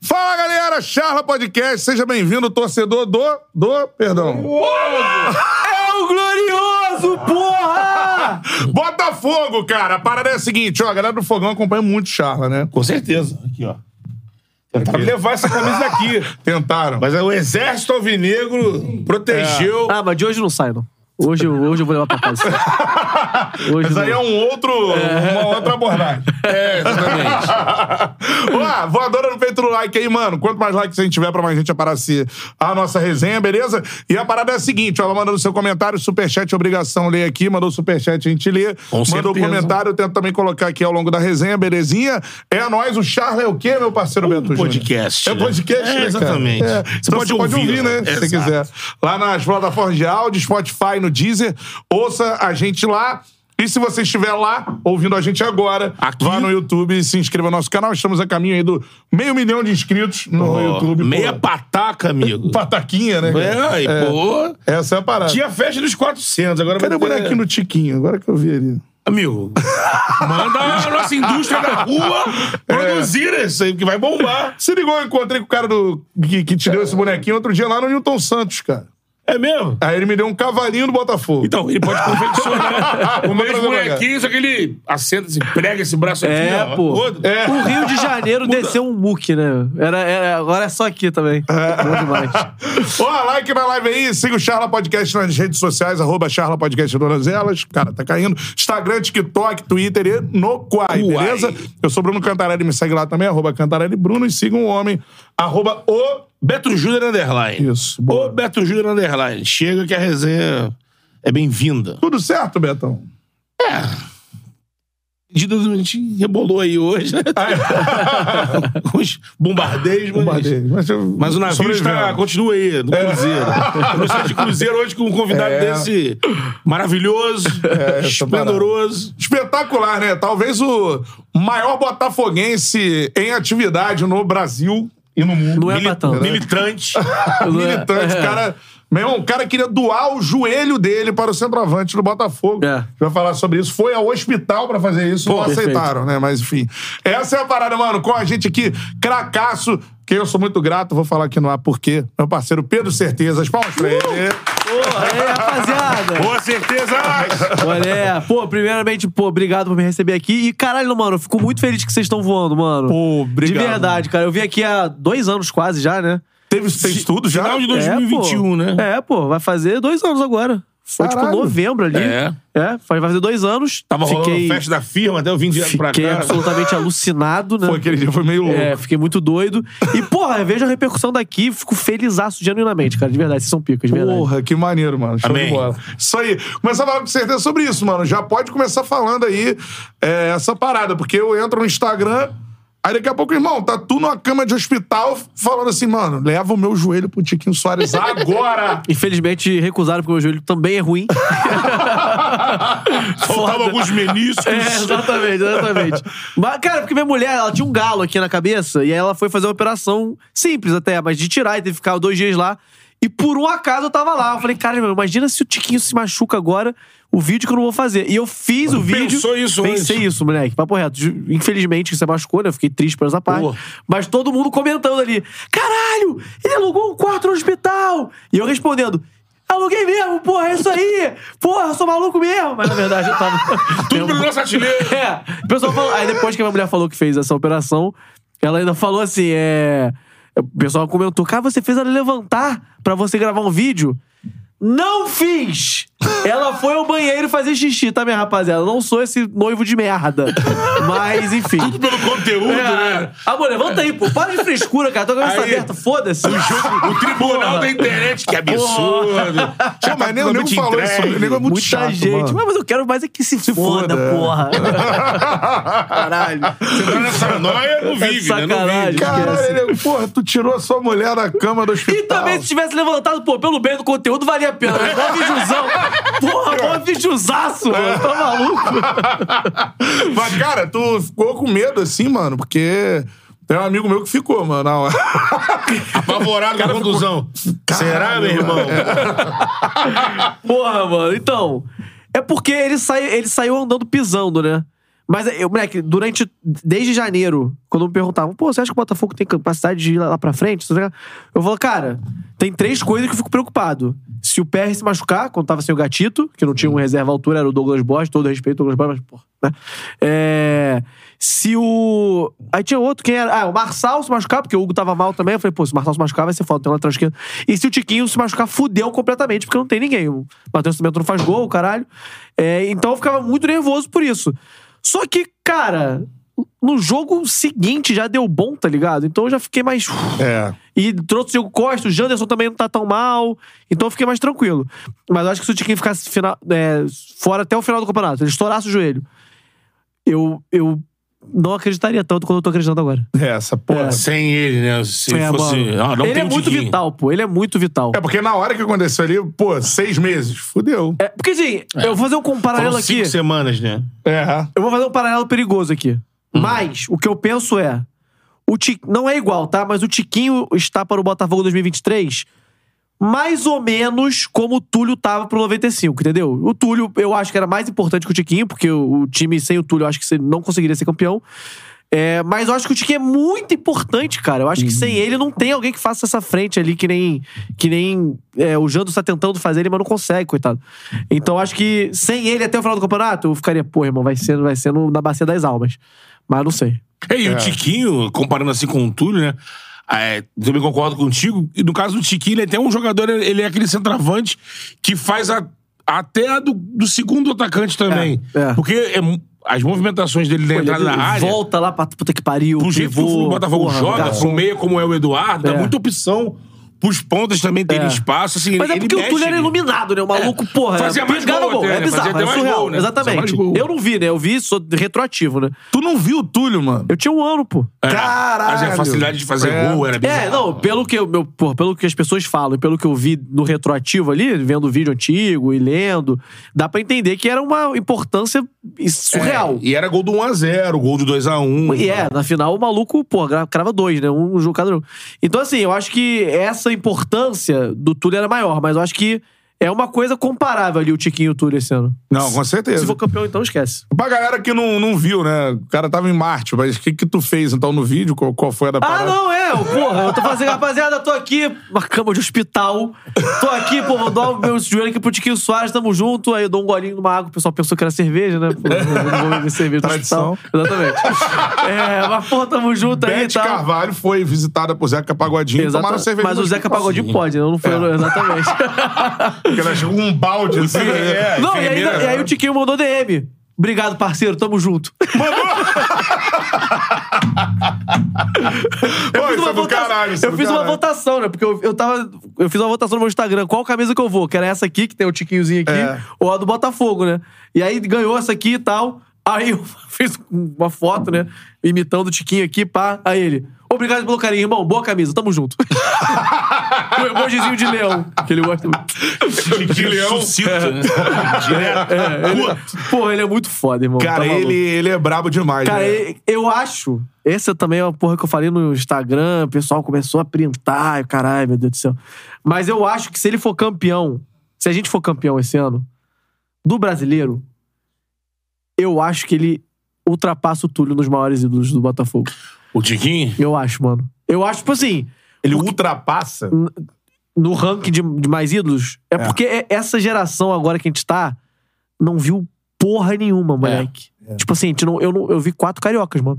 Fala galera, Charla Podcast, seja bem-vindo, torcedor do. do. Perdão. É o glorioso, porra! Botafogo, cara. A parada é a seguinte, ó, a galera do Fogão acompanha muito Charla, né? Com certeza. Aqui, ó. Tentaram levar essa camisa daqui. Tentaram. Mas é o exército alvinegro protegeu. Ah, mas de hoje não sai, não. Hoje, eu- hoje eu vou levar pra casa. Hoje Mas aí é um outro, uma outra abordagem. É, exatamente. Ó, voadora no peito do like aí, mano. Quanto mais likes a gente tiver pra mais gente aparecer a nossa resenha, beleza? E a parada é a seguinte, ela mandando seu comentário, superchat, obrigação ler aqui, mandou superchat, a gente lê. Com mandou certeza. comentário, eu tento também colocar aqui ao longo da resenha, belezinha? É nóis, o Charla é o quê, meu parceiro Bento Júnior? podcast, É né? podcast, É, né, exatamente. É. Você Então pode você pode ouvir, ouvir, né? né? Se você quiser. Lá nas plataformas de áudio, Spotify, no Deezer, ouça a gente lá. E se você estiver lá, ouvindo a gente agora, Aqui. vá no YouTube e se inscreva no nosso canal. Estamos a caminho aí do meio milhão de inscritos no Ó, YouTube. Meia pô. pataca, amigo. pataquinha, né? cara? É, e, pô. Essa é a parada. Tinha festa dos 400, agora Cadê o bonequinho do Tiquinho? Agora que eu vi ali. Amigo, manda a nossa indústria da rua produzir isso aí, que vai bombar. Se ligou, eu encontrei com o cara do, que, que te deu esse bonequinho outro dia lá no Newton Santos, cara. É mesmo? Aí ele me deu um cavalinho do Botafogo. Então, ele pode confeccionar o trazer mesmo bonequinho, só que ele assenta assim, prega esse braço aqui, É, ó. pô. É. O Rio de Janeiro desceu um muque, né? Era, era- agora é só aqui também. Bom demais. Ó, like na live aí, siga o Charla Podcast nas redes sociais, arroba Charla Podcast todas elas. Cara, tá caindo. Instagram, TikTok, Twitter e no Quai, Uai. beleza? Eu sou Bruno Cantarelli, me segue lá também, arroba Cantarelli Bruno, e sigam o homem, arroba o... Beto Júnior Underline. Isso, boa. Ô, Beto Júnior Underline. Chega que a resenha é bem-vinda. Tudo certo, Betão? A gente rebolou aí hoje, né? Com os bombardeios, mas... Bombardeio. Mas, eu- Mas o navio está, continua aí, no Cruzeiro. Começou de Cruzeiro hoje com um convidado É. desse maravilhoso, essa esplendoroso. Espetacular, né? Talvez o maior botafoguense em atividade no Brasil e no mundo. Não é tanto. Militante. militante. O cara, meu irmão, o cara queria doar o joelho dele para o centroavante do Botafogo. É. A gente vai falar sobre isso. Foi ao hospital pra fazer isso, não perfeito. aceitaram, né? Mas enfim. Essa é a parada, mano. Com a gente aqui, cracaço, que eu sou muito grato, vou falar aqui no ar porque meu parceiro Pedro Certezas. Palmas pra ele. Pô, aí, rapaziada. Com certeza. Olha, pô, primeiramente, pô, obrigado por me receber aqui. E caralho, mano, eu fico muito feliz que vocês estão voando, mano. Pô, obrigado. De verdade, cara. Eu vim aqui há dois anos quase já, né? Teve, fez tudo já? Final de É, 2021, pô. né? É, pô, vai fazer dois anos agora. Foi Caralho. tipo novembro ali. É. É, vai fazer dois anos. Tava rolando fiquei, festa da firma, até eu vim direto pra Fiquei cá. absolutamente alucinado, né? Foi aquele dia, foi meio louco. É, fiquei muito doido. E, porra, eu vejo a repercussão daqui, fico felizaço genuinamente, cara. De verdade, vocês são picas, de verdade. Porra, que maneiro, mano. Show Amém. de bola. Isso aí. Começar a falar com certeza sobre isso, mano. Já pode começar falando aí é, essa parada, porque eu entro no Instagram, aí daqui a pouco, irmão, tá tu numa cama de hospital falando assim, mano, leva o meu joelho pro Tiquinho Soares agora! Infelizmente, recusaram porque o meu joelho também é ruim. Faltava alguns meniscos. É, exatamente, exatamente. Mas, cara, porque minha mulher, ela tinha um galo aqui na cabeça e aí ela foi fazer uma operação simples até, mas de tirar e teve que ficar dois dias lá. E por um acaso eu tava lá. Eu falei, cara, meu, imagina se o Tiquinho se machuca agora, o vídeo que eu não vou fazer. E eu fiz o vídeo. Pensou isso Pensei antes? isso, moleque. Papo reto. Infelizmente, você machucou, né? Eu fiquei triste por essa parte. Pô. Mas todo mundo comentando ali: caralho, ele alugou um quarto no hospital. E eu respondendo. Aluguei mesmo, porra, é isso aí! Porra, eu sou maluco mesmo! Mas na verdade eu tava. Tudo pelo nosso artilheiro. É. O pessoal falou. Aí depois que a minha mulher falou que fez essa operação, ela ainda falou assim: é. O pessoal comentou, cara, você fez ela levantar pra você gravar um vídeo? Não fiz! Ela foi ao banheiro fazer xixi, tá, minha rapaziada? Eu não sou esse noivo de merda. Mas, enfim. Tudo pelo conteúdo, É. né? Amor, levanta aí, pô. Para de frescura, cara. Tô com a cabeça aberta. Foda-se. O, jogo, o tribunal Porra. da internet, que absurdo. Já mas nem o nego falou isso, entregue. o nego é muito Muita chato, gente. mano. Mas eu quero mais é que se, foda, foda, é. porra. Caralho. Você tá nessa noia, não vive, né? Não sacanagem. vive. Caralho, ele, porra, tu tirou a sua mulher da cama do hospital. E também, se tivesse levantado, pô, pelo bem do conteúdo, valia a pena. Videozão. Porra, mó videozaço, mano. Tá maluco? Mas, cara, tu ficou com medo assim, mano, porque tem um amigo meu que ficou, mano, na hora. Apavorado com a conclusão. Será, meu irmão? Porra, mano. Então, é porque ele, sai, ele saiu andando pisando, né? Mas, eu, moleque, durante. Desde janeiro, quando me perguntavam, pô, você acha que o Botafogo tem capacidade de ir lá pra frente? Eu falo, cara, tem três coisas que eu fico preocupado. Se o PR se machucar, quando tava sem o Gatito, que não tinha um reserva à altura, era o Douglas Borges, todo respeito, Douglas Borges, mas, porra, né? É. Se o. Aí tinha outro, quem era? Ah, o Marçal se machucar, porque o Hugo tava mal também. Eu falei, pô, se o Marçal se machucar, vai ser foda, tem um lateral esquerdo. E se o Tiquinho se machucar, fudeu completamente, porque não tem ninguém. O Matheus Cimento não faz gol, caralho. É, então eu ficava muito nervoso por isso. Só que, cara, no jogo seguinte já deu bom, tá ligado? Então eu já fiquei mais. É. E trouxe o Diego Costa, o Janderson também não tá tão mal. Então eu fiquei mais tranquilo. Mas eu acho que se o Tiquinho ficasse final, é, fora até o final do campeonato, ele estourasse o joelho, eu, eu não acreditaria tanto quanto eu tô acreditando agora. É, essa porra. Sem ele, né? Se É, fosse. Ah, não ele tem é muito vital, pô. Ele é muito vital. É porque na hora que aconteceu ali, pô, seis meses, fudeu. É, porque assim, eu vou fazer um paralelo Foram aqui. cinco semanas, né? É. Eu vou fazer um paralelo perigoso aqui. Mas o que eu penso é. O Ti- Não é igual, tá? Mas o Tiquinho está para o Botafogo 2023 mais ou menos como o Túlio tava pro 95, entendeu? O Túlio, eu acho que era mais importante que o Tiquinho, porque o, o time sem o Túlio, eu acho que você não conseguiria ser campeão. É, mas eu acho que o Tiquinho é muito importante, cara. Eu acho que sem ele não tem alguém que faça essa frente ali, que nem, que nem é, o Jandos tá tentando fazer ele, mas não consegue, coitado. Então eu acho que sem ele até o final do campeonato, eu ficaria, pô, irmão, vai ser, vai ser no- na bacia das almas. Mas não sei. É, e o Tiquinho, comparando assim com o Túlio, né? É, também concordo contigo. E no caso do Tiquinho, ele tem um jogador, ele é aquele centroavante que faz a- até a do, do segundo atacante também. É, é. Porque é as movimentações dele na entrada na área. Volta lá pra puta que pariu. Pro jeito que o Botafogo porra, joga, garçom. pro meia como é o Eduardo, dá É. muita opção pros pontas também terem É. espaço. Assim, Mas é porque o Túlio era ali. iluminado, né? O maluco, É. porra. Fazia mais pingava gol gol. até, É né? bizarro, Fazia é mais surreal. gol, né? Exatamente. mais. Eu não vi, né? Eu vi sou retroativo, né? Tu não viu o Túlio, mano? Eu tinha um ano, pô. É. Caralho. Mas a facilidade de fazer É. gol era bizarro. É, não, pelo que, eu, meu, porra, pelo que as pessoas falam e pelo que eu vi no retroativo ali, vendo o vídeo antigo e lendo, dá pra entender que era uma importância surreal. É, e era gol do 1x0, gol do 2x1. E é, na final o maluco, pô, crava dois, né? Um jogo cada um. Então, assim, eu acho que essa importância do Túlio era maior, mas eu acho que é uma coisa comparável ali o Tiquinho e o Túlio esse ano. Não, com certeza. Se for campeão, então esquece. Pra galera que não, não viu, né? O cara tava em Marte, mas o que que tu fez, então, no vídeo? Qual, qual foi a da Ah, parada? não, é, eu, porra, eu tô fazendo, rapaziada, tô aqui, uma cama de hospital. Tô aqui, pô, vou dar o meu joelho aqui pro Tiquinho Soares, tamo junto. Aí eu dou um golinho numa água, o pessoal pensou que era cerveja, né? Pô, não vou beber cerveja no Tradição. hospital. Exatamente. É, mas, pô, tamo junto aí e tal. Carvalho foi visitada por Zeca Pagodinho e Exata- tomaram cerveja. Mas o Zeca. Pagodinho pode, né? Não foi, É. exatamente. Porque ela chegou com um balde assim. É, não, e aí, e aí né? o Tiquinho mandou DM. Obrigado, parceiro, tamo junto. Pô, fiz uma é do vota- caralho. isso é Eu fiz uma votação, né? Porque eu, eu tava. Eu fiz uma votação no meu Instagram. Qual camisa que eu vou? Que era essa aqui, que tem o tiquinhozinho aqui, É. ou a do Botafogo, né? E aí ganhou essa aqui e tal. Aí eu fiz uma foto, né? Imitando o Tiquinho aqui, pá. Aí ele. Obrigado pelo carinho, irmão. Boa camisa, tamo junto. o emojizinho de leão, que ele gosta muito. Que leão. Suscita, né? Direto. É, ele, porra, ele é muito foda, irmão. Cara, Tá ele, ele é brabo demais, Cara, né? eu acho. Essa também é uma porra que eu falei no Instagram, o pessoal começou a printar, caralho, meu Deus do céu. Mas eu acho que se ele for campeão, se a gente for campeão esse ano, do brasileiro, eu acho que ele ultrapassa o Túlio nos maiores ídolos do Botafogo. O Tiquinho? Eu acho, mano. Eu acho, tipo assim, Ele ultrapassa. no ranking de, de mais ídolos, é, porque é- essa geração agora que a gente tá não viu porra nenhuma, moleque. Tipo assim, a gente não, eu, não, eu vi quatro cariocas, mano.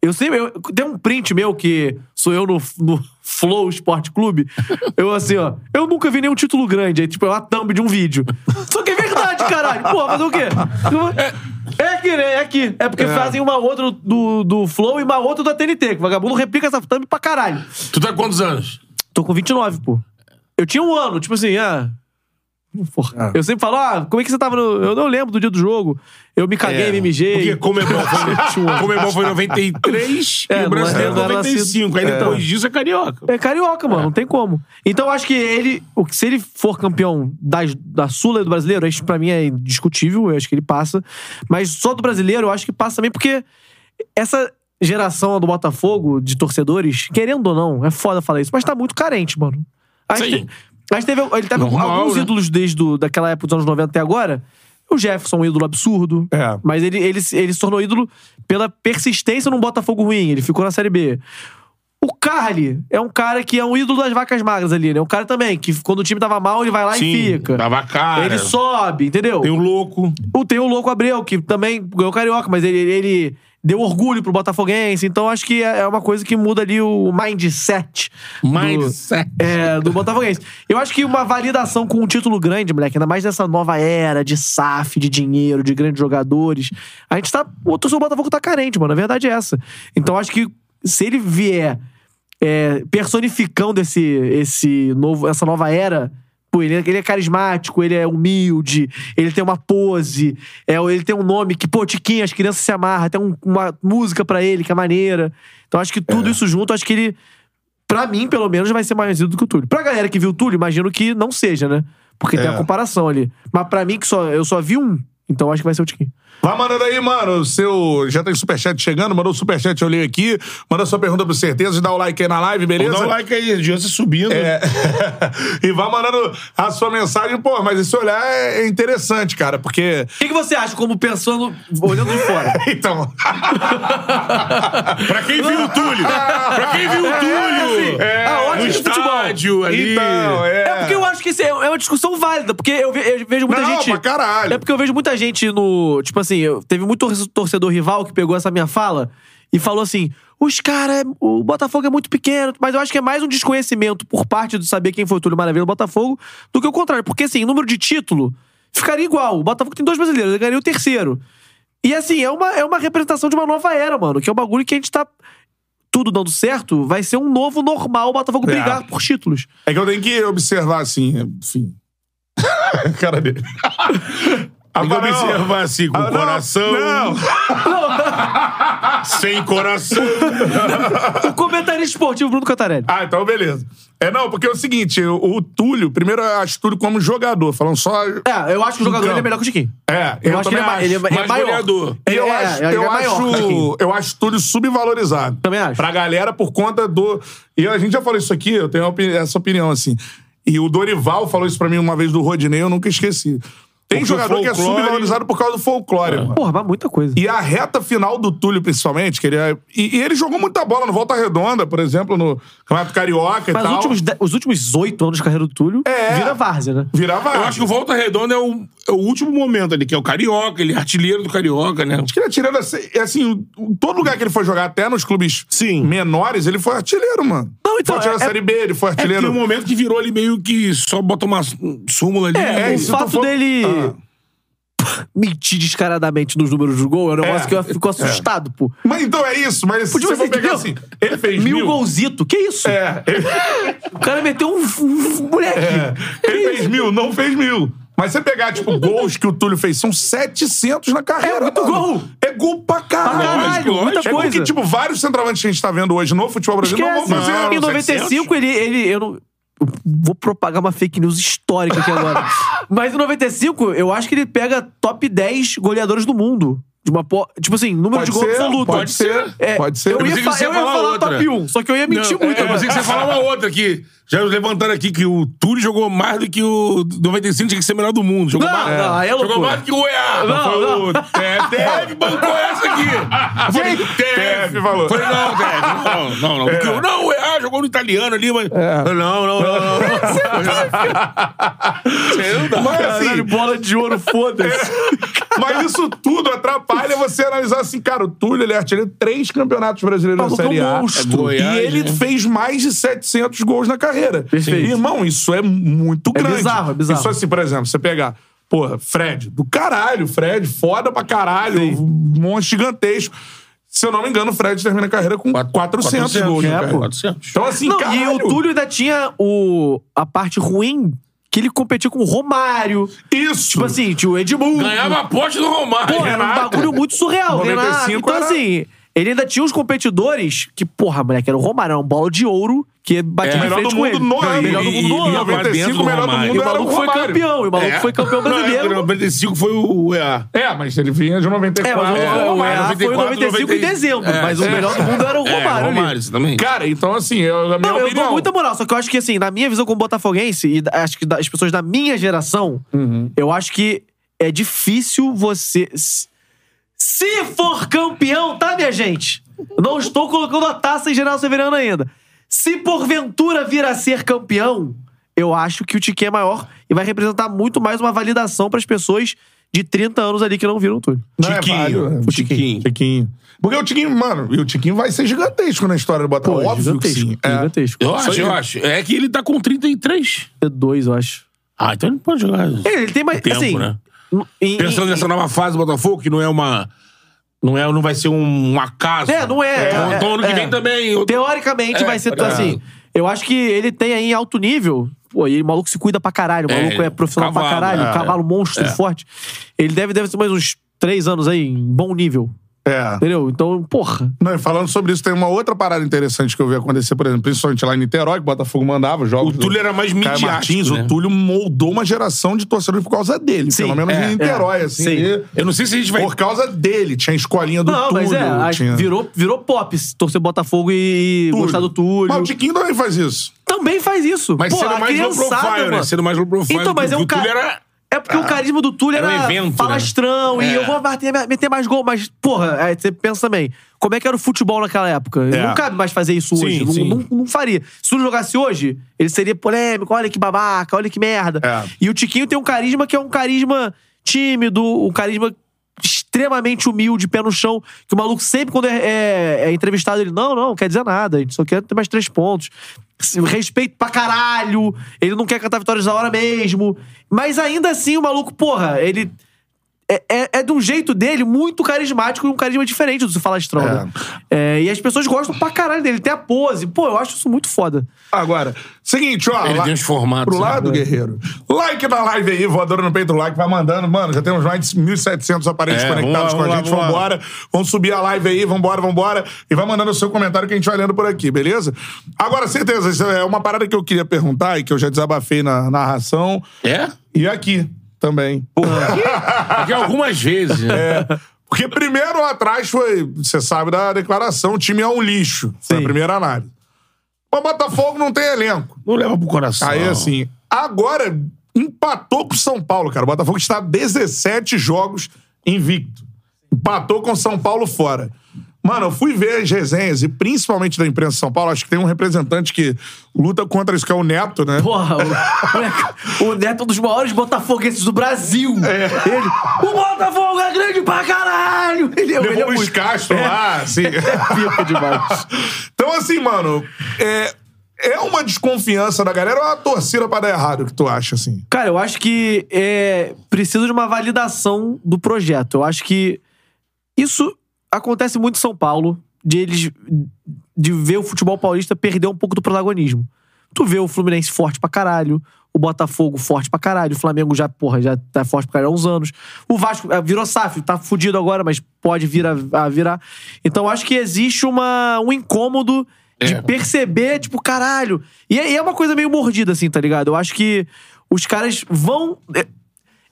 Eu sempre. Eu, tem um print meu que sou eu no, no Flow Sport Clube. Eu assim, ó. Eu nunca vi nenhum título grande. Aí, tipo, é uma thumb de um vídeo. Só que é verdade, caralho. Porra, fazer o quê? É aqui, né? É aqui. É porque fazem uma outra do, do Flow e uma outra da TNT. Que o vagabundo replica essa thumb pra caralho. Tu tá com quantos anos? Tô com 29, pô. Eu tinha um ano, tipo assim, ah. Porra. Eu sempre falo, ah, como é que você tava no. Eu não lembro do dia do jogo. Eu me caguei, me mijei. Porque Comebol foi, Comebol foi em 93 É, e o brasileiro não era 95. Aí depois disso é carioca. É carioca, mano, não tem como. Então eu acho que ele, se ele for campeão das, da Sula e do brasileiro, isso pra mim é indiscutível, eu acho que ele passa. Mas só do brasileiro, eu acho que passa também porque essa geração do Botafogo, de torcedores, querendo ou não, é foda falar isso, mas tá muito carente, mano. Gente, Gente teve, ele teve Normal, alguns né? ídolos desde do, daquela época dos anos 90 até agora. O Jefferson, um ídolo absurdo. É. Mas ele, ele, ele se tornou ídolo pela persistência num Botafogo ruim. Ele ficou na Série B. O Carly é um cara que é um ídolo das vacas magras ali, né? Um cara também, que quando o time tava mal, ele vai lá Sim, e fica. tava cara. Ele sobe, entendeu? Tem o louco. O, tem o Louco Abreu, que também ganhou Carioca, mas ele, ele deu orgulho pro Botafoguense. Então acho que é é uma coisa que muda ali o mindset. do- Mindset. é, do Botafoguense. Eu acho que uma validação com um título grande, moleque, ainda mais nessa nova era de SAF, de dinheiro, de grandes jogadores. A gente tá. O torcedor do Botafogo tá carente, mano. A verdade é essa. Então acho que se ele vier é, personificando esse, esse novo, essa nova era. Pô, ele, é- ele é carismático, ele é humilde, ele tem uma pose, é, ele tem um nome que, pô, Tiquinho, as crianças se amarram, tem um- uma música pra ele que é maneira. Então acho que tudo isso junto, acho que ele Pra mim, pelo menos, vai ser mais do que o Túlio. Pra galera que viu o Túlio, imagino que não seja, né? Porque tem É. a comparação ali. Mas pra mim, que só, eu só vi um, então acho que vai ser o Tiquinho. Vai mandando aí, mano. o Seu. Já tem superchat chegando, mandou o superchat, eu olhei aqui. Manda sua pergunta pro certeza, dá o like aí na live, beleza? Dá um like aí, adianta subindo. É. e vai mandando a sua mensagem. Pô, mas esse olhar é interessante, cara, porque. O que, que você acha, como pensando, olhando de fora? Então. Pra quem viu o Túlio? Pra quem viu o Túlio? É, Ah, ótimo no de futebol. estádio ali. Então, é. É porque eu acho que isso é é uma discussão válida, porque eu, ve- eu vejo muita Não, gente. pra caralho. É porque eu vejo muita gente no. Tipo assim, eu- teve muito tor- torcedor rival que pegou essa minha fala e falou assim: os caras. O Botafogo é muito pequeno, mas eu acho que é mais um desconhecimento por parte do saber quem foi o Túlio Maravilha do Botafogo do que o contrário. Porque assim, número de título ficaria igual. O Botafogo tem dois brasileiros, ele ganharia o terceiro. E assim, é uma, é uma representação de uma nova era, mano, que é um bagulho que a gente tá. Tudo dando certo, vai ser um novo normal o Botafogo É. brigar por títulos. É que eu tenho que observar assim, enfim. cara dele. Tem que observar assim, com Ah, o não, coração. Não, Sem coração. O comentarista esportivo Bruno Cantarelli. Ah, então beleza. É, não, porque é o seguinte, o, o Túlio, primeiro eu acho Túlio como jogador, falando só. É, eu acho que o jogador Então. ele é melhor que o Chiquinho. É, Eu, acho que ele é, também ma- ele é, ele é Mais maior. goleador. E eu, É, acho, eu, é acho, eu acho Túlio subvalorizado. Também acho. Pra galera, por conta do. E a gente já falou isso aqui, eu tenho opini- essa opinião, assim. E o Dorival falou isso pra mim uma vez do Rodinei, eu nunca esqueci. Tem jogador que é folclore- subvalorizado por causa do folclore, mano. Porra, mas muita coisa. E a reta final do Túlio, principalmente, que ele é. E, e ele jogou muita bola no Volta Redonda, por exemplo, no Campeonato Carioca Mas e os tal. últimos, de- os últimos oito anos de carreira do Túlio É. vira várzea, né? Virava. Eu acho que o Volta Redonda é o, é o último momento ali, que é o Carioca, ele é artilheiro do Carioca, né? Acho que ele atirando assim, é assim, em todo lugar que ele foi jogar, até nos clubes Sim. menores, ele foi artilheiro, mano. Não, então, Foi artilheiro da é- Série B, ele foi É porque artilheiro. um momento que virou ali meio que só bota uma súmula ali. É, É, o fato for- dele Ah. mentir descaradamente nos números do gol é um negócio É. que eu fico assustado, pô. Mas então é isso, mas Podia se você pegar assim, ele fez Mil, mil. golzito. Que isso? É, ele, O cara meteu um, um moleque. é, ele fez mil, não fez mil. Mas você pegar, tipo, gols que o Túlio fez, são 700 na carreira. É muito mano. gol. É gol pra caralho. Pra caralho, lógico, muita é coisa. porque, tipo, vários centroavantes que a gente tá vendo hoje no futebol brasileiro não vão Esquece. fazer. em 95, ele, ele. Eu não. eu Vou propagar uma fake news histórica aqui agora. Mas em 95, eu acho que ele pega top 10 goleadores do mundo. De uma po... Tipo assim, número Pode de gols ser, absoluto. pode ser, É, pode ser. Eu Eu ia, que fa- eu ia falar outra. top 1, só que eu ia mentir Não, muito. é, eu pensei que você falar uma outra aqui. Já levantaram aqui que o Túlio jogou mais do que o 95, tinha que ser o melhor do mundo. Jogou Não, mais, não, é jogou mais do que o EA. Não, Foi não. o Teve, bancou essa aqui. Eu falei, Teve. Falou. Falei, não, Teve, não, não, não. Porque, não, o EA jogou no italiano ali, mas... Não, não, não, não. Você não dá. Mas assim, bola de ouro, foda-se. Mas isso tudo atrapalha você analisar assim, cara, o Túlio, ele é artilheiro três campeonatos brasileiros da Série é um A. monstro. e Goiás, ele né? fez mais de 700 gols na carreira. Perfeito. Irmão, isso é muito É grande. bizarro, é bizarro. Isso assim, por exemplo, você pegar Porra, Fred, do caralho, Fred, foda pra caralho, um monstro gigantesco. Se eu não me engano, o Fred termina a carreira com 400, gols. é, né, cara? 400. Então, assim, Não, e o Túlio ainda tinha o, a parte ruim que ele competia com o Romário. Isso. Tipo assim, tinha o Edmundo. Ganhava a poste do Romário. Pô, era um bagulho muito surreal. 95 Renato. Então, era- assim, ele ainda tinha uns competidores que, porra, moleque, era o Romário, era bola de ouro que batia É. melhor do mundo no ano. Melhor do mundo no ano. e- 95, o melhor do Romário. mundo E o era o maluco foi Romário. campeão. E o maluco É. foi campeão brasileiro. Não, 95 foi o EA. É, mas ele vinha de 94. É, mas o, é, o. EA foi em 95 em dezembro. É, mas o é. melhor do mundo era o É, Romário ali. Romário, exatamente. Cara, então assim, eu, a minha Não, eu opinião... dou muita moral, só que eu acho que, assim, na minha visão como botafoguense, e acho que das pessoas da minha geração, Uhum. eu acho que é difícil você. Se- for campeão, tá, minha gente? Não estou colocando a taça em General Severiano ainda. Se porventura vir a ser campeão, eu acho que o Tiquinho é maior e vai representar muito mais uma validação para as pessoas de 30 anos ali que não viram tudo. Não, é Tiquinho. válido, é. O Tiquinho. Tiquinho. Porque o Tiquinho, mano, e o Tiquinho vai ser gigantesco na história do Botafogo. Pô, Óbvio que gigantesco. sim. É. Gigantesco. Eu acho, eu acho. É que ele tá com 33. É dois, eu acho. Ah, então ele pode jogar. Ele, ele tem mais. Tempo, assim, né? Em- Pensando em- nessa nova fase do Botafogo, que não é uma. Não, é, não vai ser um acaso. É, não é. Então, é, então ano que é. vem também. outro- Teoricamente É, vai ser é. assim. Eu acho que ele tem aí em alto nível. Pô, e o maluco se cuida pra caralho. O É, maluco é, profissional pra cavalo, caralho. é. cavalo monstro, forte. Ele deve, deve ter mais uns três anos aí em bom nível. É. Entendeu? Então, porra. Não, e falando sobre isso, tem uma outra parada interessante que eu vi acontecer, por exemplo, principalmente lá em Niterói, que o Botafogo mandava jogos. O Túlio era mais Caio midiático, Martins, né? o Túlio moldou uma geração de torcedores por causa dele. Sim, pelo menos é, em Niterói, assim. sim. e- Eu não sei se a gente vai. Por causa dele. Tinha a escolinha do não, Túlio. mas é. tinha... Virou, virou pop torcer Botafogo e Túlio. gostar do Túlio. Mas o Tiquinho também faz isso. Também faz isso. Mas Pô, sendo mais low criançada, profile, né? mano. Sendo mais low profile. Então, mas é um cara- era. É porque o carisma do Túlio Era era, um evento, falastrão né? e É. eu vou bater, meter mais gol, mas, porra, aí você pensa também, como é que era o futebol naquela época? É. Não cabe mais fazer isso Sim, hoje. Não, sim. não- não faria. Se o Túlio jogasse hoje, ele seria polêmico, olha que babaca, olha que merda. É. E o Tiquinho tem um carisma que é um carisma tímido, um carisma extremamente humilde, pé no chão, que o maluco sempre, quando é, é- é entrevistado, ele, não, não, quer dizer nada, a gente só quer ter mais três pontos. Respeito pra caralho, ele não quer cantar vitórias da hora mesmo. Mas ainda assim, o maluco, porra, ele. É, é, é de um jeito dele muito carismático e um carisma diferente do se falastrão, É. né? É, e as pessoas gostam pra caralho dele. Ele tem a pose. Pô, eu acho isso muito foda. Agora, seguinte, ó. Ele lá- tem uns formatos. Pro lado, né? guerreiro. Like na live aí, voadora no peito do like, vai mandando. Mano, já temos mais de 1.700 aparelhos É, conectados vamos com a gente. lá, vamos lá. Vambora. Vamos subir a live aí, vambora, vambora. E vai mandando o seu comentário que a gente vai lendo por aqui, beleza? Agora, certeza, isso é uma parada que eu queria perguntar e que eu já desabafei na narração. É? E aqui também. Aqui algumas vezes. né? É, porque primeiro lá atrás foi, você sabe da declaração, o time é um lixo. Foi a primeira análise. Mas Botafogo não tem elenco. Não leva pro coração. Aí, assim, agora empatou com o São Paulo, cara. O Botafogo está 17 jogos invicto. Empatou com o São Paulo fora. Mano, eu fui ver as resenhas, e principalmente da imprensa de São Paulo, acho que tem um representante que luta contra isso, que é o Neto, né? Porra, o, o Neto é um dos maiores botafoguenses do Brasil. É. Ele, o Botafogo é grande pra caralho. Ele, é- ele é Levou o muito... Castro lá, assim. Pica demais. Então, assim, mano, é, é uma desconfiança da galera ou é uma torcida pra dar errado, o que tu acha, assim? Cara, eu acho que é, precisa de uma validação do projeto. Eu acho que isso acontece muito em São Paulo, de eles de ver o futebol paulista perder um pouco do protagonismo. Tu vê o Fluminense forte pra caralho, o Botafogo forte pra caralho, o Flamengo já, porra, já tá forte pra caralho há uns anos. O Vasco eh, virou SAF, tá fudido agora, mas pode vir a, a virar. Então eu acho que existe uma, um incômodo de É. perceber, tipo, caralho. E é, e é uma coisa meio mordida, assim, tá ligado? Eu acho que os caras vão.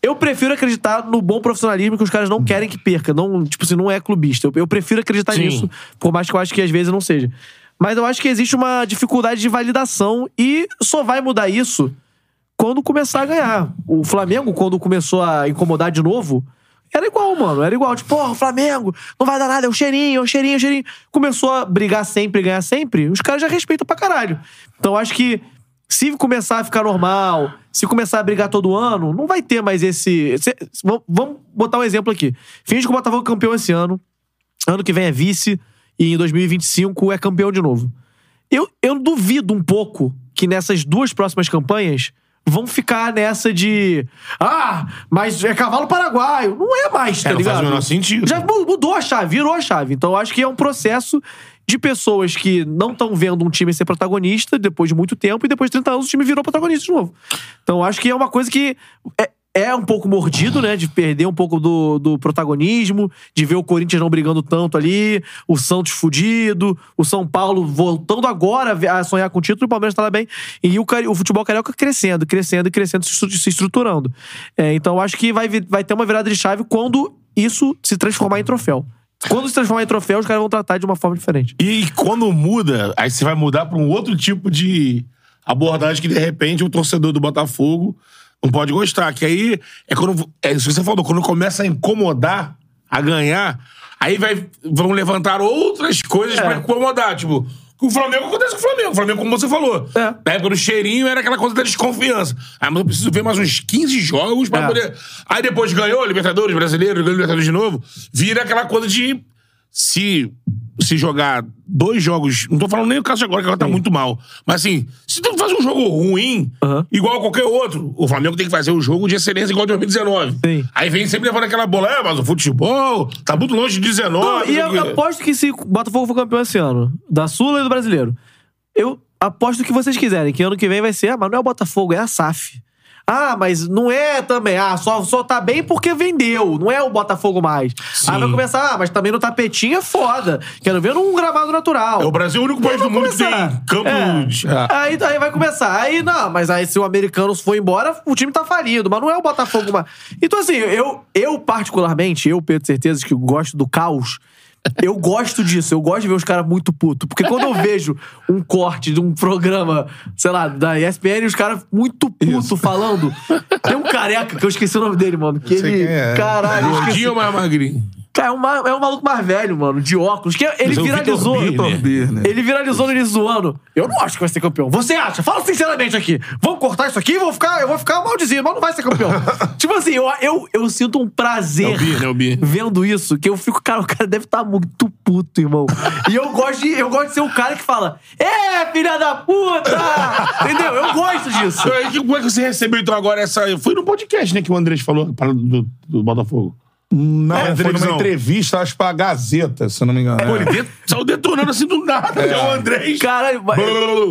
Eu prefiro acreditar no bom profissionalismo que os caras não querem que perca. Não, tipo assim, não é clubista. Eu, eu prefiro acreditar Sim. nisso, por mais que eu acho que às vezes não seja. Mas eu acho que existe uma dificuldade de validação e só vai mudar isso quando começar a ganhar. O Flamengo, quando começou a incomodar de novo, era igual, mano. Era igual. Tipo, porra, o Flamengo não vai dar nada, é o cheirinho, é o cheirinho, é o cheirinho. Começou a brigar sempre, ganhar sempre, os caras já respeitam pra caralho. Então eu acho que se começar a ficar normal, se começar a brigar todo ano, não vai ter mais esse. se- vamos- botar um exemplo aqui. Finge que o Botafogo é campeão esse ano. Ano que vem é vice e em 2025 é campeão de novo. Eu, eu duvido um pouco que nessas duas próximas campanhas vão ficar nessa de. Ah, mas é cavalo paraguaio. Não é mais, tá É, não ligado? faz o menor sentido. Já mu- mudou a chave, virou a chave. Então eu acho que é um processo de pessoas que não estão vendo um time ser protagonista depois de muito tempo e depois de 30 anos o time virou protagonista de novo. Então acho que é uma coisa que é, é um pouco mordido, né? De perder um pouco do, do protagonismo, de ver o Corinthians não brigando tanto ali, o Santos fudido, o São Paulo voltando agora a sonhar com o título, o Palmeiras tá lá bem. E o, o futebol carioca crescendo, crescendo e crescendo, se estru- se estruturando. É, então acho que vai, vai ter uma virada de chave quando isso se transformar em troféu. Quando se transformar em troféu, os caras vão tratar de uma forma diferente. E quando muda, aí você vai mudar pra um outro tipo de abordagem que, de repente, o torcedor do Botafogo não pode gostar. Que aí é quando. É isso que você falou, quando começa a incomodar, a ganhar, aí vai, vão levantar outras coisas É. pra incomodar. Tipo, o Flamengo acontece com o Flamengo. O Flamengo, como você falou. É. Na época do cheirinho era aquela coisa da desconfiança. Ah, mas eu preciso ver mais uns 15 jogos pra É. poder. Aí depois ganhou Libertadores brasileiro, ganhou Libertadores de novo. Vira aquela coisa de se se jogar dois jogos, não tô falando nem o caso de agora, que agora tá muito mal, mas assim, se tu faz um jogo ruim, Aham. igual a qualquer outro, o Flamengo tem que fazer um jogo de excelência igual a 2019. Sim. Aí vem sempre levando aquela bola, é, mas o futebol tá muito longe de 19. Não, e eu quê. aposto que se o Botafogo for campeão esse ano, da Sula e do Brasileiro, eu aposto o que vocês quiserem, que ano que vem vai ser, ah, mas não é o Botafogo, é a SAF. Ah, mas não é também. Ah, só, só tá bem porque vendeu. Não é o Botafogo mais. Aí vai começar, ah, mas também no tapetinho é foda. Quero ver num gramado natural. É o Brasil é o único país do mundo que tem campos. É. Aí, aí vai começar. Aí, não, mas aí se o americano for embora, o time tá falido. Mas não é o Botafogo mais. Então, assim, eu, eu particularmente, eu, Pedro Certeza, que gosto do caos, eu gosto disso. Eu gosto de ver os caras muito putos. Porque quando eu vejo um corte de um programa, sei lá, da ESPN, os caras muito putos falando. Tem um careca, que eu esqueci o nome dele, mano. Que ele. é. Caralho, esqueci. Gordinho ou mais magrinho? Cara, é um, ma- é um maluco mais velho, mano, de óculos. Que ele Mas é o viralizou. Vitor Birner. Ele viralizou no início do ano. Eu não acho que vai ser campeão. Você acha? Fala sinceramente aqui. Vamos cortar isso aqui? Vou ficar, eu vou ficar maldizinho, mas não vai ser campeão. tipo assim, eu, eu, eu sinto um prazer É o Birner, é o Birner. vendo isso, que eu fico, cara, o cara deve estar muito puto, irmão. e eu gosto, de, eu gosto de ser o cara que fala, é, filha da puta! Entendeu? Eu gosto disso. Como é que você recebeu então agora essa. Foi no podcast, né, que o Andrés falou do, do Botafogo. Não, É, foi numa entrevista, acho, pra Gazeta, se eu não me engano. Pô, ele É. de- saiu detonando assim do nada. É, o Andrés. Caralho.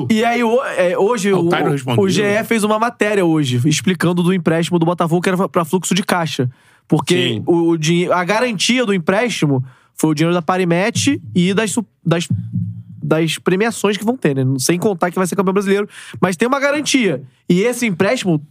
E aí, o- é, hoje, o, Tyron respondeu. o GE fez uma matéria hoje, explicando do empréstimo do Botafogo que era pra fluxo de caixa. Porque Sim. o, o dinhe- a garantia do empréstimo foi o dinheiro da Parimet e das, das, das premiações que vão ter, né? Sem contar que vai ser campeão brasileiro. Mas tem uma garantia. E esse empréstimo,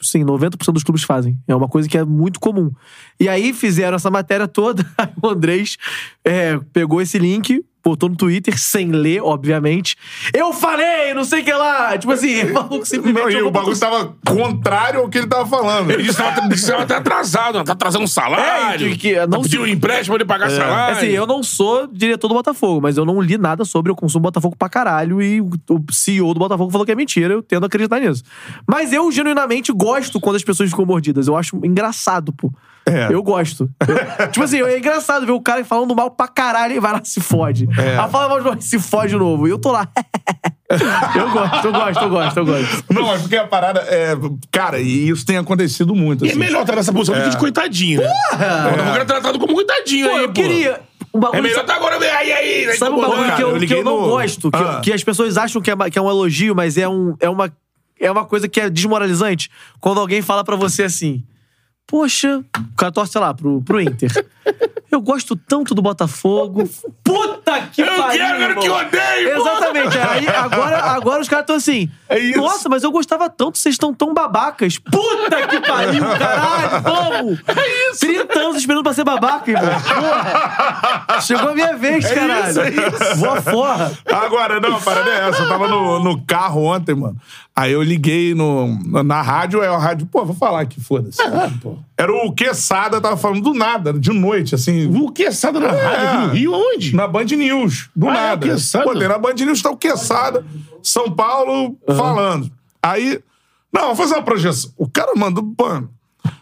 sim, 90% dos clubes fazem. É uma coisa que é muito comum. E aí fizeram essa matéria toda, o Andrés é, pegou esse link, botou no Twitter, sem ler, obviamente. Eu falei, não sei o que lá. Tipo assim, o maluco simplesmente. Não, e o bagulho pra- tava contrário ao que ele tava falando. Ele disse que tava- disse que tava até atrasado, tá atrasando um salário. É, que- que não tá se- um empréstimo pra ele pagar salário. Assim, eu não sou diretor do Botafogo, mas eu não li nada sobre, eu consumo Botafogo pra caralho e o o CEO do Botafogo falou que é mentira, eu tendo a acreditar nisso. Mas eu genuinamente gosto quando as pessoas ficam mordidas, eu acho engraçado, pô. É. Eu gosto. Eu- tipo assim, é engraçado ver o cara falando mal pra caralho e vai lá se fode. É. Aí fala mal de novo e se fode de novo. E eu tô lá. eu gosto, eu gosto, eu gosto, eu gosto. Não, é porque a parada é. Cara, e isso tem acontecido muito. E é assim. melhor estar nessa posição do que de coitadinho, né? O Botafogo era tratado como coitadinho Pô, aí, eu pô. queria. Bagulho É melhor estar agora, aí, aí, aí. Sabe um tá bagulho bom, que eu, eu que eu não no- gosto? Que, Ah. que as pessoas acham que é, que é um elogio, mas é, um, é, uma, é uma coisa que é desmoralizante. Quando alguém fala pra você assim... Poxa, o cara torce, sei lá, pro, pro Inter. Eu gosto tanto do Botafogo. Puta que Eu pariu! quero, eu irmão. que odeio, pô. Exatamente. Aí, agora, agora os caras estão assim. É isso. Nossa, mas eu gostava tanto, vocês estão tão babacas. Puta que pariu, caralho, vamos! É isso. 30 anos esperando pra ser babaca, irmão. Porra. Chegou a minha vez, caralho. isso, é isso. Voa forra. Agora, não, a parada é essa. Eu tava no, no carro ontem, mano. Aí eu liguei no, na rádio, aí a rádio, pô, vou falar aqui, foda-se. Era o Quesada, tava falando do nada, de noite, assim. O Quesada na rádio aqui no Rio, onde? Na Band News, do Ah, é o nada. Quesada? Pô, tem na Band News tá o Quesada, São Paulo, falando. Aí, não, vou fazer uma projeção. O cara mandou, mano,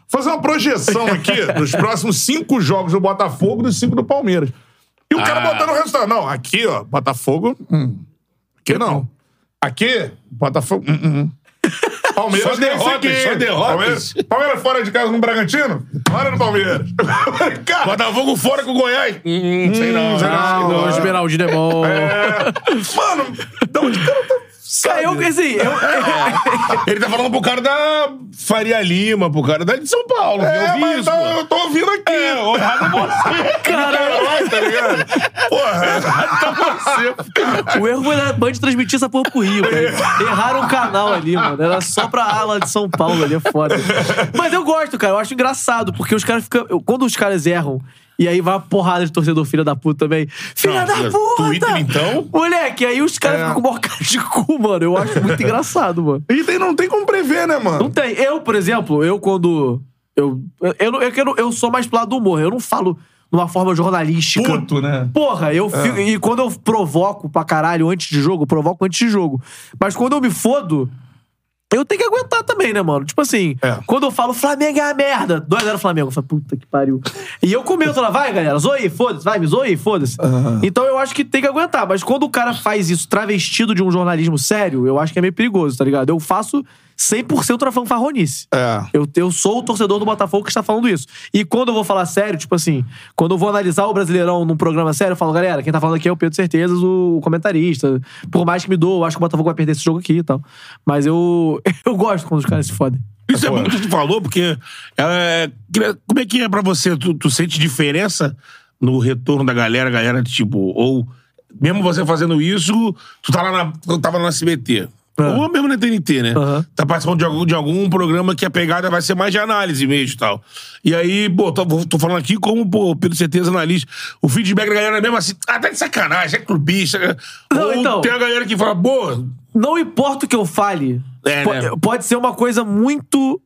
fazer uma projeção aqui dos próximos cinco jogos do Botafogo e dos cinco do Palmeiras. E o cara Ah. botando o resultado. Não, aqui, ó, Botafogo, hum, aqui não. Aqui, Botafogo, hum, hum. Palmeiras Só derrotas, aqui. só derrotas. Palmeiras, Palmeiras fora de casa no Bragantino? Fora no Palmeiras. Cara, Botafogo fora com o Goiás. Hum, sei não. sei né? não. o Esmeraldino é bom. é... Mano, de onde que ela tá... Cara, eu, assim, eu, Ele tá falando pro cara da Faria Lima, pro cara da de São Paulo. É, eu vi mas isso. tá- eu tô ouvindo aqui. É, o errado é você. Caralho, tá ligado? Porra. tá você. o erro foi da Band transmitir essa porra pro Rio, cara. Erraram o canal ali, mano. Era só pra ala de São Paulo ali, é foda. Mas eu gosto, cara. Eu acho engraçado, porque os caras ficam. Quando os caras erram. E aí vai uma porrada de torcedor, filha da puta também. Filha Não, da puta! Twitter, então? Moleque, aí os caras É. ficam com maior cara de cu, mano. Eu acho muito engraçado, mano. E tem, não tem como prever, né, Não mano? tem. Eu, por exemplo, eu quando. Eu, eu, não- eu, eu, eu sou mais pro lado do humor. Eu não falo de uma forma jornalística. Puto, né? Porra, eu fico, E quando eu provoco pra caralho antes de jogo, eu provoco antes de jogo. Mas quando eu me fodo, eu tenho que aguentar também, né, mano? Tipo assim, É. quando eu falo Flamengo é a merda, 2x0 Flamengo, eu falo, puta que pariu. E eu comento lá, vai, galera, zoe, foda-se, vai, me zoe, foda-se. Então eu acho que tem que aguentar. Mas quando o cara faz isso travestido de um jornalismo sério, eu acho que é meio perigoso, tá ligado? Eu faço 100% na fanfarronice. É. Eu, eu sou o torcedor do Botafogo que está falando isso. E quando eu vou falar sério, tipo assim, quando eu vou analisar o Brasileirão num programa sério, eu falo, galera, quem tá falando aqui é o Pedro Certezas, o comentarista. Por mais que me dou, eu acho que o Botafogo vai perder esse jogo aqui e tal. Mas eu, eu gosto quando os caras se fodem. Isso é bom que tu falou, porque é, como é que é pra você? Tu, tu sente diferença no retorno da galera, galera, tipo, ou mesmo você fazendo isso, tu tá lá na, tu tava no SBT. Ou mesmo na TNT, né? Aham. Tá participando de algum, de algum programa que a pegada vai ser mais de análise mesmo e tal. E aí, pô, tô, tô falando aqui como, pô, pelo certeza analista. O feedback da galera é mesmo assim, ah, tá de sacanagem, é clubista. Não, Ou então. tem a galera que fala, pô, Não importa o que eu fale, É, né? pode ser uma coisa muito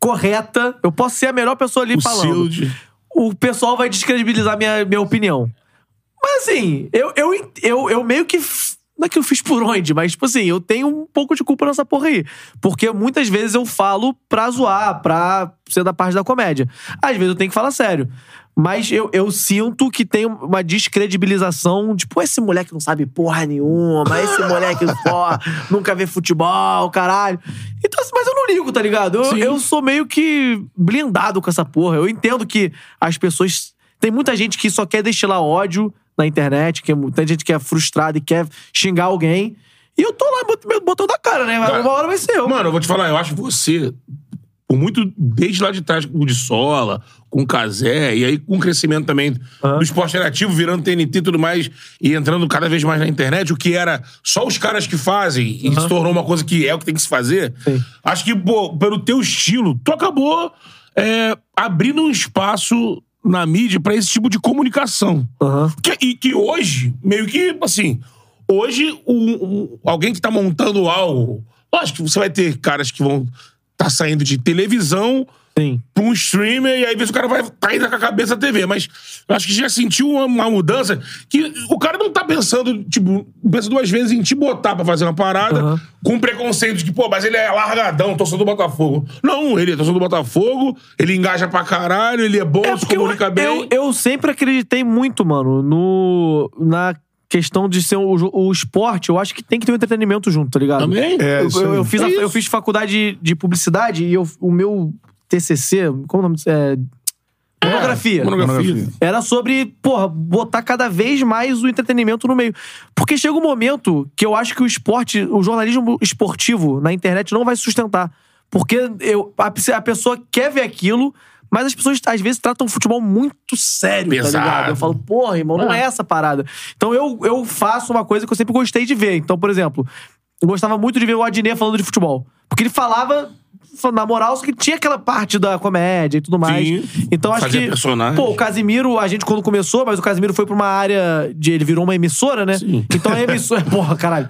correta. Eu posso ser a melhor pessoa ali o falando. de... o pessoal vai descredibilizar minha, minha opinião. Mas assim, eu, eu, eu, eu meio que. Não é que eu fiz por onde, mas tipo assim, eu tenho um pouco de culpa nessa porra aí. Porque muitas vezes eu falo pra zoar, pra ser da parte da comédia. Às vezes eu tenho que falar sério. Mas eu, eu sinto que tem uma descredibilização, tipo, esse moleque não sabe porra nenhuma, esse moleque porra, nunca vê futebol, caralho. Então, assim, mas eu não ligo, tá ligado? Eu, eu sou meio que blindado com essa porra. Eu entendo que as pessoas. Tem muita gente que só quer destilar ódio na internet, que é tem gente que é frustrada e quer xingar alguém. E eu tô lá bot- botando a cara, né? Cara, Uma hora vai ser eu. Mano, eu vou te falar, eu acho você, por muito, desde lá de trás, com o de Sola, com o Casé, e aí com o crescimento também do esporte interativo, virando TNT e tudo mais, e entrando cada vez mais na internet, o que era só os caras que fazem, e se tornou uma coisa que é o que tem que se fazer. Sim. Acho que, pô, pelo teu estilo, tu acabou é, abrindo um espaço na mídia pra esse tipo de comunicação. Aham. Que, e que hoje, meio que, assim, hoje, um- um- alguém que tá montando algo. Lógico que você vai ter caras que vão tá saindo de televisão Sim. pra um streamer, e aí às vezes o cara vai tá indo com a cabeça da TV. Mas eu acho que já sentiu uma, uma mudança que o cara não tá pensando, tipo, pensa duas vezes em te botar pra fazer uma parada Aham. com preconceito de que, pô, mas ele é largadão, torcedor do Botafogo. Não, ele é torcedor do Botafogo, ele engaja pra caralho, ele é bom, É se porque eu, comunica bem. eu, eu sempre acreditei muito, mano, no. Na questão de ser o, jo- o esporte, eu acho que tem que ter um entretenimento junto, tá ligado? Também? É, Eu, isso eu, aí. eu fiz, É isso. eu fiz faculdade de publicidade e eu- o meu TCC, como é o nome disso? É, monografia. Monografia. Era sobre, porra, botar cada vez mais o entretenimento no meio. Porque chega um momento que eu acho que o esporte, o jornalismo esportivo na internet não vai se sustentar. Porque eu, a, a pessoa quer ver aquilo, mas as pessoas às vezes tratam o futebol muito sério, tá Pesado. ligado? Eu falo, porra, irmão, não é essa parada. Então eu, eu faço uma coisa que eu sempre gostei de ver. Então, por exemplo, eu gostava muito de ver o Adnet falando de futebol. Porque ele falava na moral, só que tinha aquela parte da comédia e tudo mais. Sim. Então acho que. personagem. Pô, o Casimiro, a gente quando começou, mas o Casimiro foi pra uma área de. Ele virou uma emissora, né? Sim. Então a emissora. Porra, caralho.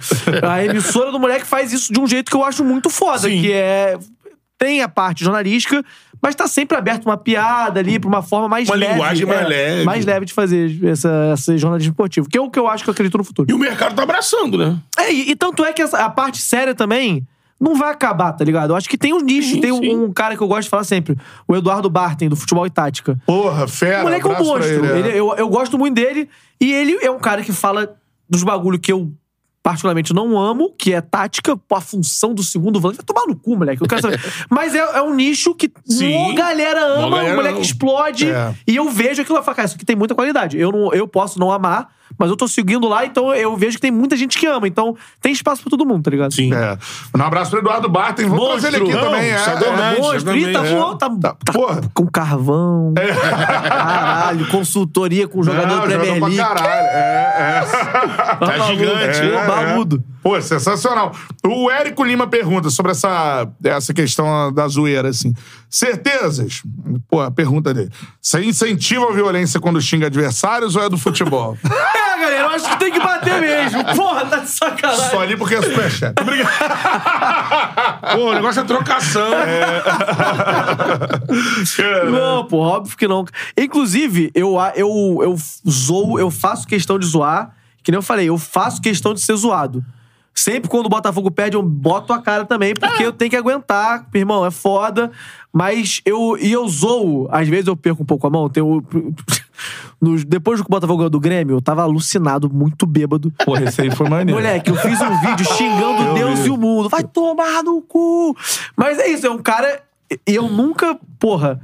A emissora do moleque faz isso de um jeito que eu acho muito foda, Sim. que é. Tem a parte jornalística, mas tá sempre aberto uma piada ali, pra uma forma mais Uma leve. linguagem mais leve. Mais leve de fazer essa, esse jornalismo esportivo. Que é o que eu acho que eu acredito no futuro. E o mercado tá abraçando, né? É, e, e tanto é que essa- a parte séria também não vai acabar, tá ligado? Eu acho que tem um nicho, Sim, tem um, sim. um cara que eu gosto de falar sempre, o Eduardo Bartem, do Futebol e Tática. Porra, fera. O moleque é um monstro. ele, é. Ele- eu, eu gosto muito dele. E ele é um cara que fala dos bagulho que eu particularmente não amo, que é tática, a função do segundo volante. Vai tomar no cu, moleque. Eu quero saber. Mas é, é um nicho que Sim. galera ama, galera o moleque ama. explode. É. E eu vejo aquilo e falo, cara, isso aqui tem muita qualidade. Eu, não, eu posso não amar, mas eu tô seguindo lá, então eu vejo que tem muita gente que ama. Então tem espaço pra todo mundo, tá ligado? Sim. É. Um abraço pro Eduardo Barton. Vamos Monstro. trazer ele aqui Não, também. É, é. Monstro, tá, também, voando, tá, Tá, tá porra. com carvão. Caralho, consultoria com jogador Não, Premier jogador League. caralho. É, é. Tá gigante. Pô, baludo. Pô, sensacional. O Érico Lima pergunta sobre essa, essa questão da zoeira, assim. Certezas? Pô, a pergunta dele. Você incentiva a violência quando xinga adversários ou é do futebol? É, galera, eu acho que tem que bater mesmo. Porra, tá de sacanagem. Só ali porque é superchat. Obrigado. Pô, o negócio é trocação. Não, pô, óbvio que não. Inclusive, eu, eu, eu zoo, eu faço questão de zoar. Que nem eu falei, eu faço questão de ser zoado. Sempre quando o Botafogo perde, eu boto a cara também, porque eu tenho que aguentar. Meu irmão, é foda. Mas eu. E eu zoo, às vezes eu perco um pouco a mão. Tenho, nos- depois que o Botafogo ganhou do Grêmio, eu tava alucinado, muito bêbado. Porra, esse aí foi maneiro. Moleque, eu fiz um vídeo xingando Deus e o mundo. Vai tomar no cu. Mas é isso, é um cara. e Eu nunca, porra.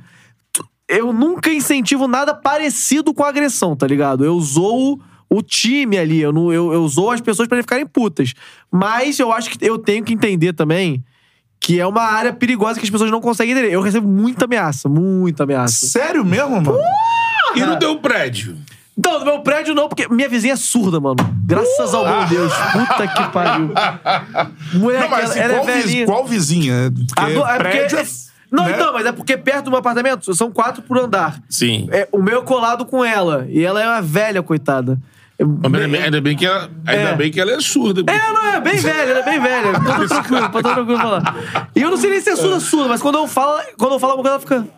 Eu nunca incentivo nada parecido com agressão, tá ligado? Eu zoo o time ali, eu, não, eu, eu zoo as pessoas pra ficarem putas. Mas eu acho que eu tenho que entender também que é uma área perigosa que as pessoas não conseguem entender. Eu recebo muita ameaça, muita ameaça. Sério mesmo, mano? E no teu prédio? Então, no meu prédio não, porque minha vizinha é surda, mano. Graças ao bom Deus. Puta que pariu. Moleque, Não, mas assim, ela, ela qual, é velhinha. qual vizinha? Porque A do- é porque- prédio é- Não, né? então, mas é porque perto do meu apartamento são quatro por andar. Sim. É, o meu é colado com ela. E ela é uma velha, coitada. Ainda bem- ainda bem que ela, ainda É. bem que ela é surda. É, não, é bem velha, ela é bem velha. Tô tranquilo, tô tranquilo falar. E eu não sei nem se é surda, surda, mas quando eu falo, quando eu falo alguma coisa, ela fica.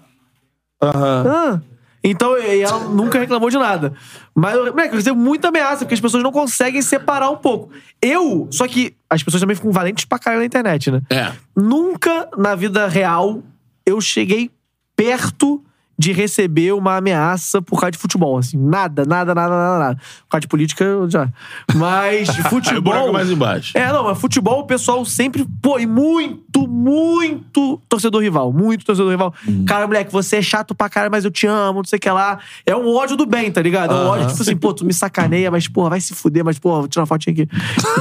Ah. Então, ela nunca reclamou de nada. Mas, moleque, eu recebo muita ameaça, porque as pessoas não conseguem separar um pouco. Eu, só que as pessoas também ficam valentes pra caralho na internet, né? É. Nunca na vida real eu cheguei perto de receber uma ameaça por causa de futebol, assim. Nada, nada, nada, nada, nada. Por causa de política, eu já. Mas futebol. é mais embaixo. É, não, mas futebol o pessoal sempre. Pô, e muito, muito torcedor rival. Muito torcedor rival. Cara, moleque, você é chato pra caralho, mas eu te amo, não sei o que lá. É um ódio do bem, tá ligado? É um ódio, tipo assim, pô, tu me sacaneia, mas, porra, vai se fuder, mas, pô, vou tirar uma fotinha aqui.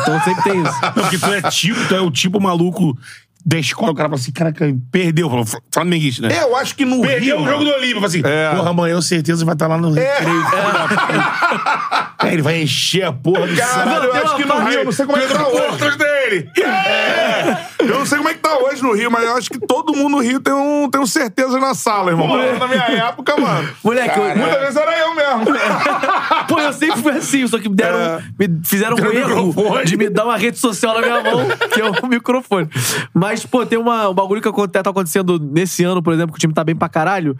Então sempre tem isso. Não, porque tu é tipo, tu é o tipo maluco da escola. O cara fala assim, caraca, perdeu. Falou, Flamenguista, né? É, eu acho que no Perdeu Rio... o jogo do Olímpio. Fala assim, É. porra, amanhã eu certeza vai estar lá no recreio. puta. Aí ele vai encher a porra do Caralho, eu acho que no Rio, eu não sei como é que tá hoje. Dele. Eu não sei como é que tá hoje no Rio, mas eu acho que todo mundo no Rio tem um, tem um certeza na sala, irmão. Mas Na minha época, mano. Moleque, eu- Muitas vezes era eu mesmo. Pô, eu sempre fui assim, só que me deram. É. Me fizeram um erro microfone. de me dar uma rede social na minha mão, que é o microfone. Mas, pô, tem uma, um bagulho que aconte- tá acontecendo nesse ano, por exemplo, que o time tá bem pra caralho.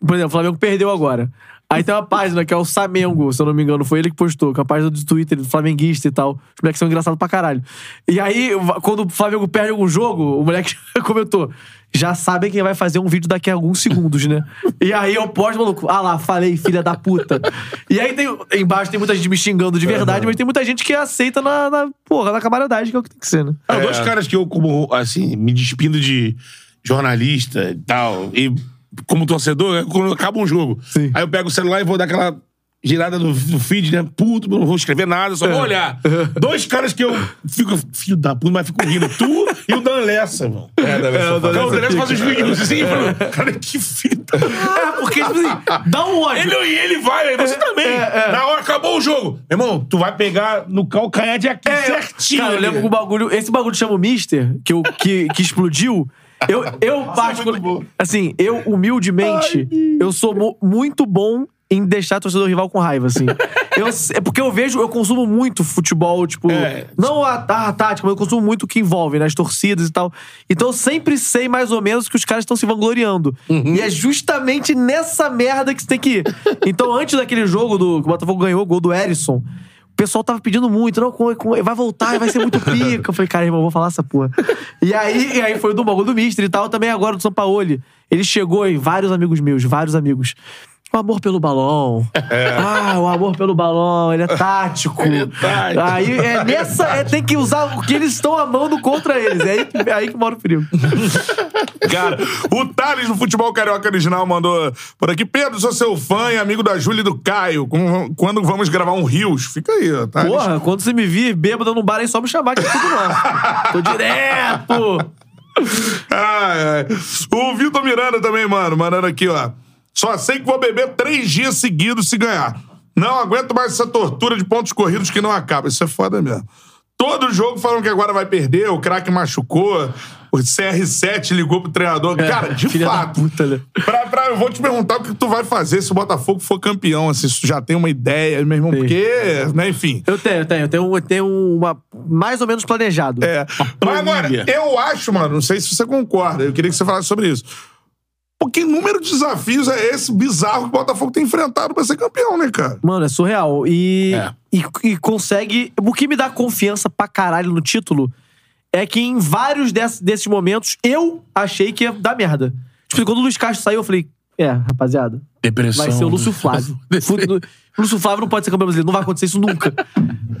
Por exemplo, o Flamengo perdeu agora. Aí tem uma página que é o Samengo, se eu não me engano, foi ele que postou, que é a página do Twitter do flamenguista e tal. Os moleques são engraçados pra caralho. E aí, quando o Flamengo perde algum jogo, o moleque comentou: já sabem quem vai fazer um vídeo daqui a alguns segundos, né? E aí eu posto, maluco, ah lá, falei, filha da puta. E aí tem, embaixo tem muita gente me xingando de verdade, mas tem muita gente que aceita na, na, porra, na camaradagem, que é o que tem que ser, né? Ah, Dois caras que eu, como, assim, me despindo de jornalista e tal, e como torcedor, é quando acaba um jogo. Sim. Aí eu pego o celular e vou dar aquela girada no, no feed, né? Puto, não vou escrever nada, só vou olhar. Dois caras que eu fico, filho da puta, mas fico rindo. Tu e o Dan Lessa, mano. É, deve ser o Dan Cara, o Dan Lessa Lessa faz os vídeos assim, e fala, cara, que filho da É, porque, tipo assim, dá um ódio. Ele, e ele vai, aí você também. Na hora acabou o jogo. Irmão, tu vai pegar no calcanhar de aqui certinho. Cara, eu lembro que o bagulho. Esse bagulho chama o Mister, que, eu, que, que explodiu. Eu, eu particularmente. Assim, eu, humildemente, eu sou mu- muito bom em deixar o torcedor rival com raiva, assim. Eu, é porque eu vejo, eu consumo muito futebol, tipo. É. Não a, a tática, mas eu consumo muito o que envolve, né? As torcidas e tal. Então eu sempre sei mais ou menos que os caras estão se vangloriando. E é justamente nessa merda que você tem que ir. Então, antes daquele jogo do, que o Botafogo ganhou, o gol do Erisson. O pessoal tava pedindo muito, não, com- com- vai voltar, vai ser muito pica. Eu falei, cara, irmão, vou falar essa porra. E aí, e aí foi do bagulho do Mister e tal, também agora do Sampaoli. Ele chegou e vários amigos meus, vários amigos, O amor pelo balão. Ah, o amor pelo balão, ele é tático. Ele é tático. Aí é nessa. É, tem que usar o que eles estão amando contra eles. É aí, que- é aí que mora o perigo. Cara, o Thales do Futebol Carioca Original mandou por aqui. Pedro, sou seu fã e amigo da Júlia e do Caio. Quando vamos gravar um Rios? Fica aí, ó. Thales. Porra, quando você me vir bêbado num bar, aí só me chamar que é tudo nosso. Tô direto. Ai, ai. O Vitor Miranda também, mano, mandando aqui, ó. Só sei que vou beber três dias seguidos se ganhar. Não aguento mais essa tortura de pontos corridos que não acaba. Isso é foda mesmo. Todo jogo falam que agora vai perder, o craque machucou, o CR7 ligou pro treinador. Cara, de É, filha da fato. puta, né? Pra, pra- eu vou te perguntar o que tu vai fazer se o Botafogo for campeão, assim, se tu já tem uma ideia, meu irmão, Sim. porque, né, enfim. Eu tenho, eu tenho. Eu tenho, eu tenho uma. Mais ou menos planejado. É. Mas agora, eu acho, mano, não sei se você concorda, eu queria que você falasse sobre isso. Pô, que número de desafios é esse bizarro que o Botafogo tem enfrentado pra ser campeão, né, cara? Mano, é surreal. E, É. e, e consegue. O que me dá confiança pra caralho no título é que em vários dess- desses momentos eu achei que ia dar merda. Tipo, quando o Luiz Castro saiu, eu falei: é, rapaziada, Depressão. vai ser o Lúcio Flávio. Fu- o Lúcio Flávio não pode ser campeão brasileiro, não vai acontecer isso nunca.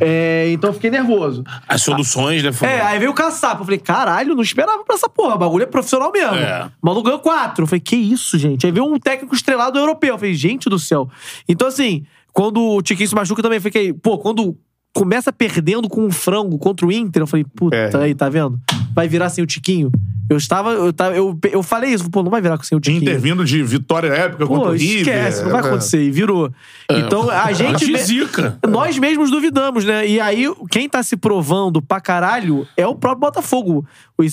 É, então eu fiquei nervoso. As soluções, né? foram- É, aí veio o caçapa. Eu falei, caralho, não esperava pra essa porra. O bagulho é profissional mesmo. É. O maluco ganhou quatro. Eu falei, que isso, gente? Aí veio um técnico estrelado europeu. Eu falei, gente do céu. Então, assim, quando o Tiquinho se machuca, eu também fiquei, pô, quando começa perdendo com um frango contra o Inter, eu falei, puta, É. aí, tá vendo? Vai virar sem o Tiquinho. Eu estava, eu, tava, eu, eu falei isso, pô, não vai virar sem o Tiquinho. Intervindo de vitória épica contra Pô, o River. esquece, não vai é. acontecer. E virou. Então, a gente. me- zica. nós mesmos duvidamos, né? E aí, quem tá se provando pra caralho é o próprio Botafogo.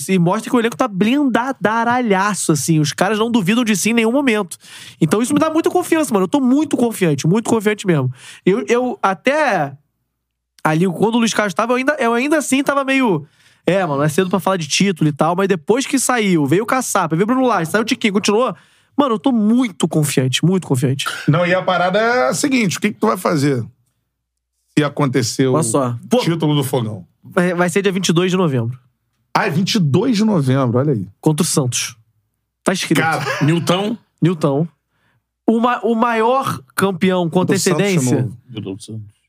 E mostra que o elenco tá blindadaralhaço, assim. Os caras não duvidam de si em nenhum momento. Então isso me dá muita confiança, mano. Eu tô muito confiante, muito confiante mesmo. Eu, eu até. Ali, quando o Luiz Carlos tava, eu ainda, eu ainda assim tava meio. É, mano, é cedo pra falar de título e tal, mas depois que saiu, veio o Caçapa, veio o Bruno Lage, saiu o Tiquinho, continuou. Mano, eu tô muito confiante, muito confiante. Não, e a parada é a seguinte: o que, que tu vai fazer se acontecer o. Pô- título do Fogão? Vai, vai ser dia 22 de novembro, Ah, é 22 de novembro, olha aí. contra o Santos. Tá escrito. Cara, Newton. Newton. O, ma- o maior campeão com antecedência.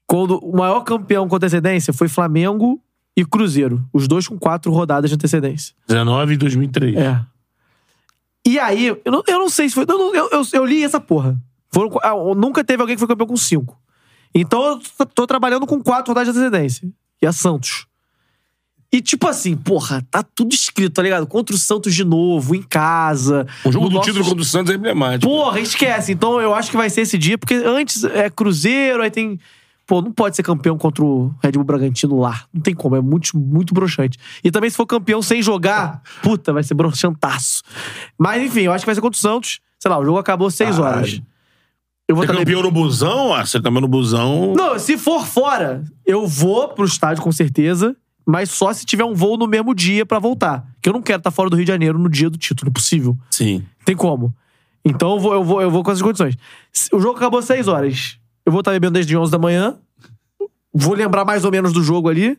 Quando o maior campeão com antecedência foi Flamengo e Cruzeiro. Os dois com quatro rodadas de antecedência. 19 e 2003. É. E aí, eu não, eu não sei se foi. Eu, não- eu, eu, eu li essa porra. Foram, ah, nunca teve alguém que foi campeão com cinco. Então eu tô, tô trabalhando com quatro rodadas de antecedência. E a Santos. E tipo assim, porra, tá tudo escrito, tá ligado? Contra o Santos de novo, em casa. O jogo no do nosso título contra o Santos é emblemático. Porra, esquece. Então eu acho que vai ser esse dia, porque antes é Cruzeiro, aí tem. Pô, não pode ser campeão contra o Red Bull Bragantino lá. Não tem como, é muito, muito broxante. E também se for campeão sem jogar, puta, vai ser broxantaço. Mas enfim, eu acho que vai ser contra o Santos. Sei lá, o jogo acabou às 6 Caralho. horas. Eu vou Ser também. campeão no busão? Ah, ser campeão no busão. Não, se for fora, eu vou pro estádio com certeza, mas só se tiver um voo no mesmo dia pra voltar. Que eu não quero estar fora do Rio de Janeiro no dia do título, impossível. Sim. Tem como. Então eu vou, eu vou, eu vou com essas condições. O jogo acabou às 6 horas. Eu vou estar bebendo desde 11 da manhã. Vou lembrar mais ou menos do jogo ali.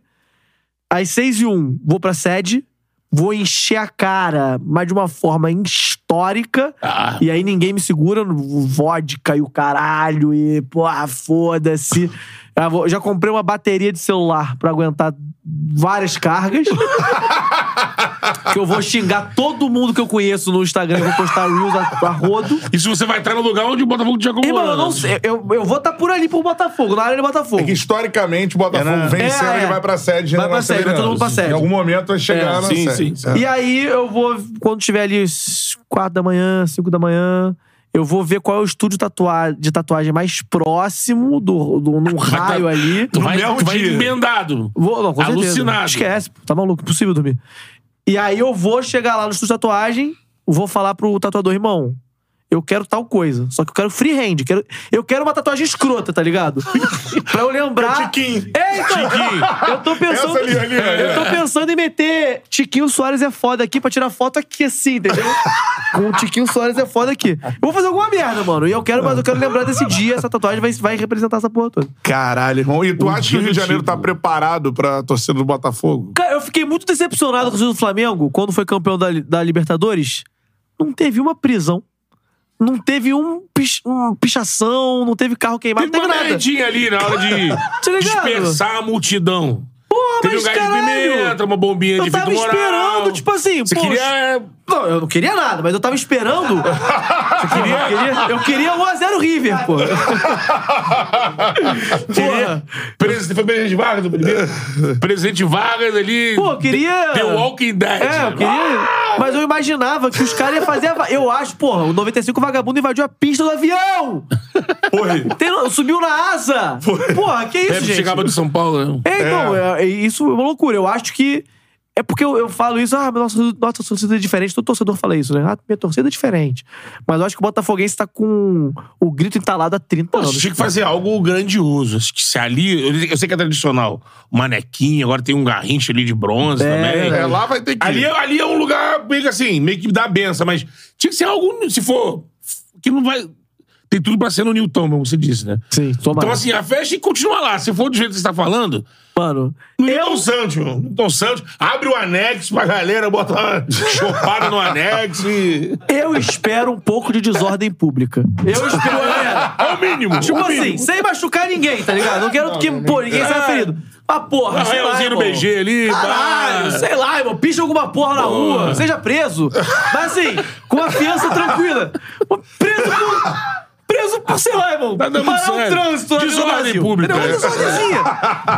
Às 6 e 1, vou pra sede. Vou encher a cara, mas de uma forma histórica. Ah, E aí ninguém me segura vodka e o caralho. E, porra, foda-se. Já, vou- já comprei uma bateria de celular pra aguentar várias cargas. que eu vou xingar todo mundo que eu conheço no Instagram. Eu vou postar Reels a, a rodo. E se você vai entrar no lugar onde o Botafogo tinha como E, mano, eu não sei. Eu, eu vou estar por ali pro Botafogo, na área do Botafogo. É que historicamente o Botafogo Era- vencendo, É, é. ele vai pra sede. Vai né, pra sede, vai todo mundo pra sede. Em algum momento vai chegar É, na sim, sede. sim, sim. É. E aí eu vou, quando tiver ali às 4 da manhã, 5 da manhã, eu vou ver qual é o estúdio tatua de tatuagem mais próximo do, do num raio ali. Tu vai, tu vai emendado. Vou, não, com certeza. Alucinado. Esquece, tá maluco, impossível dormir. E aí eu vou chegar lá no estúdio de tatuagem, vou falar pro tatuador, irmão, eu quero tal coisa. Só que eu quero freehand. Quero, eu quero uma tatuagem escrota, tá ligado? pra eu lembrar. Tiquinho. É, então. Eu tô pensando. Ali, ali. Eu tô pensando em meter Tiquinho Soares é foda aqui pra tirar foto aqui, assim, entendeu? Com o Tiquinho Soares é foda aqui. Eu vou fazer alguma merda, mano. E eu quero, mas eu quero lembrar desse dia. Essa tatuagem vai, vai representar essa porra toda. Caralho, irmão. E tu O acha que o Rio de Janeiro tá título. preparado pra torcida do Botafogo? Cara, eu fiquei muito decepcionado com o do Flamengo quando foi campeão da, da Libertadores. Não teve uma prisão. Não teve um, pich, um pichação, não teve carro queimado, Teve não uma teve nada. meredinha ali na hora de Tá dispersar a multidão. Porra, Teve um mas gás de caralho, pimenta, uma bombinha eu de tava moral. esperando, tipo assim, Você pô, queria... Não, eu não queria nada, mas eu tava esperando. Você queria? Eu queria, eu queria 1x0 River, pô. Porra. Presidente, foi presidente Vargas primeiro? presidente Vargas ali... Pô, eu queria. The Walking Dead. É, eu queria. Mas eu imaginava que os caras iam fazer. a Eu acho, porra, o 95 vagabundo invadiu a pista do avião! Foi. Tem- Subiu na asa! Porra, que isso, Pepe gente? chegava de São Paulo. né? É, então, é, é- isso é uma loucura. Eu acho que. É porque eu, eu falo isso, ah, nossa, nossa torcida é diferente. Todo torcedor fala isso, né? Ah, minha torcida é diferente. Mas eu acho que o Botafoguense tá com o grito entalado há 30 Pô, anos. tinha que fazer algo grandioso. Acho que se ali. Eu, eu sei que é tradicional. O manequinho, agora tem um garrinche ali de bronze É, também. É, lá vai ter que. Ali, é- ali é um lugar meio que assim, meio que dá benção, mas tinha que ser algo, se for. Que não vai. Tem tudo pra ser no Newton, como você disse, né? Sim, tomara. Então, assim, a festa e continua lá. Se for do jeito que você tá falando, Mano, no eu, Newton Santos, meu. Newton Santos, abre o anexo pra galera, bota uma chopada no anexo e. eu espero um pouco de desordem pública. Eu espero, galera. É o mínimo. Tipo o assim, mínimo. sem machucar ninguém, tá ligado? Não quero que, pô, ninguém saia É. ferido. Ah, porra, Ah, sei lá, no irmão. BG ali, Caralho, pá. sei lá, irmão. Picha alguma porra na rua, seja preso. Mas assim, com a fiança tranquila. Preso por... Preso por, sei lá, irmão. Tá dando parar o certo. trânsito. Desordem Brasil. pública, Entendeu? é. Uma desordemzinha.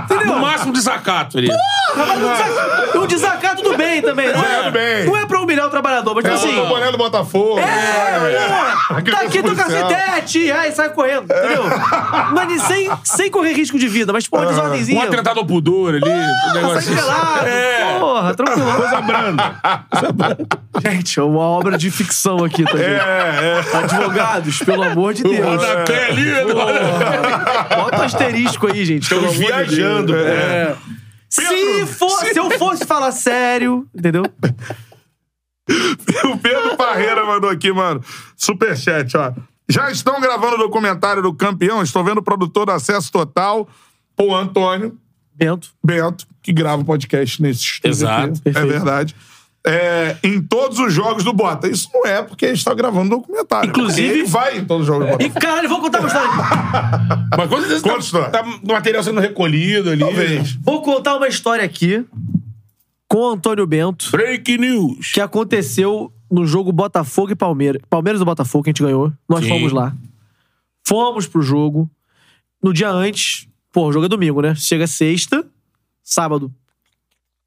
Entendeu? No máximo desacato ali. Porra, mas um desacato- Um desacato do bem também. Não é, Tudo bem. não é pra humilhar o trabalhador, mas tipo É, assim... o boné do Botafogo. É, porra, tá aqui teu cacetete, ai, sai correndo, entendeu? Mas sem, sem correr risco de vida, mas, porra, Um desordemzinha. atentado ao pudor ali. um Sai negócio pelado, É. porra, tranquilo. Coisa branda. Gente, é uma obra de ficção aqui, tá É, é. Advogados, pelo amor de Deus. Rodapé ali. Bota um asterisco aí, gente. Estamos de viajando. Deus. É. Se, for, se eu fosse falar sério, entendeu? O Pedro Parreira mandou aqui, mano. Superchat, ó. Já estão gravando o documentário do campeão. Estou vendo o produtor do Acesso Total, o Antônio Bento. Bento, que grava o podcast nesse estúdio. Exato. É verdade. É, em todos os jogos do Bota. Isso não é porque a gente tá gravando documentário. Inclusive- Ele vai em todos os jogos do Bota. E, caralho, vou contar uma história. Mas Conta a tá, tá material sendo recolhido ali. Talvez. Vou contar uma história aqui com o Antônio Bento. Break news. que aconteceu no jogo Botafogo e Palmeiras. Palmeiras e Botafogo, que a gente ganhou. Nós Sim. fomos lá. Fomos pro jogo. No dia antes, pô, o jogo é domingo, né? Chega sexta, sábado,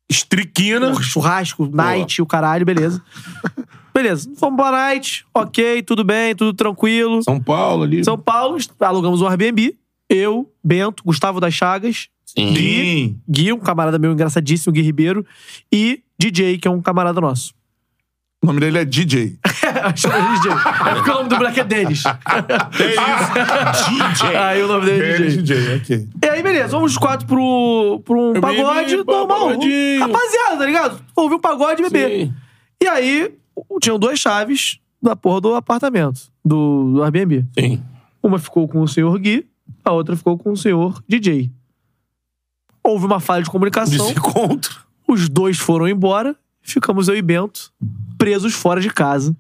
Estriquina. churrasco, night, o caralho, beleza. beleza, fomos pra night, ok, tudo bem, tudo tranquilo. São Paulo ali. São Paulo, alugamos um Airbnb. Eu, Bento, Gustavo das Chagas, Sim. Sim. Gui, um camarada meu engraçadíssimo, Gui Ribeiro, e DJ, que é um camarada nosso. O nome dele é DJ. Chama DJ. É porque o nome do moleque é Denis. DJ. Aí o nome dele é é DJ. DJ, ok. E aí, beleza, vamos os quatro pro, pro um Eu pagode bebi, normal. pagodinho. Rapaziada, tá ligado? Ouvir um pagode e beber. Sim. E aí, tinham duas chaves da porra do apartamento, do, do Airbnb. Sim. Uma ficou com o senhor Gui, a outra ficou com o senhor DJ. Houve uma falha de comunicação, Desencontro. os dois foram embora, ficamos eu e Bento presos fora de casa.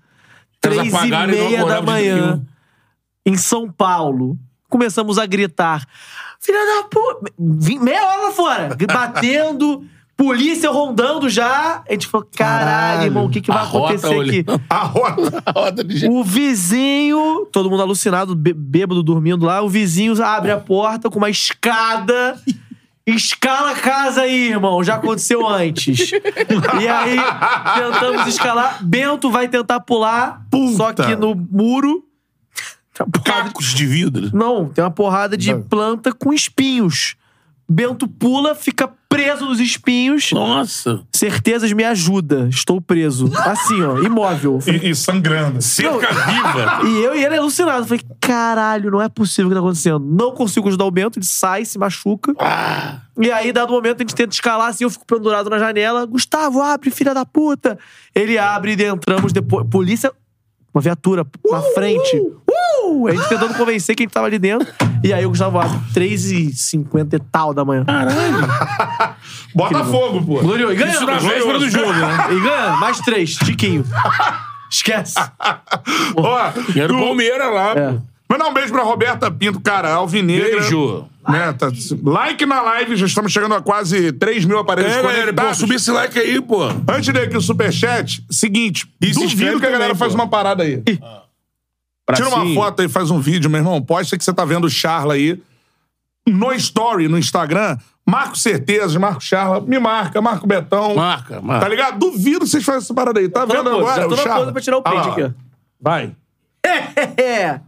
Três e e meia da manhã, em São Paulo. Começamos a gritar. Filha da puta! Meia hora lá fora. Batendo, polícia rondando já. A gente falou, caralho, irmão, o que, que vai A rota acontecer aqui? A rota. A roda de gente. O vizinho, todo mundo alucinado, bê- bêbado, dormindo lá. O vizinho abre a porta com uma escada. Escala a casa aí, irmão. Já aconteceu antes. E aí, tentamos escalar. Bento vai tentar pular, Puta. só que no muro. Cacos de vidro. Não, tem uma porrada de Não. planta com espinhos. Bento pula, fica preso nos espinhos. Nossa. Certezas me ajuda. Estou preso. Assim, ó, imóvel. E, e sangrando. Cerca viva. E eu e ele alucinado. Falei, caralho, não é possível o que tá acontecendo. Não consigo ajudar o Bento, ele sai, se machuca. Ah. E aí, dado momento, a gente tenta escalar assim, eu fico pendurado na janela. Gustavo, abre, filha da puta. Ele abre e entramos depois. Polícia, uma viatura na frente. Uh! A gente tentando convencer que a gente tava ali dentro. E aí o Gustavo abre 3h50 e tal da manhã. Botafogo, pô. Glorioso. E ganha. Isso na véspera do jogo, né? E ganha mais três, Tiquinho. Esquece. Ó, E era o Palmeiras lá, É. pô. Mandar um beijo pra Roberta Pinto, cara, Alvinegra. Beijo. Né, tá- like na live, já estamos chegando a quase 3 mil aparelhos É, galera, pô, conectados. subir esse like aí, pô. Antes de ler aqui o superchat, seguinte, E duvido que a galera também, faz pô. uma parada aí. Tira uma Bracinho. foto aí, faz um vídeo, meu irmão. Posta que você tá vendo o Charla aí. No story, no Instagram. Marco Certezas, Marco Charla. Me marca, Marco Betão. Marca, marca. Tá ligado? Duvido que vocês façam essa parada aí. Tá vendo agora já tô na Charla? pra tirar o print aqui, ó. Vai. É.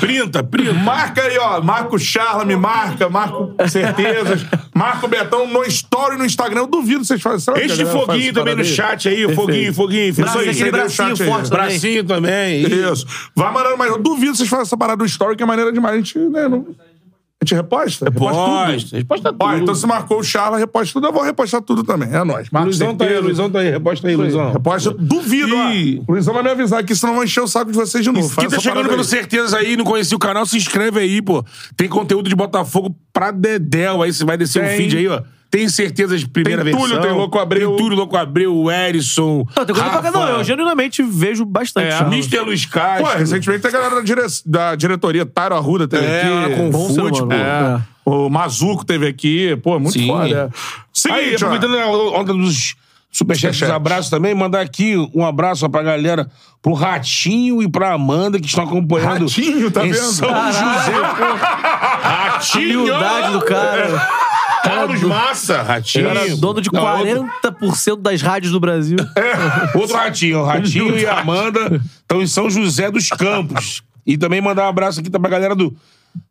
Printa, printa. Marca aí, ó. Marco Charla, me marca. Marco Certezas. Marco Betão no story no Instagram. Eu duvido que vocês fazem. Será galera faz foguinho também no aí? chat aí, foguinho, foguinho. Isso aí, Bracinho, aquele o bracinho aí. forte também. bracinho também. Isso. Vai mandando, mas eu duvido que vocês façam essa parada do story, que é maneira demais. A gente, né, não... A gente reposta? Reposta tudo. Reposta tudo. Ó, então se marcou o Charla, reposta tudo. Eu vou repostar tudo também. É nóis. Marco Luizão tá aí. Luizão tá aí. Reposta aí, Luizão. Reposta. Duvido, ó. Ih. O Luizão vai me avisar aqui, senão vai encher o saco de vocês de novo. Quem Faz tá chegando pelo certeza aí, não conhecia o canal, se inscreve aí, pô. Tem conteúdo de Botafogo pra Dedéu. Aí você vai descer o feed aí, ó. Tem certeza de primeira Tem versão. Túlio, tem Louco Abreu. Tem Túlio, Louco Abreu, o Erisson. Não, tem coisa pra Rafa, Não, eu genuinamente vejo bastante. é. Mr. Luiz Pô, Castro. recentemente tem a galera da, dire... da diretoria, Tyro Arruda teve É, aqui. com Bom Fute, pô. É. O Mazuco teve aqui. Pô, muito Sim. foda. Aí, Seguinte, ó. aproveitando a onda dos superchats, Superchat. abraços também, mandar aqui um abraço pra galera, pro Ratinho e pra Amanda, que estão acompanhando. Ratinho, tá em vendo? São Caralho, José. Ratinho! Humildade do cara. Carlos Massa, Ratinho. Cara, dono de Não, 40% das rádios do Brasil. Outro ratinho, o Ratinho e a Amanda estão em São José dos Campos. E também mandar um abraço aqui pra galera do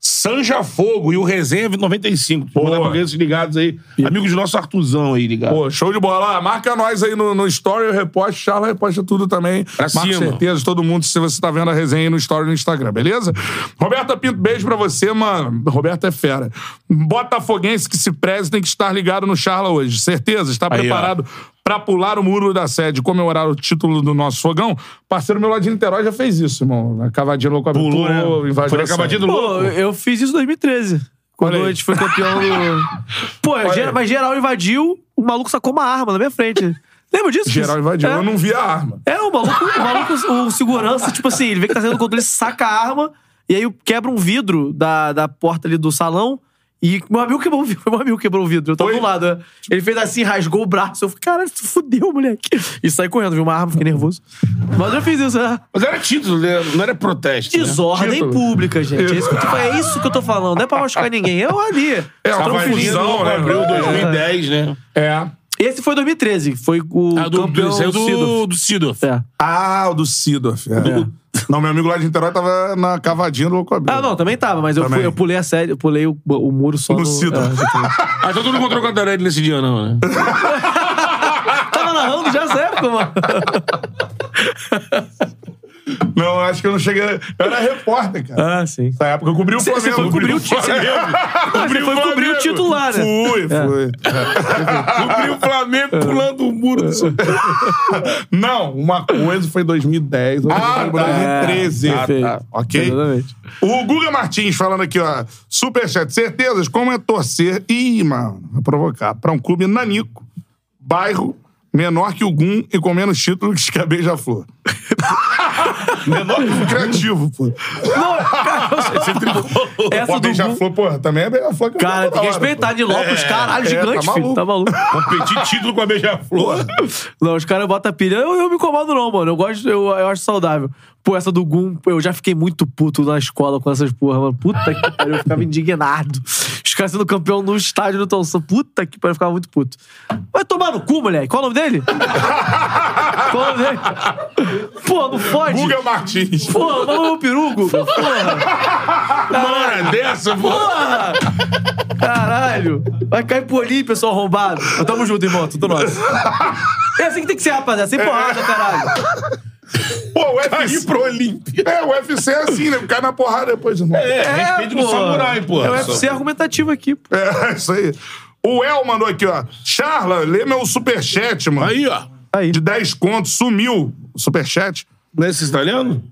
Sanja Fogo e o Resenha 95. Boa. Mandar pra esses ligados aí. Amigos do nosso Artuzão aí, ligado. Pô, show de bola. Ah, Marca nós aí no, no Story, eu reposto, Charla reposta tudo também. Pra Marca cima. certeza, todo mundo, se você tá vendo a resenha aí no Story no Instagram, beleza? Roberta Pinto, beijo pra você, mano. Roberta é fera. Botafoguense que se preze tem que estar ligado no Charla hoje. Certeza, está Aí, ó. preparado pra pular o muro da sede e comemorar o título do nosso fogão? Parceiro meu lá de Niterói já fez isso, irmão. Na cavadinha louco Pulou, né? invadiu Foi a cavadinha do Pô, louco. eu fiz isso em 2013. Quando a gente foi campeão do. Pô, mas geral invadiu, o maluco sacou uma arma na minha frente. Lembra disso? Geral invadiu. É. Eu não vi a arma. É, o maluco, o maluco, o segurança, tipo assim, ele vê que tá saindo do controle, saca a arma, e aí quebra um vidro da, da porta ali do salão. E meu amigo quebrou o vidro. Meu amigo quebrou o vidro. Eu tava Oi? do lado. né? Ele fez assim, rasgou o braço. Eu falei, caralho, tu fudeu, moleque. E saí correndo, vi uma arma, fiquei nervoso. Mas eu fiz isso, né? Mas era título, né? não era protesto. né? Desordem Título. pública, gente. É isso, que eu tô, é isso que eu tô falando. Não é pra machucar ninguém. Eu ali. É, do confusão, Louco né? Abreu 2010, né? É. Esse foi 2013. Foi o Ah, do, campeão do, do, Sidorf. do Sidorf. É. Ah, o do Sidorf. É. Não, meu amigo lá de Niterói tava na cavadinha do Louco Abreu. Ah, não, também tava, mas eu, Também. fui- eu pulei a série, eu pulei o, o muro só No no. Sidorf. é. Ah, então tu não encontrou o Cantarelli nesse dia, não, né? tava narrando já certo, mano. Não, acho que eu não cheguei. Eu era repórter, cara. Ah, sim. Nessa época eu cobri o Flamengo. você foi cobrir o Flamengo. Você foi cobrir o titular, né? Fui, fui. Cobriu o Flamengo pulando o muro do. Não, uma coisa foi 2010, outra Ah, foi tá. 2013. É, tá. Ok? Exatamente. O Guga Martins falando aqui, ó. Superchat, certezas, como é torcer. Ih, mano, vai provocar. Pra um clube nanico, bairro, menor que o Gum e com menos títulos que a Beija-Flor. Menor que o criativo, pô. Não, cara, Pô, essa a do Beija-Flor, porra, também é Beija-Flor Cara, tem que respeitar pô. de Lopes, caralho, é, gigante, tá filho. Tá maluco. Competir título com a Beija-Flor. Não, os caras botam pilha. Eu, eu me incomodo, não, mano. Eu gosto, eu, eu acho saudável. Pô, essa do Gum, pô, eu já fiquei muito puto na escola com essas porra, mano. Puta que pariu, eu ficava indignado. Caras sendo campeão no estádio do Tonsão. Puta que pariu, ficava muito puto. Vai tomar no cu, moleque. Qual o nome dele? Qual o nome dele? Pô, não fode. Guga Martins. Porra, mama meu peru, Guga. Porra. Hora dessa, pô. Porra! Caralho! Vai cair por ali, pessoal arrombado. Mas tamo junto, irmão, tudo nosso. É assim que tem que ser, rapaziada. Sem porrada, caralho. Pô, o UFC. Cair pro Olímpia. É, o UFC é assim, né? Cai na porrada depois, irmão. É, respeito do pô. samurai, pô. É o UFC argumentativo aqui, pô. É, isso aí. O El mandou aqui, ó. Charla, lê meu superchat, mano. Aí, ó. Aí. De 10 contos, sumiu o superchat. Não é esse italiano?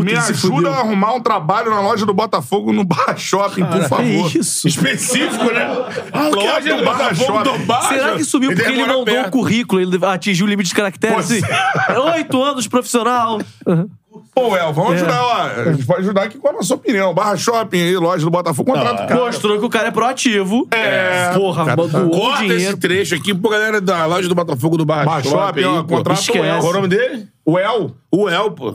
Me ele se ajuda fudeu. a arrumar um trabalho na loja do Botafogo no Barra Shopping, por favor. Que isso? Específico, né? A loja do do Barra Shopping. do Barra. Será que subiu porque ele mandou um perto. currículo, ele atingiu o limite de caracteres? Assim, Oito anos profissional. Pô, El, vamos É. ajudar, ó. A gente pode ajudar aqui com a nossa opinião. Barra Shopping aí, loja do Botafogo, contrato cara. Mostrou que o cara é proativo. É. Porra, Cara, doou Corta dinheiro. esse trecho aqui pra galera da loja do Botafogo do Barra, Barra Shopping, ó, contrato esquece. o El. Qual é o nome dele? O El. O El, pô.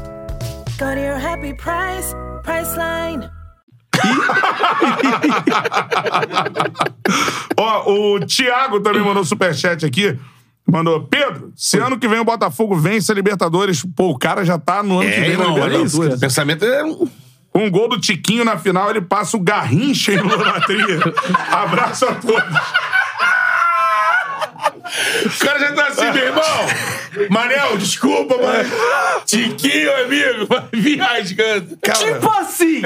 Go to your happy price, Priceline. Ó, o Thiago também mandou superchat aqui. Mandou, Pedro, se ano que vem o Botafogo vence a Libertadores, pô, o cara já tá no ano que É, vem na irmão, olha Libertadores. isso. Pensamento é... um- Um gol do Tiquinho na final, ele passa o Garrincha em idolatria. Abraço a todos. O cara já tá assim, meu irmão. Manel, desculpa, mas... Tiquinho, amigo, vai viajando. Tipo assim!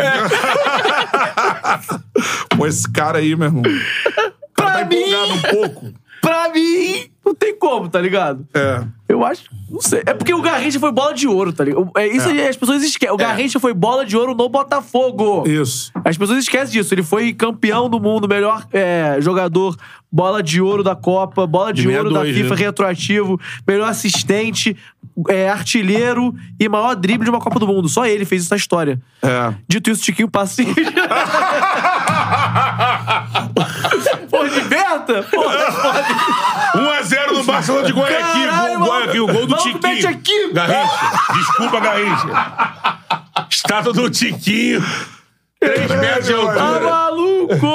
Pô, esse cara aí, meu irmão. O cara Pra tá mim- empolgado um pouco. Pra mim, não tem como, tá ligado? É. Eu acho. Não sei. É porque o Garrincha foi bola de ouro, tá ligado? É isso aí, as pessoas esquecem. O Garrincha foi bola de ouro no Botafogo. Isso. As pessoas esquecem disso. Ele foi campeão do mundo, melhor é, jogador, bola de ouro da Copa, bola de, De ouro da 62, FIFA né? retroativo, melhor assistente, é, artilheiro e maior drible de uma Copa do Mundo. Só ele fez isso na história. É. Dito isso, Tiquinho passa liberta! Pô, 1x0 no Barcelona de Guayaquil. Caralho, Gol, Guayaquil, gol do Tiquinho. mete aqui. Garrincha. Desculpa, Garrincha. Estátua do Tiquinho. 3 metros de tá altura. maluco!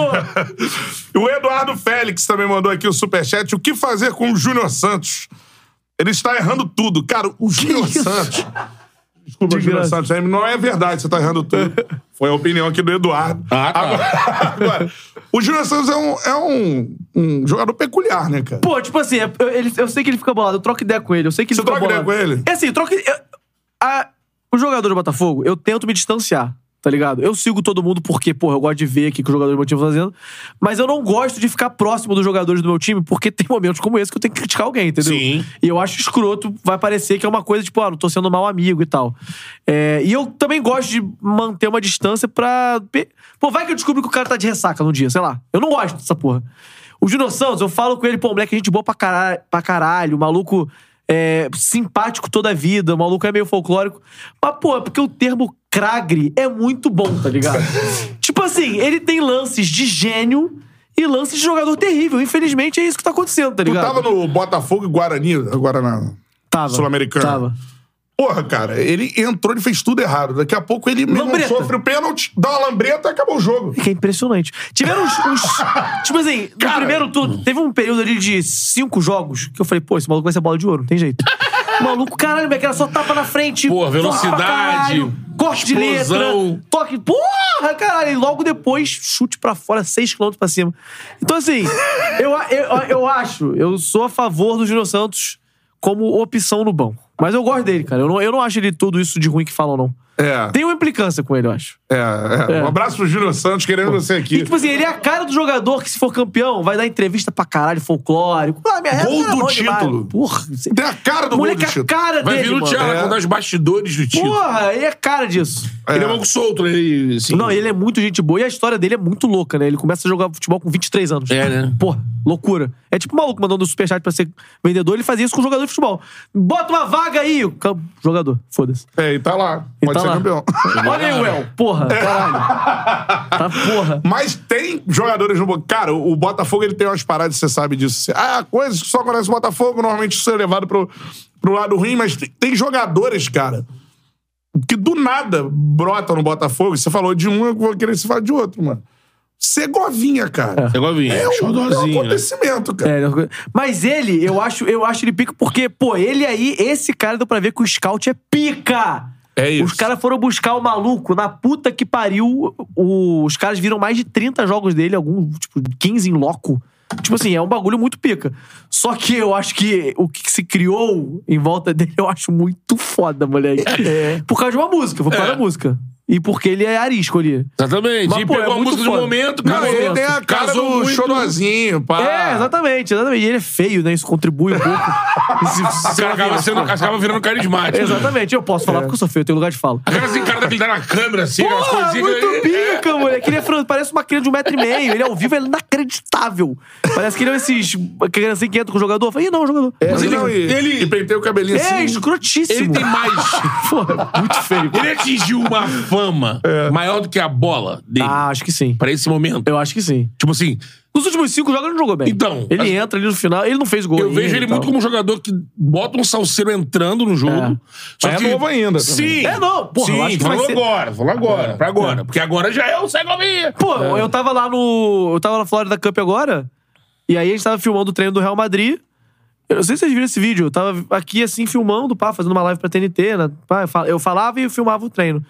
O Eduardo Félix também mandou aqui o superchat. O que fazer com o Júnior Santos? Ele está errando tudo. Cara, o Júnior? Santos... Desculpa, graça. Santos. Não é verdade, você tá errando tudo. Foi a opinião aqui do Eduardo. Ah, tá. Agora, agora, o Júnior Santos é, um, é um, um jogador peculiar, né, cara? Pô, tipo assim, eu, eu sei que ele fica bolado, eu troco ideia com ele, eu sei que ele Você troca ideia bolado. com ele? É assim, eu troco. eu- a- o jogador do Botafogo, eu tento me distanciar, tá ligado? Eu sigo todo mundo porque, porra, eu gosto de ver aqui o que os jogadores do meu time estão fazendo, mas eu não gosto de ficar próximo dos jogadores do meu time porque tem momentos como esse que eu tenho que criticar alguém, entendeu? Sim. E eu acho escroto, vai parecer que é uma coisa tipo, ah, não tô sendo mau amigo e tal. É, e eu também gosto de manter uma distância pra. Pô, vai que eu descubro que o cara tá de ressaca num dia, sei lá. Eu não gosto dessa porra. O Júnior Santos, eu falo com ele, pô, moleque, gente boa pra caralho, pra caralho maluco é, simpático toda a vida, o maluco é meio folclórico. Mas, pô, é porque o termo cragre é muito bom, tá ligado? tipo assim, ele tem lances de gênio e lances de jogador terrível. Infelizmente é isso que tá acontecendo, tá Tu ligado? tava no Botafogo e Guarani, agora na Tava. Sul-Americana. Tava. Porra, cara, ele entrou e fez tudo errado. Daqui a pouco ele mesmo sofre o pênalti, dá uma lambreta e acabou o jogo. Que é impressionante. Tiveram uns. uns- tipo assim, no primeiro turno, teve um período ali de cinco jogos que eu falei, pô, esse maluco vai ser bola de ouro, não tem jeito. Maluco, caralho, moleque, era só tapa na frente. Pô, velocidade, Corte de letra. Toque. Porra, caralho. E logo depois, chute pra fora, 6km pra cima. Então, assim, eu, eu, eu acho, eu sou a favor do Júnior Santos como opção no banco. Mas eu gosto dele, cara. Eu não, eu não acho ele tudo isso de ruim que falam, não. É, Tem uma implicância com ele, eu acho. é, é. É. Um abraço pro Júnior Santos, querendo você E, aqui. tipo assim, ele é a cara do jogador que, se for campeão, vai dar entrevista pra caralho, folclórico. Ah, minha Gol do bom demais. título. Porra. você- Tem a cara do Moleque, gol do a título. cara Vai dele, vir o mano. Thiago É. contar os bastidores do título. Porra, ele é cara disso. Ele é um pouco solto, né? Ele, assim, Não, ele é muito gente boa e a história dele é muito louca, né? Ele começa a jogar futebol com 23 anos. É, né? Porra, loucura. É tipo o maluco mandando superchat pra ser vendedor, ele fazia isso com jogador de futebol. Bota uma vaga aí, o cam- jogador. Foda-se. É, e tá lá. Ele Pode tá ser lá. campeão. Olha aí, Well. Porra, caralho. Tá porra. Mas tem jogadores no. Bo- Cara, o Botafogo ele tem umas paradas, você sabe disso. Ah, coisas que só acontece no Botafogo, normalmente isso é levado pro, pro lado ruim, mas tem, tem jogadores, cara, que do nada brotam no Botafogo. Você falou de um, eu vou querer se falar de outro, mano. Segovinha, cara. É igual vinha. É um, é um Xodózinho, né? acontecimento, cara. É, mas ele, eu acho, eu acho ele pica porque, pô, ele aí, esse cara deu pra ver que o scout é pica. É isso. Os caras foram buscar o maluco na puta que pariu. O- os caras viram mais de 30 jogos dele, alguns, tipo, 15 em loco. Tipo assim, é um bagulho muito pica. Só que eu acho que o que se criou em volta dele, eu acho muito foda, moleque. É. Por causa de uma música, por causa É. da música. E porque ele é arisco ali. Exatamente. Mas, e pô, pegou é a música foda. momento, Não, cara. ele tem a Casou do muito. chorozinho, pá. É, exatamente, exatamente. E ele é feio, né? Isso contribui um pouco. Esse- O cara acaba, sendo, acaba virando carismático. Exatamente, eu posso falar porque eu sou feio, eu tenho lugar de fala. A cara assim, cara daquele na câmera, assim, Porra, coisinhas. muito que- pica, moleque. Ele é parece uma criança de um metro e meio. Ele ao vivo é inacreditável. Parece que ele é esses criancinha que entra com o jogador. Eu falei, não, jogador. É, Mas ele- não, e, ele- e pentei o cabelinho É, assim. escrotíssimo. Ele tem mais. Porra, muito feio. Ele atingiu uma fama maior do que a bola dele Ah, acho que sim. pra esse momento. Eu acho que sim. Tipo assim, Nos últimos cinco jogos ele não jogou bem. Então, Ele entra ali no final, ele não fez gol. eu vejo ele muito como um jogador que bota um salseiro entrando no jogo. É. Só Mas é que, novo ainda também. Sim. É, não, porra, sim, eu acho que vai falou ser- agora, falou agora, pra agora. Porque agora já é o Segovia. Pô, eu tava lá no. Eu tava na Florida Cup agora. E aí a gente tava filmando o treino do Real Madrid. Eu não sei se vocês viram esse vídeo. Eu tava aqui assim, filmando, pá, fazendo uma live pra TNT. Né? Pá, eu falava e eu filmava o treino.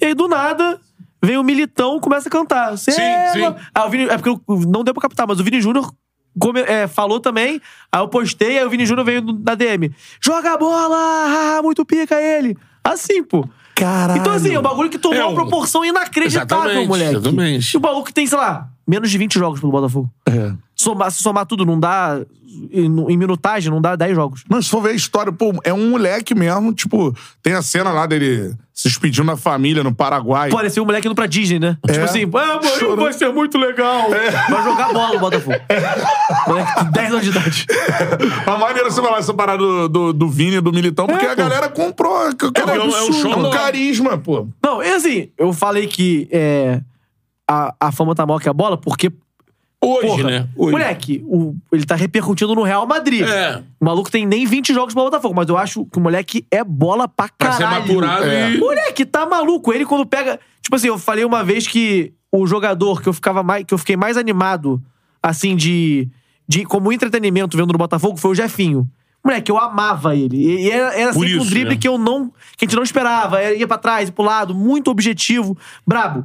E aí, do nada, vem o Militão começa a cantar. Sim, sim. Ah, o Vini, é porque não deu pra captar, mas o Vini Júnior come- é, falou também. Aí eu postei, aí o Vini Júnior veio na DM. Joga a bola! ah, muito pica ele! Assim, pô. Caralho. Então, assim, é um bagulho que tomou É uma um- proporção inacreditável, Exatamente, moleque. exatamente. E o maluco tem, sei lá, menos de 20 jogos pelo Botafogo. É. Somar, se somar tudo, não dá. Em, em minutagem, não dá 10 jogos. Não, se for ver a história, pô, é um moleque mesmo, tipo, tem a cena lá dele se despedindo da família no Paraguai. Pareceu um moleque indo pra Disney, né? É. Tipo assim, ah, mano, vai ser muito legal. Vai jogar bola no Botafogo. Moleque de 10 anos de idade. A maneira você falar essa parada do, do, do Vini e do Militão, porque É, a galera comprou. Cara, É, é um show um novo. carisma, pô. Não, e assim, eu falei que é, a, a fama tá maior que a bola, porque. Hoje, porra, né? Hoje. Moleque, o- ele tá repercutindo no Real Madrid. É. O maluco tem nem 20 jogos pro Botafogo, mas eu acho que o moleque é bola pra Pra ser caralho. maturado É. e... Moleque, tá maluco. Ele quando pega. Tipo assim, eu falei uma vez que o jogador que eu ficava mais. que eu fiquei mais animado, assim, de. de como entretenimento vendo no Botafogo foi o Jefinho. Moleque, eu amava ele. E era, era sempre um isso, drible né? que eu não. que a gente não esperava. Era- Ia pra trás, pro lado, muito objetivo, brabo.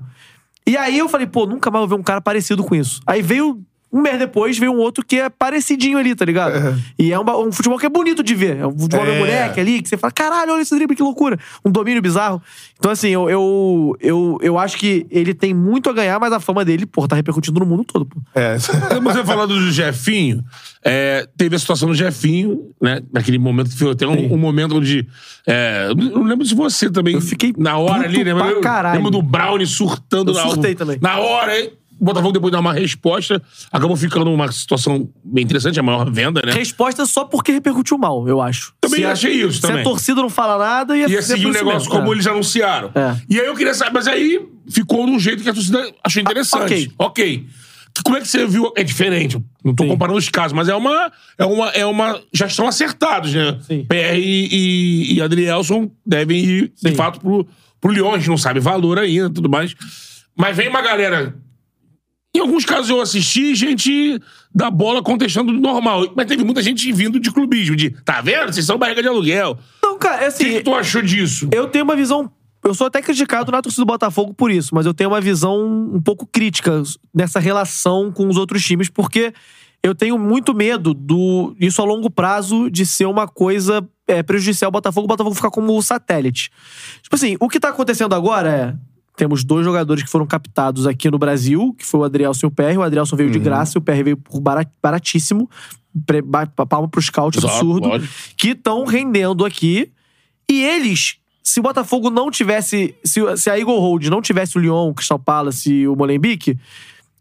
E aí eu falei, pô, nunca mais vou ver um cara parecido com isso. Aí veio. Um mês depois veio um outro que é parecidinho ali, tá ligado? E é um, um futebol que é bonito de ver. É um futebol É. de moleque ali, que você fala, caralho, olha esse drible, que loucura. Um domínio bizarro. Então, assim, eu, eu, eu, eu acho que ele tem muito a ganhar, mas a fama dele, pô, tá repercutindo no mundo todo, pô. É. Quando você falando do Jefinho, é, teve a situação do Jefinho, né? Naquele momento que foi até um, um momento onde. É, eu não lembro se você também. Eu fiquei na hora puto ali, né? caralho. Lembro do Brownie surtando Eu na surtei também. Na hora, hein? O Botafogo depois de dar uma resposta, acabou ficando uma situação bem interessante, a maior venda, né? Resposta só porque repercutiu mal, eu acho. Também Se a- achei isso Se também. a torcida não fala nada, ia, Ia seguir o negócio mesmo. como É. eles anunciaram. É. E aí eu queria saber, mas aí ficou de um jeito que a torcida achou interessante. ok. Ok. Como é que você viu? É diferente. Não tô Sim. comparando os casos, mas é uma. É uma, é uma já estão acertados, né? Sim. PR e, e, e Adrielson devem ir, Sim. de fato, pro, pro Lyon. A gente não sabe valor ainda tudo mais. Mas vem uma galera. Em alguns casos eu assisti gente da bola contestando do normal. Mas teve muita gente vindo de clubismo, de tá vendo? Vocês são barriga de aluguel. Não, cara, é O assim, que, que tu achou disso? eu tenho uma visão. Eu sou até criticado na torcida do Botafogo por isso, mas eu tenho uma visão um pouco crítica nessa relação com os outros times, porque eu tenho muito medo do isso a longo prazo de ser uma coisa é, prejudicial ao Botafogo, o Botafogo ficar como satélite. Tipo assim, o que tá acontecendo agora é. Temos dois jogadores que foram captados aqui no Brasil, que foi o Adrielson e o PR. O Adrielson veio de graça e o PR veio por bara- baratíssimo. Palma pro scout, Exato, absurdo. lógico. Que estão rendendo aqui. E eles, se o Botafogo não tivesse. Se, se a Eagle Hold não tivesse o Lyon, o Crystal Palace e o Molenbeek,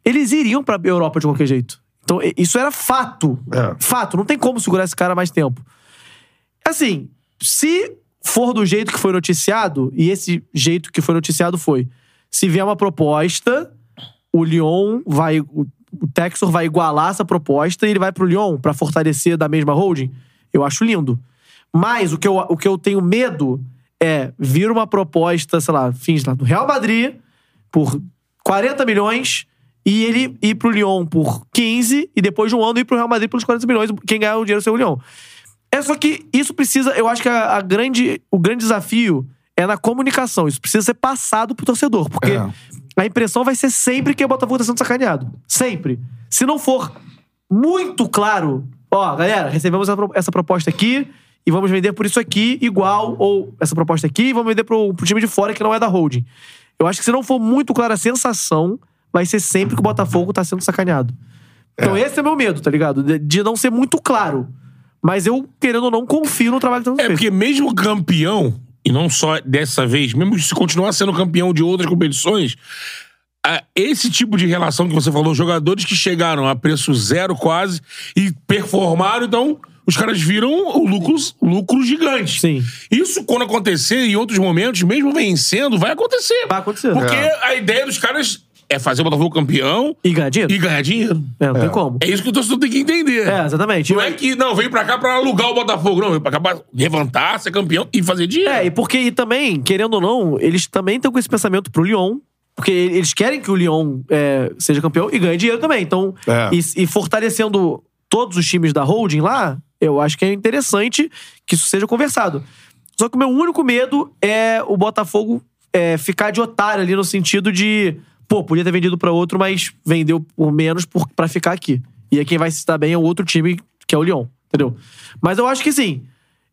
eles iriam pra Europa de qualquer jeito. Então, isso era fato. É. Fato. Não tem como segurar esse cara mais tempo. Assim, se for do jeito que foi noticiado, e esse jeito que foi noticiado foi: se vier uma proposta, o Lyon vai. O, Texor vai igualar essa proposta e ele vai pro Lyon pra fortalecer da mesma holding. Eu acho lindo. Mas o que eu, o que eu tenho medo é vir uma proposta, sei lá, fins lá, do Real Madrid por 40 milhões e ele ir pro Lyon por 15 e depois de um ano ir pro Real Madrid pelos 40 milhões. Quem ganhar o dinheiro ser o Lyon. É só que isso precisa, eu acho que a, a grande, o grande desafio é na comunicação. Isso precisa ser passado pro torcedor. Porque É. a impressão vai ser sempre que o Botafogo tá sendo sacaneado. Sempre. Se não for muito claro, ó, galera, recebemos essa pro- essa proposta aqui e vamos vender por isso aqui igual, ou essa proposta aqui e vamos vender pro, pro time de fora que não é da holding. Eu acho que se não for muito clara a sensação, vai ser sempre que o Botafogo tá sendo sacaneado. Então esse é meu medo, tá ligado? De, de não ser muito claro. Mas eu, querendo ou não, confio no trabalho que tá sendo É feito. porque mesmo campeão, e não só dessa vez, mesmo se continuar sendo campeão de outras competições, esse tipo de relação que você falou, jogadores que chegaram a preço zero quase e performaram, então os caras viram lucros, lucros gigantes. Sim. Isso, quando acontecer em outros momentos, mesmo vencendo, vai acontecer. Vai acontecer. Porque É. a ideia dos caras é fazer o Botafogo campeão E ganhar dinheiro? e ganhar dinheiro. É, não tem como. É isso que o torcedor tem que entender. É, exatamente. Não é que, não, veio pra cá pra alugar o Botafogo. Não, veio pra cá pra levantar, ser campeão e fazer dinheiro. É, e porque e também, querendo ou não, eles também estão com esse pensamento pro Lyon. Porque eles querem que o Lyon é, seja campeão e ganhe dinheiro também. Então, É. e, e fortalecendo todos os times da holding lá, eu acho que é interessante que isso seja conversado. Só que o meu único medo é o Botafogo é, ficar de otário ali no sentido de, pô, podia ter vendido pra outro, mas vendeu por menos por, pra ficar aqui. E aí quem vai se dar bem é o outro time, que é o Lyon, entendeu? Mas eu acho que sim.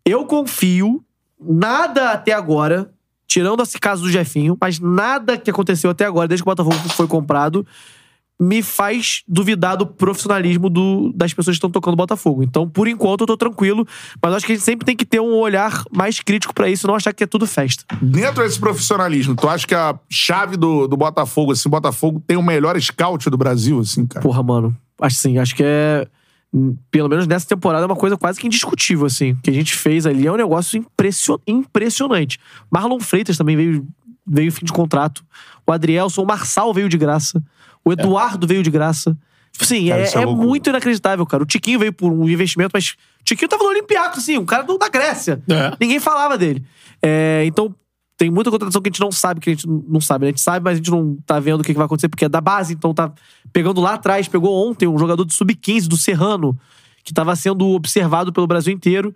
Eu confio, nada até agora, tirando esse caso do Jefinho, mas nada que aconteceu até agora, desde que o Botafogo foi comprado, me faz duvidar do profissionalismo do- das pessoas que estão tocando o Botafogo. Então, por enquanto, eu tô tranquilo, mas acho que a gente sempre tem que ter um olhar mais crítico pra isso não achar que é tudo festa. Dentro desse profissionalismo, tu acha que a chave do, do Botafogo, assim, o Botafogo tem o melhor scout do Brasil, assim, cara? Porra, mano. Acho sim, acho que é. Pelo menos nessa temporada é uma coisa quase que indiscutível, assim. O que a gente fez ali é um negócio impression- impressionante. Marlon Freitas também veio, veio fim de contrato. O Adrielson, o Marçal veio de graça. O Eduardo veio de graça. Tipo assim, Cara, é, é é muito inacreditável, cara. O Tiquinho veio por um investimento, mas o Tiquinho tava no Olympiacos, assim, um cara do- da Grécia. É. Ninguém falava dele. É, então, tem muita contratação que a gente não sabe, que a gente não sabe. né? A gente sabe, mas a gente não tá vendo o que que vai acontecer, porque é da base, então tá pegando lá atrás. Pegou ontem um jogador do Sub-15, do Serrano, que tava sendo observado pelo Brasil inteiro.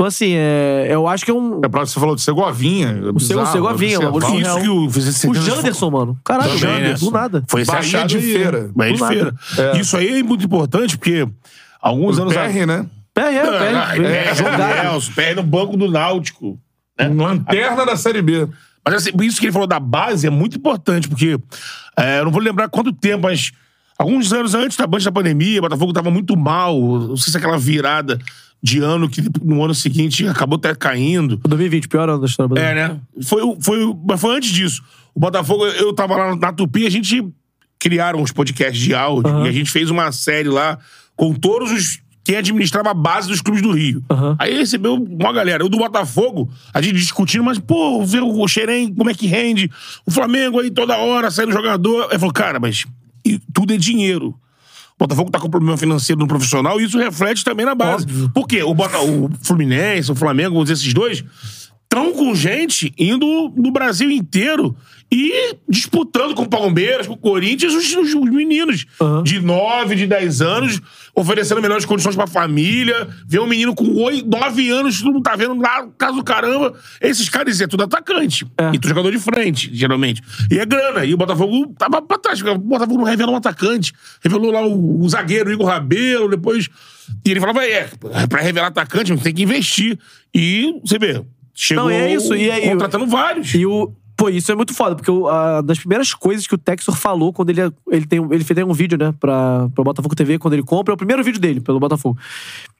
Então, assim, é, eu acho que é um. É pra você falou de Segovinha. O Segovinha, o bagulho observar. surreal. Isso que o, você O Janderson, mano. Caralho, Também, né? do nada. Foi esse Bahia achado de aí. feira. Bahia de Do nada. feira. É. Isso aí é muito importante, porque alguns O anos PR, né? É, é, Ah, é, é. Nelson, PR no banco do Náutico. Lanterna da Série B. Mas assim, isso que ele falou da base é muito importante, porque é, eu não vou lembrar quanto tempo, mas alguns anos antes da, antes da pandemia, o Botafogo estava muito mal. Não sei se aquela virada de ano que no ano seguinte acabou até caindo. 2020, pior ano da história É, brasileira. né? Foi, foi, mas foi antes disso. O Botafogo, eu tava lá na Tupi, a gente criaram uns podcasts de áudio Aham. e a gente fez uma série lá com todos os. Quem administrava a base dos clubes do Rio. Aham. Aí recebeu uma galera. O do Botafogo, a gente discutindo, mas, pô, ver o Xerém, como é que rende? O Flamengo aí toda hora saindo jogador. Aí falou, cara, mas e tudo é dinheiro. Botafogo tá com problema financeiro no profissional e isso reflete também na base. Óbvio. Por quê? O, Bota, o Fluminense, o Flamengo, esses dois, estão com gente indo no Brasil inteiro e disputando com o Palmeiras, com o Corinthians, os, os- os meninos Aham. de 9, de 10 anos, oferecendo melhores condições pra família. Ver um menino com 8, 9 anos, tu não tá vendo lá, caso do caramba. Esses caras é tudo atacante. É. E tu jogador de frente, geralmente. E é grana. E o Botafogo tava pra trás. O Botafogo não revela um atacante. Revelou lá o, o zagueiro Igor Rabelo, depois. E ele falava: é, pra revelar atacante, tem que investir. E você vê, chegou Não, é isso. E aí, contratando vários. E o. Pô, isso é muito foda, porque o- a, das primeiras coisas que o Texor falou quando ele, ele, tem, ele fez um vídeo, né, pra, pra Botafogo TV, quando ele compra, é o primeiro vídeo dele, pelo Botafogo.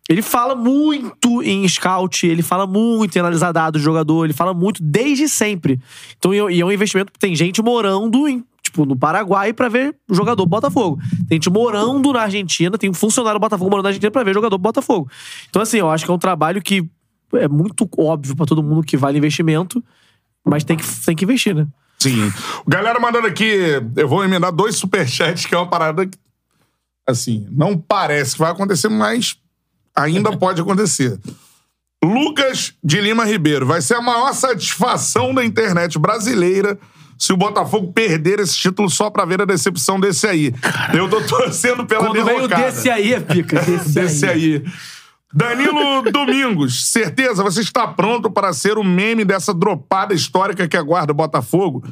Ele fala muito em scout, ele fala muito em analisar dados do jogador, ele fala muito desde sempre. Então, e é- e é um investimento que tem gente morando em. Tipo, no Paraguai pra ver jogador do Botafogo. Tem gente morando na Argentina, tem um funcionário do Botafogo morando na Argentina pra ver jogador do Botafogo. Então, assim, eu acho que é um trabalho que é muito óbvio pra todo mundo que vale investimento, mas tem que, tem que investir, né? Sim. Galera mandando aqui, eu vou emendar dois superchats, que é uma parada que, assim, não parece que vai acontecer, mas ainda pode acontecer. Lucas de Lima Ribeiro, vai ser a maior satisfação da internet brasileira se o Botafogo perder esse título só pra ver a decepção desse aí. Eu tô torcendo pela Quando veio derrocada. desse aí, é pica. Desse, Desse aí. Danilo Domingos, certeza, você está pronto para ser o meme dessa dropada histórica que aguarda o Botafogo?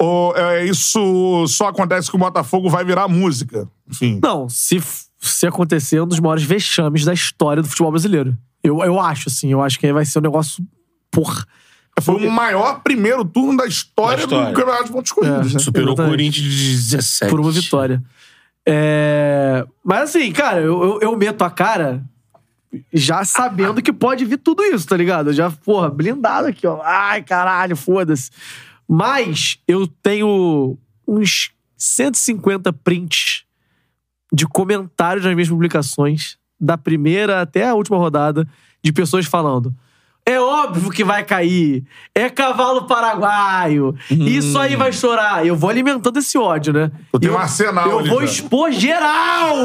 Ou é, isso só acontece que o Botafogo vai virar música? Enfim. Não, se, se acontecer, é um dos maiores vexames da história do futebol brasileiro. Eu, eu acho, assim. Eu acho que vai ser um negócio. Porra. Foi o maior primeiro turno da história, Da história. do Campeonato de Pontos Corridos. né? Superou o Exatamente. Corinthians de 17. por uma vitória. É, Mas assim, cara, eu, eu, eu meto a cara já sabendo que pode vir tudo isso, tá ligado? Já, porra, blindado aqui, ó. Ai, caralho, foda-se. Mas eu tenho uns 150 prints de comentários nas minhas publicações, da primeira até a última rodada, de pessoas falando. É óbvio que vai cair. É cavalo paraguaio. Isso aí vai chorar. Eu vou alimentando esse ódio, né? Eu tenho um arsenal Eu ali vou expor geral!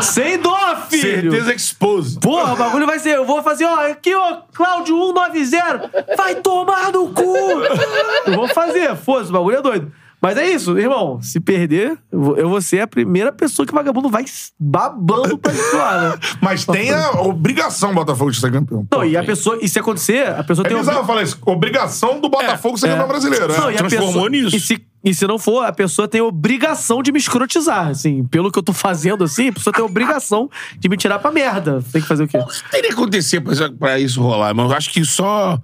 Sem dó, filho! Certeza expose. Porra, o bagulho vai ser. Eu vou fazer, ó, aqui, ó, Cláudio 190. Vai tomar no cu! Eu vou fazer, foda-se, o bagulho é doido. Mas é isso, irmão. Se perder, eu vou, ser a primeira pessoa que o vagabundo vai babando pra zoar, né? Mas tem a obrigação do Botafogo de ser campeão. Não, e a pessoa. E se acontecer, a pessoa É tem bizarro falar isso. Obrigação do Botafogo ser É. campeão brasileiro. Não, né? e a transformou pessoa, nisso. E se, e se não for, a pessoa tem obrigação de me escrotizar, assim. Pelo que eu tô fazendo, assim, a pessoa tem obrigação de me tirar pra merda. Tem que fazer o quê? O que teria que acontecer pra isso, pra isso rolar? Mas eu acho que só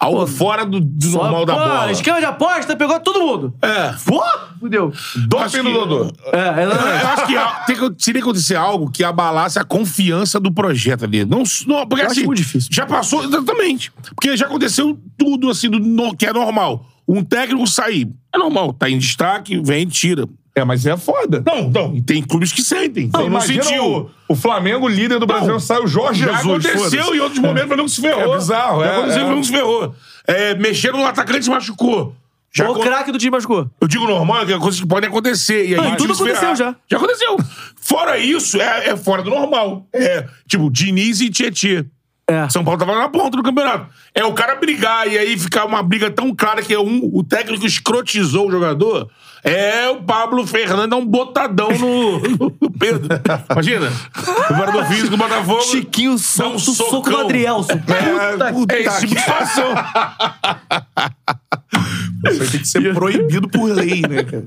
algo fora do, do Só- normal da Pô, bola. Esquema de aposta, pegou todo mundo. É. Pô, fudeu. Doping do Dodô. É, Eu exatamente. acho que a- tem que teria que acontecer algo que abalasse a confiança do projeto ali. Não, não porque Eu acho assim, muito difícil. já passou, exatamente. Porque já aconteceu tudo assim, do, no- que é normal. Um técnico sair, é normal, tá em destaque, vem, tira. É, mas é foda. Não, não, e tem clubes que sentem. Não, Não, sentiu. o, o Flamengo, líder do Brasil, Não. sai o Jorge Já Jesus. aconteceu em outros momentos, o Flamengo se ferrou. É bizarro, Já é, aconteceu, é. o Flamengo se ferrou. É, mexeram no atacante e se machucou. Já o acon- craque do time machucou. Eu digo normal, que é coisa que pode acontecer. E aí, Não, tudo aconteceu já. Já aconteceu. Fora isso, é, é fora do normal. É, tipo, Diniz e Tietê. É. São Paulo tava na ponta do campeonato. É o cara brigar e aí ficar uma briga tão clara que é um, o técnico escrotizou o jogador. É o Pablo Fernandes dá um botadão no, no Pedro. Imagina. O preparador físico do Botafogo. Chiquinho dá um o soco socão. do Adrielson. Puta É esse tipo de situação. Isso aí tem que ser proibido por lei, né, cara?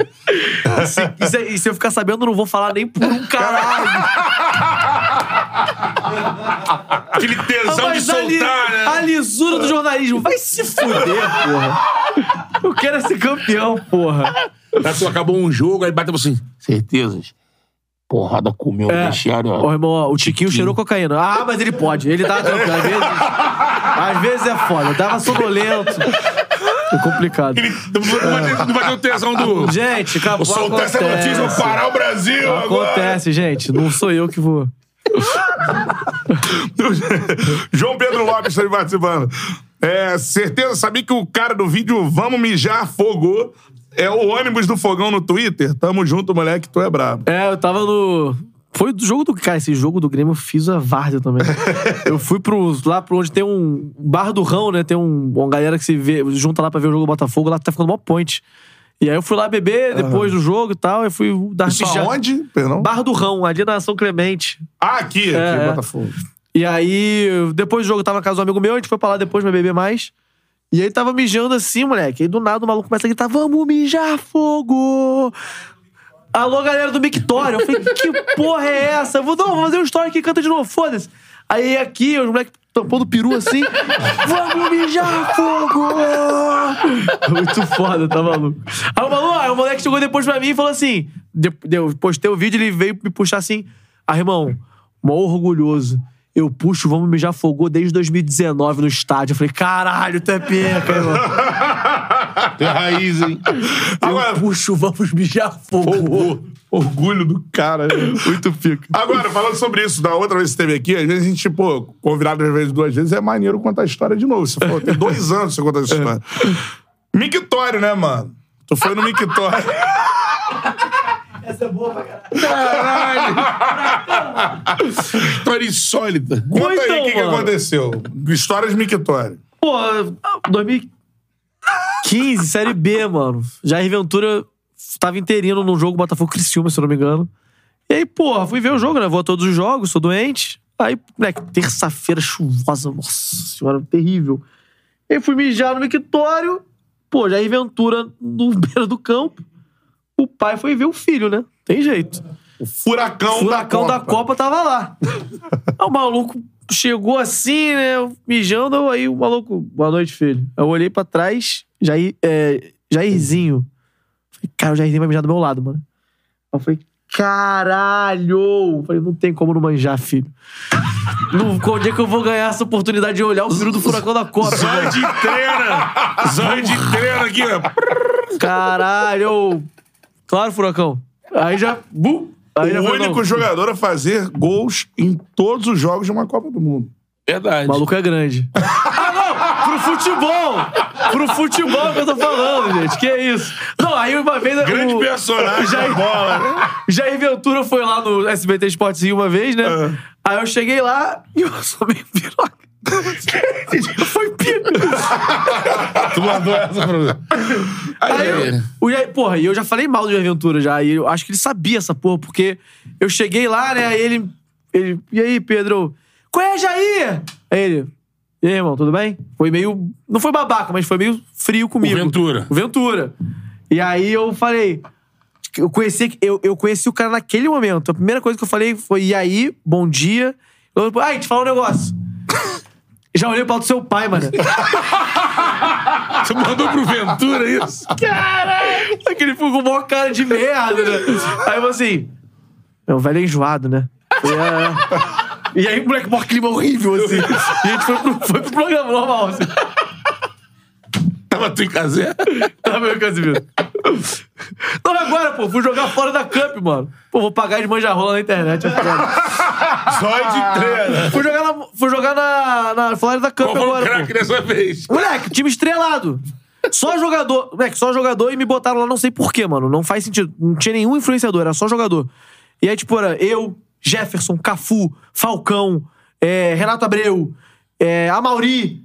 E se, e se- e se eu ficar sabendo, eu não vou falar nem por um caralho. Aquele tesão de soltar, né? A lisura do jornalismo. Vai se fuder, porra. Eu quero ser campeão, porra. Assim, acabou um jogo, aí bateu assim. Certezas. Porrada comeu É. o vestiário, ó. Irmão, ó, o Tiquinho cheirou cocaína. Ah, mas ele pode. Ele tá tranquilo. Às vezes, às vezes é foda. Tava sonolento. É complicado. Ele não vai ter- não vai ter o tesão do. Gente, acabou. Soltar essa notícia, vou acontece. parar o Brasil agora. Acontece, gente. Não sou eu que vou. João Pedro Lopes aí participando. É, certeza, sabia que o cara do vídeo Vamos Mijar Fogo é o ônibus do fogão no Twitter? Tamo junto, moleque, tu é brabo. É, eu tava no. Foi do jogo do. Cara, esse jogo do Grêmio eu fiz a várzea também. eu fui pro, lá pro onde tem um. Bar do Rão, né? Tem um, uma galera que se vê, junta lá pra ver o jogo do Botafogo, lá tá ficando mó point. E aí eu fui lá beber depois do jogo e tal. Eu fui dar Isso mijada. aonde? Perdão? Bar do Rão, ali na São Clemente. Ah, aqui, aqui, É, é. Botafogo. E aí, depois do jogo, eu tava na casa do amigo meu, a gente foi pra lá depois pra beber mais. E aí tava mijando assim, moleque. Aí do nada o maluco começa a gritar: Vamos mijar fogo! Alô, galera do Mictório. Eu falei: Que porra é essa? Eu vou, não, vou fazer um story aqui, canta de novo, foda-se. Aí aqui, os moleques tampando peru assim: Vamos mijar fogo! Muito foda, tá maluco? Aí o maluco, aí o moleque chegou depois pra mim e falou assim: de- Eu postei o vídeo, ele veio me puxar assim: Ah, irmão, mó orgulhoso. Eu puxo, vamos mijar fogou desde 2019 no estádio. Eu falei, caralho, tu é peca, irmão. Tem raiz, hein? Eu puxo, vamos mijar fogou. Orgulho do cara. né? Muito pica. Agora, falando sobre isso, da outra vez que você esteve aqui, às vezes a gente, pô, convidado às vezes duas vezes, é maneiro contar a história de novo. Você falou, tem dois anos que você conta essa história. Mictório, né, mano? Tu foi no Mictório. Essa é boa pra caralho. História insólita. Conta aí então, o que, que mano. aconteceu. Histórias de Mictório. Pô, 2015, Série B, mano. Jair Ventura tava inteirinho num jogo Botafogo Criciúma, se eu não me engano. E aí, porra, fui ver o jogo, né? Vou a todos os jogos, sou doente. Aí, moleque, terça-feira chuvosa, nossa senhora, terrível. Aí fui mijar no mictório, pô, Jair Ventura no beira do campo. O pai foi ver o filho, né? Tem jeito. O furacão, Furacão da da Copa tava lá. Aí o maluco chegou assim, né? Mijando, aí o maluco, boa noite, filho. Eu olhei pra trás, Jair, é, Jairzinho. Falei, cara, o Jairzinho vai mijar do meu lado, mano. Aí eu falei, caralho! Eu Falei, não tem como não manjar, filho. Não, onde é que eu vou ganhar essa oportunidade de olhar o filho do furacão da Copa? Zóio de treina! Zóio de treina aqui, ó. Caralho! Claro, furacão. Aí já. Bu, aí já O foi, único não. jogador a fazer gols em todos os jogos de uma Copa do Mundo. Verdade. O maluco é grande. Pro futebol! Pro futebol que eu tô falando, gente. Que é isso? Não, aí uma vez. Grande o, personagem Jair- da bola, né? Jair Ventura foi lá no SBT Esportezinho uma vez, né? Aí eu cheguei lá e eu sou meio piroca. foi pica. Tu mandou essa pra mim. Aí eu, o Jair, porra, e eu já falei mal do Jair Ventura já. E eu acho que ele sabia essa porra, porque eu cheguei lá, né? Aí ele. ele e aí, Pedro? Qual é, Jair? Aí ele. E aí, irmão, tudo bem? Foi meio. Não foi babaca, mas foi meio frio comigo. O Ventura. O Ventura. E aí eu falei. Eu conheci, eu, eu conheci o cara naquele momento. A primeira coisa que eu falei foi: e aí, bom dia. Eu, Ai, te falar um negócio. Já olhei lado do seu pai, mano. Tu mandou pro Ventura isso? Caralho! Aquele ficou com maior cara de merda, né? Aí eu assim. É o velho é enjoado, né? Falei, "É, é." E aí, moleque, maior clima horrível, assim. E a gente foi pro, foi pro programa normal, assim. Tava tu em casé? Tá meu Casimiro? Não, agora, pô, fui jogar fora da Cup, mano. Pô, vou pagar de manjarrola na internet. é foda. Zóio de treina. fui jogar na, fui jogar na, na Florida Cup Qual foi o agora, pô. craque dessa vez? Moleque, time estrelado. Só jogador. Moleque, só jogador e me botaram lá, não sei porquê, mano. Não faz sentido. Não tinha nenhum influenciador, era só jogador. E aí, tipo, era eu, Jefferson, Cafu, Falcão, é, Renato Abreu, é, Amauri.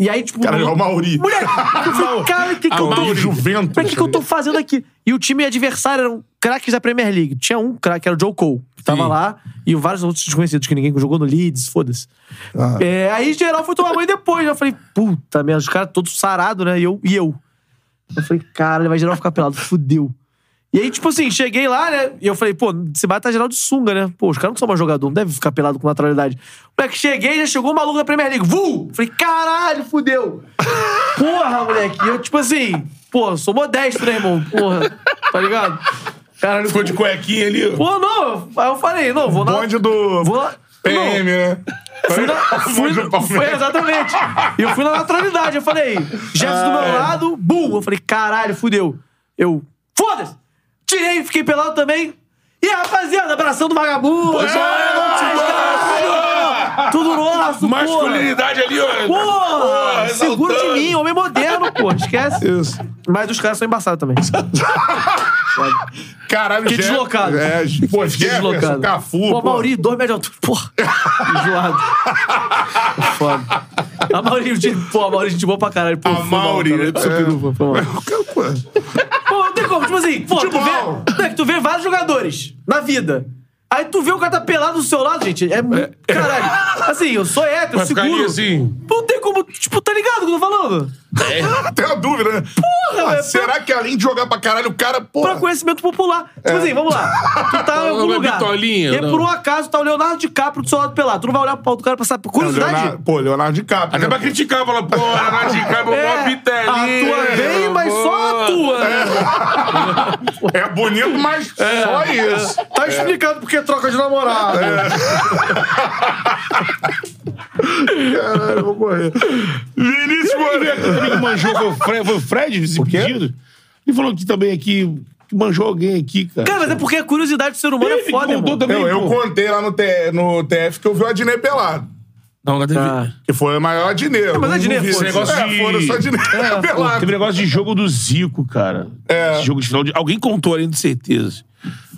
E aí, tipo. Cara, é o Mauri. Moleque, eu falei, cara, o que, que eu tô. Juventus. O que, que eu tô fazendo aqui? E o time adversário eram craques da Premier League. Tinha um craque, que era o Joe Cole, que tava Sim. lá, e vários outros desconhecidos que ninguém jogou no Leeds, foda-se. É, aí, geral, foi tomar banho depois. né? Eu falei, puta merda, os caras todos sarados, né? E eu. E eu. Eu falei, cara, vai geral ficar pelado, fudeu. E aí, tipo assim, cheguei lá, né? E eu falei, pô, você vai estar geral de sunga, né? Pô, os caras não são mais jogador, não deve ficar pelado com naturalidade. Moleque, cheguei, já chegou o maluco da Premier League. Vu! Falei, caralho, fudeu. Porra, moleque. E eu, tipo assim, pô, sou modesto, né, irmão? Porra, tá ligado? Caralho, Ficou de cuequinha ali. Pô, não. Aí eu falei, não, vou na. Bonde do Vou lá. PM, né? Fui na, fui, foi exatamente. E eu fui na naturalidade. Eu falei, Jefferson do meu lado, bum. Eu falei, caralho, fudeu. Eu, foda-se. Tirei, fiquei pelado também. E aí, rapaziada, abração do vagabundo. Já é, nóis, caralho. Tudo nosso. Masculinidade ali, ó. Porra, Pô, segura de mim, homem moderno, pô. Esquece. Isso. Mas os caras são embaçados também. Caralho, Fiquei deslocado. É, pô, Jefferson, deslocado. Cafu. Pô, pô. Mauri, dois metros de altura. Porra. Enjoado. Foda. A Mauri, pô, a Mauri, gente boa pra caralho. Pô, A mal, Mauri, cara. foi mal. Pô, Pô, não tem como. Tipo assim, pô, tu Futebol. vê, é tu vê vários jogadores na vida. Aí tu vê o cara tá pelado do seu lado, gente. É muito. Caralho. Assim, eu sou hétero, Vai seguro. assim. Não tem como. Tipo, tá ligado o que eu tô falando? Tem uma dúvida, né? Porra, velho. Será que além de jogar pra caralho, o cara, pô. Pra conhecimento popular. Tipo assim, vamos lá. Tu tá em algum Uma lugar. bitolinha, e aí, não. por um acaso, tá o Leonardo DiCaprio do seu lado pelado. Tu não vai olhar pro pau do cara pra saber. Curiosidade? Leonardo, pô, Leonardo DiCaprio. Até né? pra criticar, fala, pô, Leonardo DiCaprio, é, mó pitelinha. atua bem, mas só atua. né? É bonito, mas só isso. Tá explicado porque troca de namorado. Caralho, eu vou morrer. Vinícius Moreira. também que manjou foi o Fred, foi o Fred desimpedido. Ele falou que também aqui, que manjou alguém aqui, cara. Cara, mas é porque a curiosidade do ser humano é Ele foda, contou irmão. também, Eu, eu pô. contei lá no, T- no TF que eu vi o Adnei pelado. Não, não teve. Ah. Que foi o maior Adnei. eu mas não Adnei, vi foda-se. esse negócio É, de... foda-se. só Adnei Pô, pelado. teve negócio de jogo do Zico, cara. É. Esse jogo de final de... Alguém contou ali, de certeza.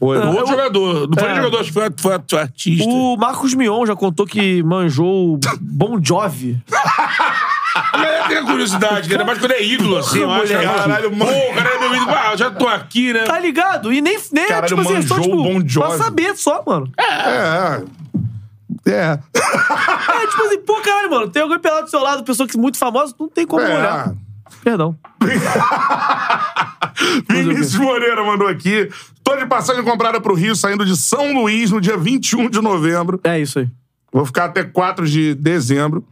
Foi. Ah, outro eu- jogador. Não foi É. jogador, acho que foi, foi, foi artista. O Marcos Mion já contou que manjou o Bon Jovi. Mas tem a curiosidade, cara. Mas quando é ídolo, assim, eu acho. Caralho, Pô, mano. o cara é meu ídolo. Ah, eu já tô aqui, né? Tá ligado? E nem, nem Caralho, tipo assim, é só manjou tipo, Bon Jovi. pra saber só, mano. É. É. É, tipo assim, pô, caralho, mano, tem alguém pelado do seu lado, pessoa que é muito famosa, não tem como É. olhar. Perdão. Vinícius Moreira mandou aqui. Tô de passagem comprada pro Rio, saindo de São Luís no dia 21 de novembro. É isso aí. Vou ficar até 4 de dezembro.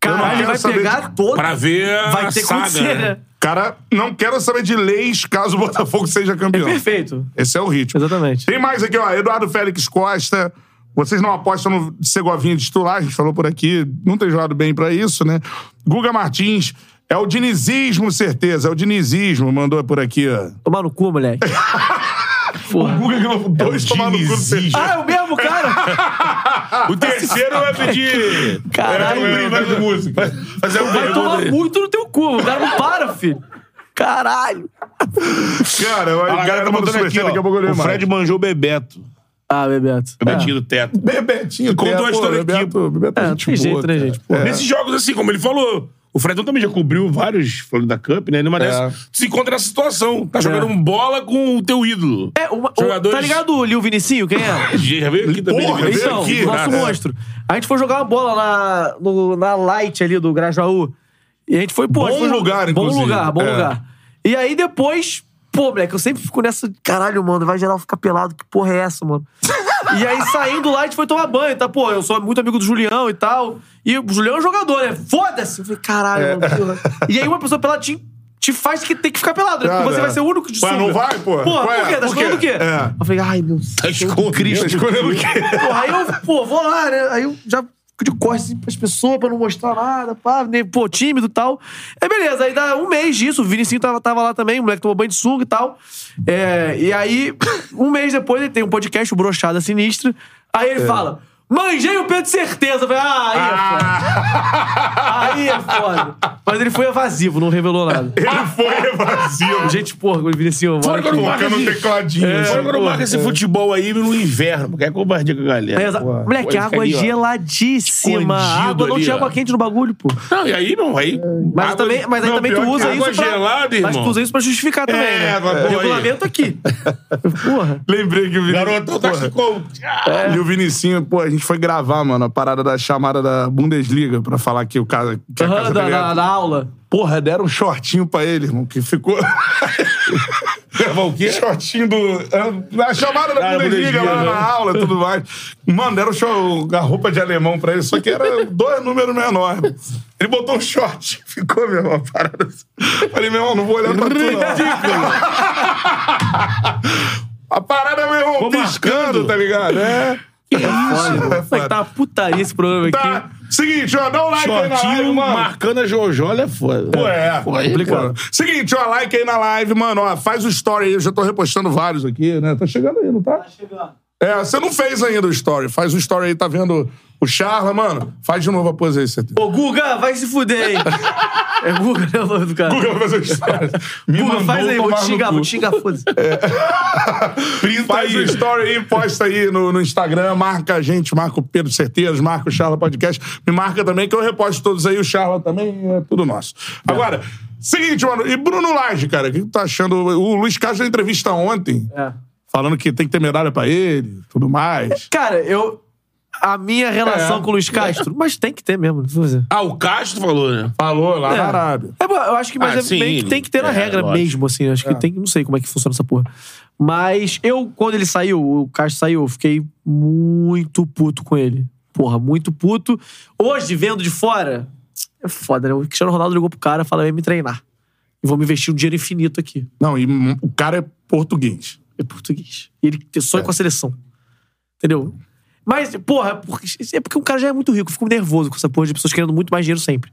Caralho, quero vai pegar de- todo. Pra ver Vai a ter saga, né? Cara, não quero saber de leis caso o Botafogo seja É campeão. perfeito. Esse é o ritmo. Exatamente. Tem mais aqui, ó. Eduardo Félix Costa. Vocês não apostam no Segovinha de titular, a gente falou por aqui. Não tem jogado bem pra isso, né? Guga Martins. É o dinizismo, certeza. É o dinizismo. Mandou por aqui, ó. Tomar no cu, moleque. Porra. Guga que não dois tomar no cu do. Ah, é o mesmo, cara? O terceiro vai pedir. Caralho, É, vai de música. Fazer um Vai tomar muito no teu cu. O cara não para, filho. Caralho. Cara, o A cara galera tá tá mandando aqui, daqui a pouco eu O mais. Fred manjou o Bebeto. Ah, Bebeto. Bebetinho do teto. Bebetinho. Contou Teto, a história aqui. Bebeto, Bebeto É, gente tem jeito, boa, né, cara. gente? É. Nesses jogos, assim, como ele falou, o Fredão também já cobriu vários Florida Cup, né? Numa dessas, se encontra nessa situação. Tá jogando um bola com o teu ídolo. É, uma, o- Jogadores- tá ligado o Lil Vinicinho? Quem é? Já veio aqui também. Porra, veio Então, aqui, nosso cara. monstro. A gente foi jogar uma bola na, no- na Light ali do Grajaú. E a gente foi, pô... Bom foi lugar, Bom inclusive. lugar, bom É. lugar. E aí depois... Pô, moleque, eu sempre fico nessa... Caralho, mano, vai geral ficar pelado. Que porra é essa, mano? E aí, saindo lá, a gente foi tomar banho, tá? Pô, eu sou muito amigo do Julião e tal. E o Julião é jogador, né? Foda-se! Eu falei, caralho, É. mano. E aí uma pessoa pelada te, te faz que tem que ficar pelado, né? Porque você vai ser o único de Mas sunga. não vai, pô? Ué, por quê? Tá escolhendo o quê? É. Eu falei, ai, meu Deus. Tá escondendo. Tá escolhendo o quê? Porra, aí eu, pô, vou lá, né? Aí eu já de corte assim pras pessoas pra não mostrar nada, pá, nem, pô, tímido e tal. É beleza, aí dá um mês disso, o Vinicinho tava, tava lá também, o moleque tomou banho de sunga e tal. É, e aí, um mês depois, ele tem um podcast, o Brochada Sinistra. Aí ele fala. Manjei o Pedro Certeza. Eu falei, ah, aí é foda. Aí é foda. Mas ele foi evasivo, não revelou nada. Ele foi vazio. Gente, porra, o Vinicinho. Fora mora quando marca esse- tecladinho. Fora assim. quando marca esse futebol aí no inverno, porque é covardia com a galera. É, Pô, Moleque, água ali, geladíssima. Água não ali, tinha ó. água quente no bagulho, pô. Não, e aí, não, aí... Mas, água- também, mas aí Não, também tu usa água isso pra... gelada, Mas tu irmão. usa isso pra justificar também, É, né? aí. Regulamento aqui. Porra. Lembrei que o Vinicinho... Garotão tá Porra. com... E o Vinicinho, pô, a gente foi gravar, mano, a parada da chamada da Bundesliga pra falar que o cara. Que a casa da, da- da aula. Porra, deram um shortinho pra ele, irmão, que ficou. Gravar o quê? shortinho do. Na chamada da Ah, Bundesliga, Bundesliga, lá né? na aula e tudo mais. Mano, deram short, a roupa de alemão pra ele, só que era dois números menores. Ele botou um short, ficou, meu irmão, a parada assim. Falei, meu irmão, não vou olhar pra tu, não. A parada, meu irmão, Vou piscando, marcando. tá ligado? É. Que isso, mano. Como é que tá uma putaria esse programa aqui? Tá. Seguinte, ó, dá um like aí na live, Shortinho mano. marcando a Jojola é foda. Pô, é. Pô, aí, complicado. Seguinte, ó, like aí na live, mano. Ó, faz o story aí. Eu já tô repostando vários aqui, né? Tá chegando aí, não tá? Tá chegando. É, você não fez ainda o story. Faz o story aí, tá vendo o Charla, mano? Faz de novo a pose aí, certeza. Ô, Guga, vai se fuder, hein? é Guga, né, o nome do cara? Guga vai fazer. Me Guga, faz aí, vou te xingar, vou te xingar, foda-se. Printa Faz o story aí, posta aí no, no Instagram, marca a gente, marca o Pedro Certezas, marca o Charla Podcast. Me marca também, que eu reposto todos aí, o Charla também, é tudo nosso. Agora, seguinte, mano, e Bruno Lage, cara, o que tu tá achando? O Luiz Castro deu entrevista ontem, É. falando que tem que ter medalha pra ele, tudo mais. Cara, eu... A minha relação É. com o Luiz Castro... Mas tem que ter mesmo. Ah, o Castro falou, né? Falou lá É. na Arábia. É, eu acho que mas Ah, é sim. meio que tem que ter na É, regra lógico. mesmo, assim. Acho que tem. Não sei como é que funciona essa porra. Mas eu, quando ele saiu, o Castro saiu, eu fiquei muito puto com ele. Porra, muito puto. Hoje, vendo de fora, é foda, né? O Cristiano Ronaldo ligou pro cara e falou: vem me treinar. E vou me investir um dinheiro infinito aqui. Não, e o cara é português. É português. E ele sonha com a seleção. Entendeu? Mas, porra, é porque, é porque o cara já é muito rico. Eu fico nervoso com essa porra de pessoas querendo muito mais dinheiro sempre.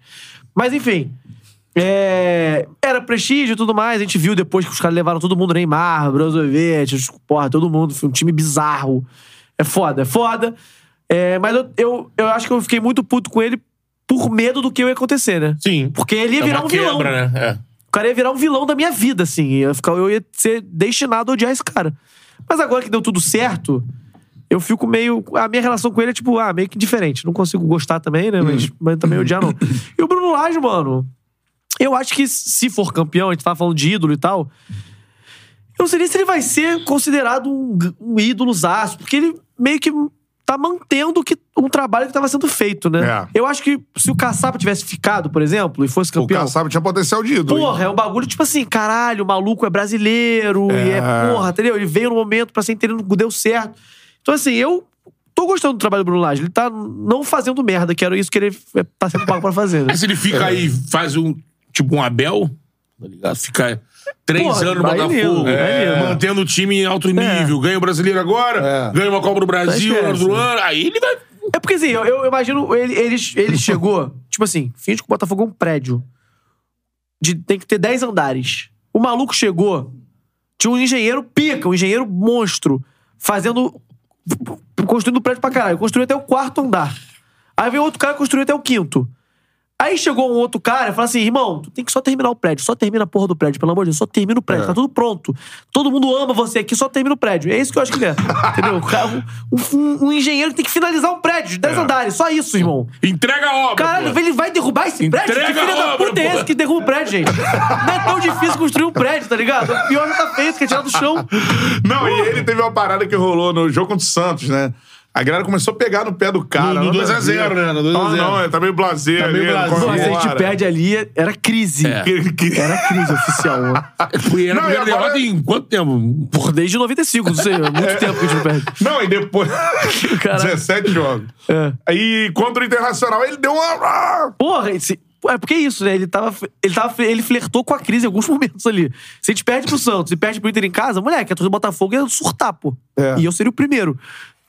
Mas, enfim. é, Era prestígio e tudo mais. A gente viu depois que os caras levaram todo mundo, Neymar, Brozovic, porra, todo mundo. Foi um time bizarro. É foda, é foda. É, mas eu, eu, eu acho que eu fiquei muito puto com ele por medo do que ia acontecer, né? Sim. Porque ele ia É virar um vilão. quebra, né? É. O cara ia virar um vilão da minha vida, assim. Ia ficar, eu ia ser destinado a odiar esse cara. Mas agora que deu tudo certo, eu fico meio. A minha relação com ele é, tipo, ah, meio que diferente. Não consigo gostar também, né? Mas, mas também odiar, não. E o Bruno Lage, mano. Eu acho que se for campeão, a gente tava falando de ídolo e tal. Eu não sei nem se ele vai ser considerado um, um ídolo zaço, porque ele meio que tá mantendo que, um trabalho que tava sendo feito, né? É. Eu acho que se o Kassab tivesse ficado, por exemplo, e fosse O campeão. Kassab tinha potencial de ídolo. hein? Porra, é um bagulho tipo assim, caralho, o maluco é brasileiro, e é É. porra, entendeu? Ele veio no momento pra ser interino, deu certo. Então, assim, eu tô gostando do trabalho do Bruno Lage. Ele tá não fazendo merda, que era isso que ele tá sendo pago pra fazer, né? Se ele fica aí, faz um. Tipo um Abel, tá ligado? Fica três Porra, anos no Botafogo, lindo. mantendo o time em alto nível, ganha o brasileiro agora, É. ganha uma Copa do Brasil Tá no esquece. outro ano. Aí ele vai. É porque assim, eu, eu imagino, ele, ele, ele chegou, tipo assim, finge que o Botafogo é um prédio. De, tem que ter 10 andares. O maluco chegou, tinha um engenheiro pica, um engenheiro monstro, fazendo. Construindo prédio pra caralho. Construiu até o quarto andar. Aí veio outro cara e construiu até o quinto. Aí chegou um outro cara e falou assim: irmão, tu tem que só terminar o prédio, só termina a porra do prédio, pelo amor de Deus, só termina o prédio, tá tudo pronto. Todo mundo ama você aqui, só termina o prédio. É isso que eu acho que ele é. Entendeu? O cara- Um, um- um engenheiro que tem que finalizar um prédio de 10 andares, só isso, irmão. Entrega a obra. Caralho, pô. ele vai derrubar esse prédio? Entrega Que filho a da obra, puta é esse que derruba o prédio, gente? Não é tão difícil construir um prédio, tá ligado? O pior já tá feito, que é tirar do chão. Não, e ele teve uma parada que rolou no jogo contra o Santos, né? A galera começou a pegar no pé do cara. No- no nada a 2 a 0, ver. né? No 2 a Ah, 0. não, é, tá meio blazer Tá ali. não a gente perde ali, era crise. É. Era crise oficial, mano. Foi era Não, e agora- derrota em quanto tempo? Porra, desde 95, não sei, é muito tempo que a gente não perde. Não, e depois. Caralho. 17 jogos. É. Aí, contra o Internacional, ele deu uma. Porra, esse, é porque é isso, né? Ele tava, ele tava. Ele flertou com a crise em alguns momentos ali. Se a gente perde pro Santos e perde pro Inter em casa, moleque, a torcida do Botafogo ia surtar, pô. É. E eu seria o primeiro.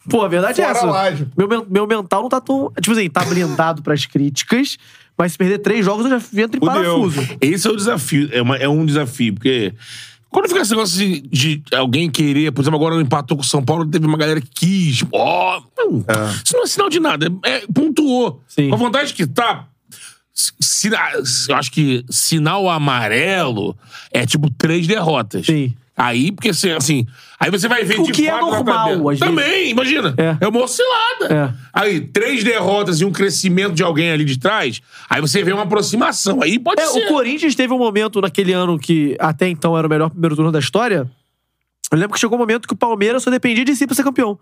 Pô, a verdade é Fora essa. a laje. Meu, meu mental não tá tão. Tipo assim, tá blindado pras críticas, mas se perder três jogos eu já entro em Fudeu. parafuso. Esse é o desafio. É, uma- é um desafio, porque. Quando fica esse negócio de, de alguém querer, por exemplo, agora empatou com o São Paulo, teve uma galera que quis. Ó, não, isso não é sinal de nada. É, é- pontuou. Sim. Com a vantagem que tá. sina- eu acho que sinal amarelo é tipo três derrotas. Sim. Aí, porque assim, assim, aí você vai ver O de que é normal, às Também, imagina. É. É. uma oscilada. É. Aí, três derrotas e um crescimento de alguém ali de trás, aí você vê uma aproximação. Aí pode É, ser. o Corinthians teve um momento naquele ano que até então era o melhor primeiro turno da história. Eu lembro que chegou um momento que o Palmeiras só dependia de si pra ser campeão.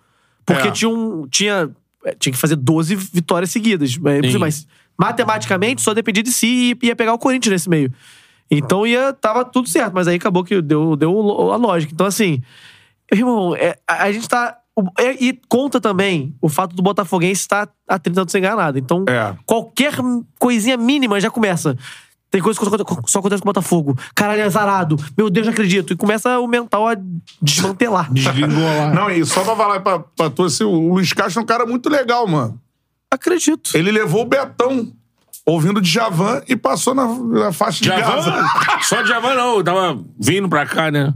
Porque É. tinha, um, tinha, é, tinha que fazer 12 vitórias seguidas. Mas, mas matematicamente só dependia de si e ia pegar o Corinthians nesse meio. Então ia, tava tudo certo, mas aí acabou que deu, deu a lógica. Então, assim, irmão, é, a, a gente tá. o- é- e conta também o fato do Botafoguense estar há 30 anos sem ganhar nada. Então, É. qualquer coisinha mínima já começa. Tem coisa que só só acontece com o Botafogo. Caralho, é azarado. Meu Deus, não acredito. E começa o mental a desmantelar. Desgringolar. Não, e só pra falar pra, pra tu, assim, o Luiz Castro é um cara muito legal, mano. Acredito. Ele levou o Betão ouvindo Djavan e passou na, na faixa de Gaza. Javan? Só Javan não, eu tava vindo pra cá, né?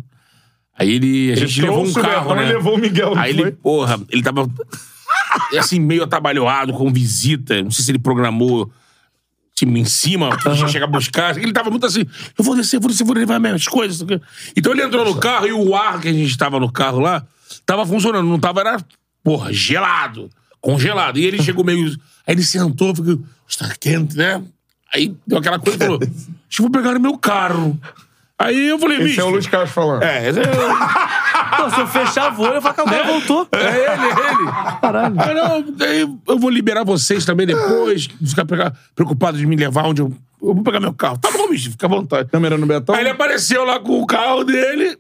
Aí ele. A gente levou um carro, Betão né? levou o Miguel, Aí ele, porra, ele tava. Assim, meio atabalhoado, com visita. Não sei se ele programou time em cima, que ia chegar a buscar. Ele tava muito assim, eu vou descer, vou descer, vou levar minhas coisas. Então ele entrou no carro e o ar que a gente tava no carro lá tava funcionando. Não tava, era, porra, gelado, congelado. E ele chegou meio. Aí ele sentou, ficou, está quente, né? Aí deu aquela coisa e falou: Acho que vou pegar o meu carro. Aí eu falei, Esse é o Luiz Castro falando. É, esse é, Não, se eu fechar o olho, eu falo o cara voltou. é ele, é ele. Caralho. Ah, não, aí eu vou liberar vocês também depois. Ficar pegar- preocupado de me levar onde eu. Eu vou pegar meu carro. Tá bom, bicho, fica à vontade. Câmera no Betão. Aí ele apareceu lá com o carro dele,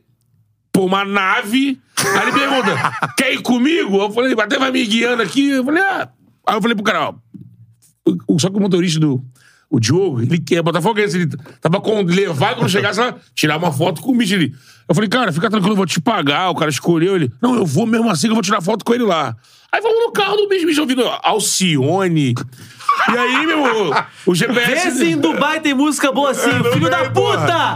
pô, uma nave. Aí ele pergunta: quer ir comigo? Eu falei, até vai me guiando aqui. Eu falei, ah. Aí eu falei pro cara, ó. O- Só que o motorista do. O Diogo, ele quer Botafoguense. Ele tava com levar quando chegasse lá, tirar uma foto com o bicho ali. Eu falei, cara, fica tranquilo, eu vou te pagar. O cara escolheu ele. Não, eu vou mesmo assim que eu vou tirar foto com ele lá. Aí vamos no carro do bicho, bicho ouvindo Alcione. E aí, meu, o GPS. Vê se em Dubai tem música boa assim, filho da puta!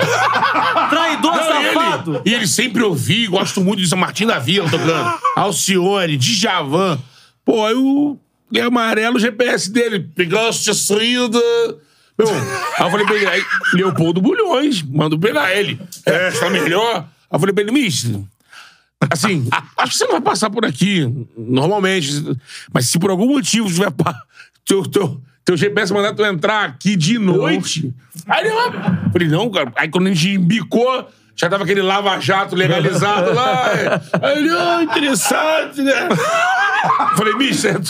Traidor Não, safado! ele, e ele sempre ouvi, gosto muito de São Martim da Vila tocando. Alcione, Djavan. Pô, aí o é amarelo o GPS dele. Pegaste a saída. Meu, aí eu falei pra ele, aí, Leopoldo Bulhões, mando pegar ele. É, está melhor. Aí eu falei pra ele, mister, assim, acho que você não vai passar por aqui, normalmente. Mas se por algum motivo tiver. Teu, teu, teu GPS mandar tu entrar aqui de noite. Aí ele. Falei, não, cara. Aí quando a gente embicou. Já tava aquele lava-jato legalizado lá. Aí ele, ah, interessante, né? Falei, mister,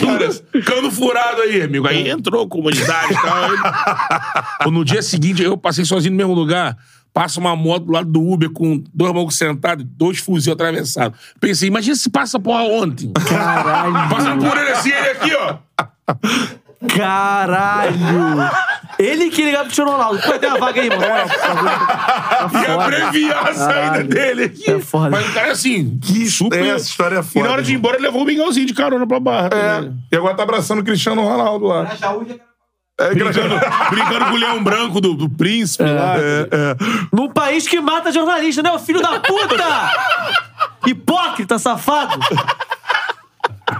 cano furado aí, amigo. Aí entrou comunidade e tal. No dia seguinte, eu passei sozinho no mesmo lugar. Passa uma moto do lado do Uber com dois malucos sentados, dois fuzil atravessados. Pensei, imagina se passa porra ontem. Caralho. Passando por ele assim, ele aqui, ó. Caralho. Ele que ligava pro Cristiano Ronaldo. Pô, tem uma vaga aí, mano. Tá E foda. abreviar a saída Caralho. dele. É foda. Mas o cara assim, que super. Essa história é E foda. na hora de ir embora, ele levou o mingauzinho de carona pra barra. É. E agora tá abraçando o Cristiano Ronaldo lá. É, Brincando, brincando com o leão branco do, do príncipe lá. É, é. Num país que mata jornalista, né, ô filho da puta? Hipócrita, safado.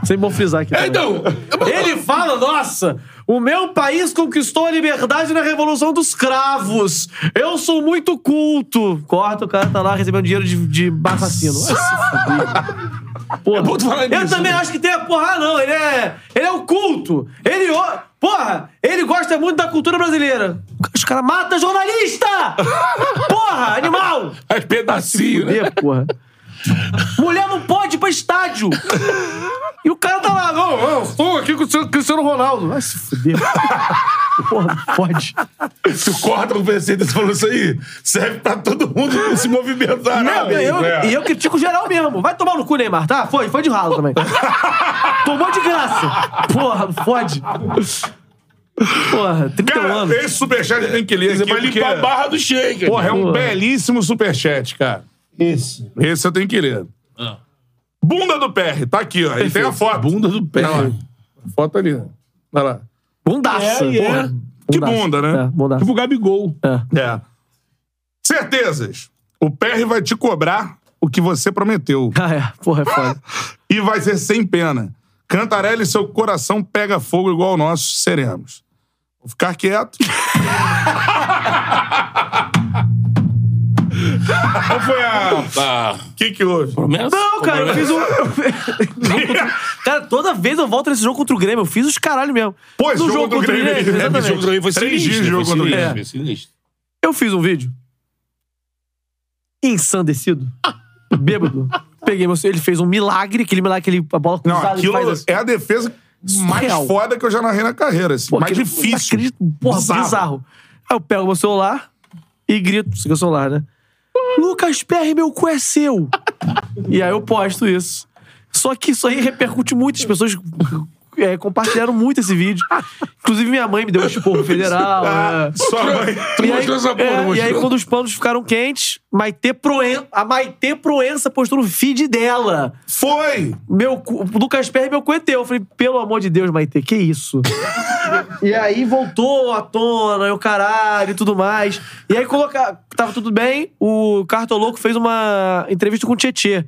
Sem bom frisar aqui. É, então, Ele fala, nossa, o meu país conquistou a liberdade na Revolução dos Cravos. Eu sou muito culto. Corta, o cara tá lá recebendo dinheiro de, de assassino. Porra. bom falar Eu nisso, também né? acho que tem a porra, não. Ele é, ele é o culto. Ele, porra, ele gosta muito da cultura brasileira. Os caras matam jornalista! Porra, animal! as pedacinhos, né? Fuder, porra. Mulher não pode ir pra estádio. E o cara tá lá, não, eu estou aqui com o seu Cristiano Ronaldo. Vai se fuder. Porra, não pode. Tu corta o PC você falou isso aí. Serve pra todo mundo se movimentar. Não, né, eu? É. E eu critico geral mesmo. Vai tomar no cu, Neymar, tá? Foi, foi de ralo também. Tomou de graça. Porra, não fode. Porra, 31 Cara, anos. esse superchat tem que ler Você aqui. vai porque, limpar a barra do shake. Porra, é um Porra. belíssimo superchat, cara. Esse. Esse eu tenho que ler. Bunda do PR, tá aqui, ó. Ele tem a foto. Bunda do. Olha lá. Foto ali. ó. Olha lá. Bundaça. É, é. porra. Que Bundaça. bunda, né? É, bundaça. Tipo o Gabigol. É. É. Certezas. O PR vai te cobrar o que você prometeu. Ah, é. Porra, é foda. E vai ser sem pena. Cantarelli, seu coração pega fogo igual o nosso, seremos. Vou ficar quieto. Qual foi a. a O que que houve? promessa? Não, cara, eu fiz um. cara, toda vez eu volto nesse jogo contra o Grêmio. Eu fiz os caralho mesmo. Pô, esse No jogo contra o Grêmio É, esse exatamente. jogo também foi Três sinistro. dias de foi jogo contra o sinistro, Grêmio. foi sinistro. Eu fiz um vídeo. Ensandecido. Bêbado. Peguei meu. Ele fez um milagre, aquele milagre, aquele, a bola Não, cruzada. ele aquilo faz assim. é a defesa mais Surreal. foda que eu já narrei na carreira. Assim. Pô, mais aquele- difícil. acredito- Porra, bizarro. Aí eu pego meu celular e grito. Isso aqui é o celular, né? Lucas Perry, meu cu é seu. e aí eu posto isso. Só que isso aí repercute muito. As pessoas é, compartilharam muito esse vídeo. Inclusive, minha mãe me deu um esporro federal. Ah, é. sua mãe. Tu E aí, mostrou essa porra, é, e aí, quando os panos ficaram quentes, Maite Proen... a Maite Proença postou no feed dela. Foi! Meu, o Lucas Perry, meu cu é. Eu falei, pelo amor de Deus, Maite, que isso? e aí voltou à tona, o caralho e tudo mais. E aí coloca... tava tudo bem, o Cartoloco fez uma entrevista com o Tietê.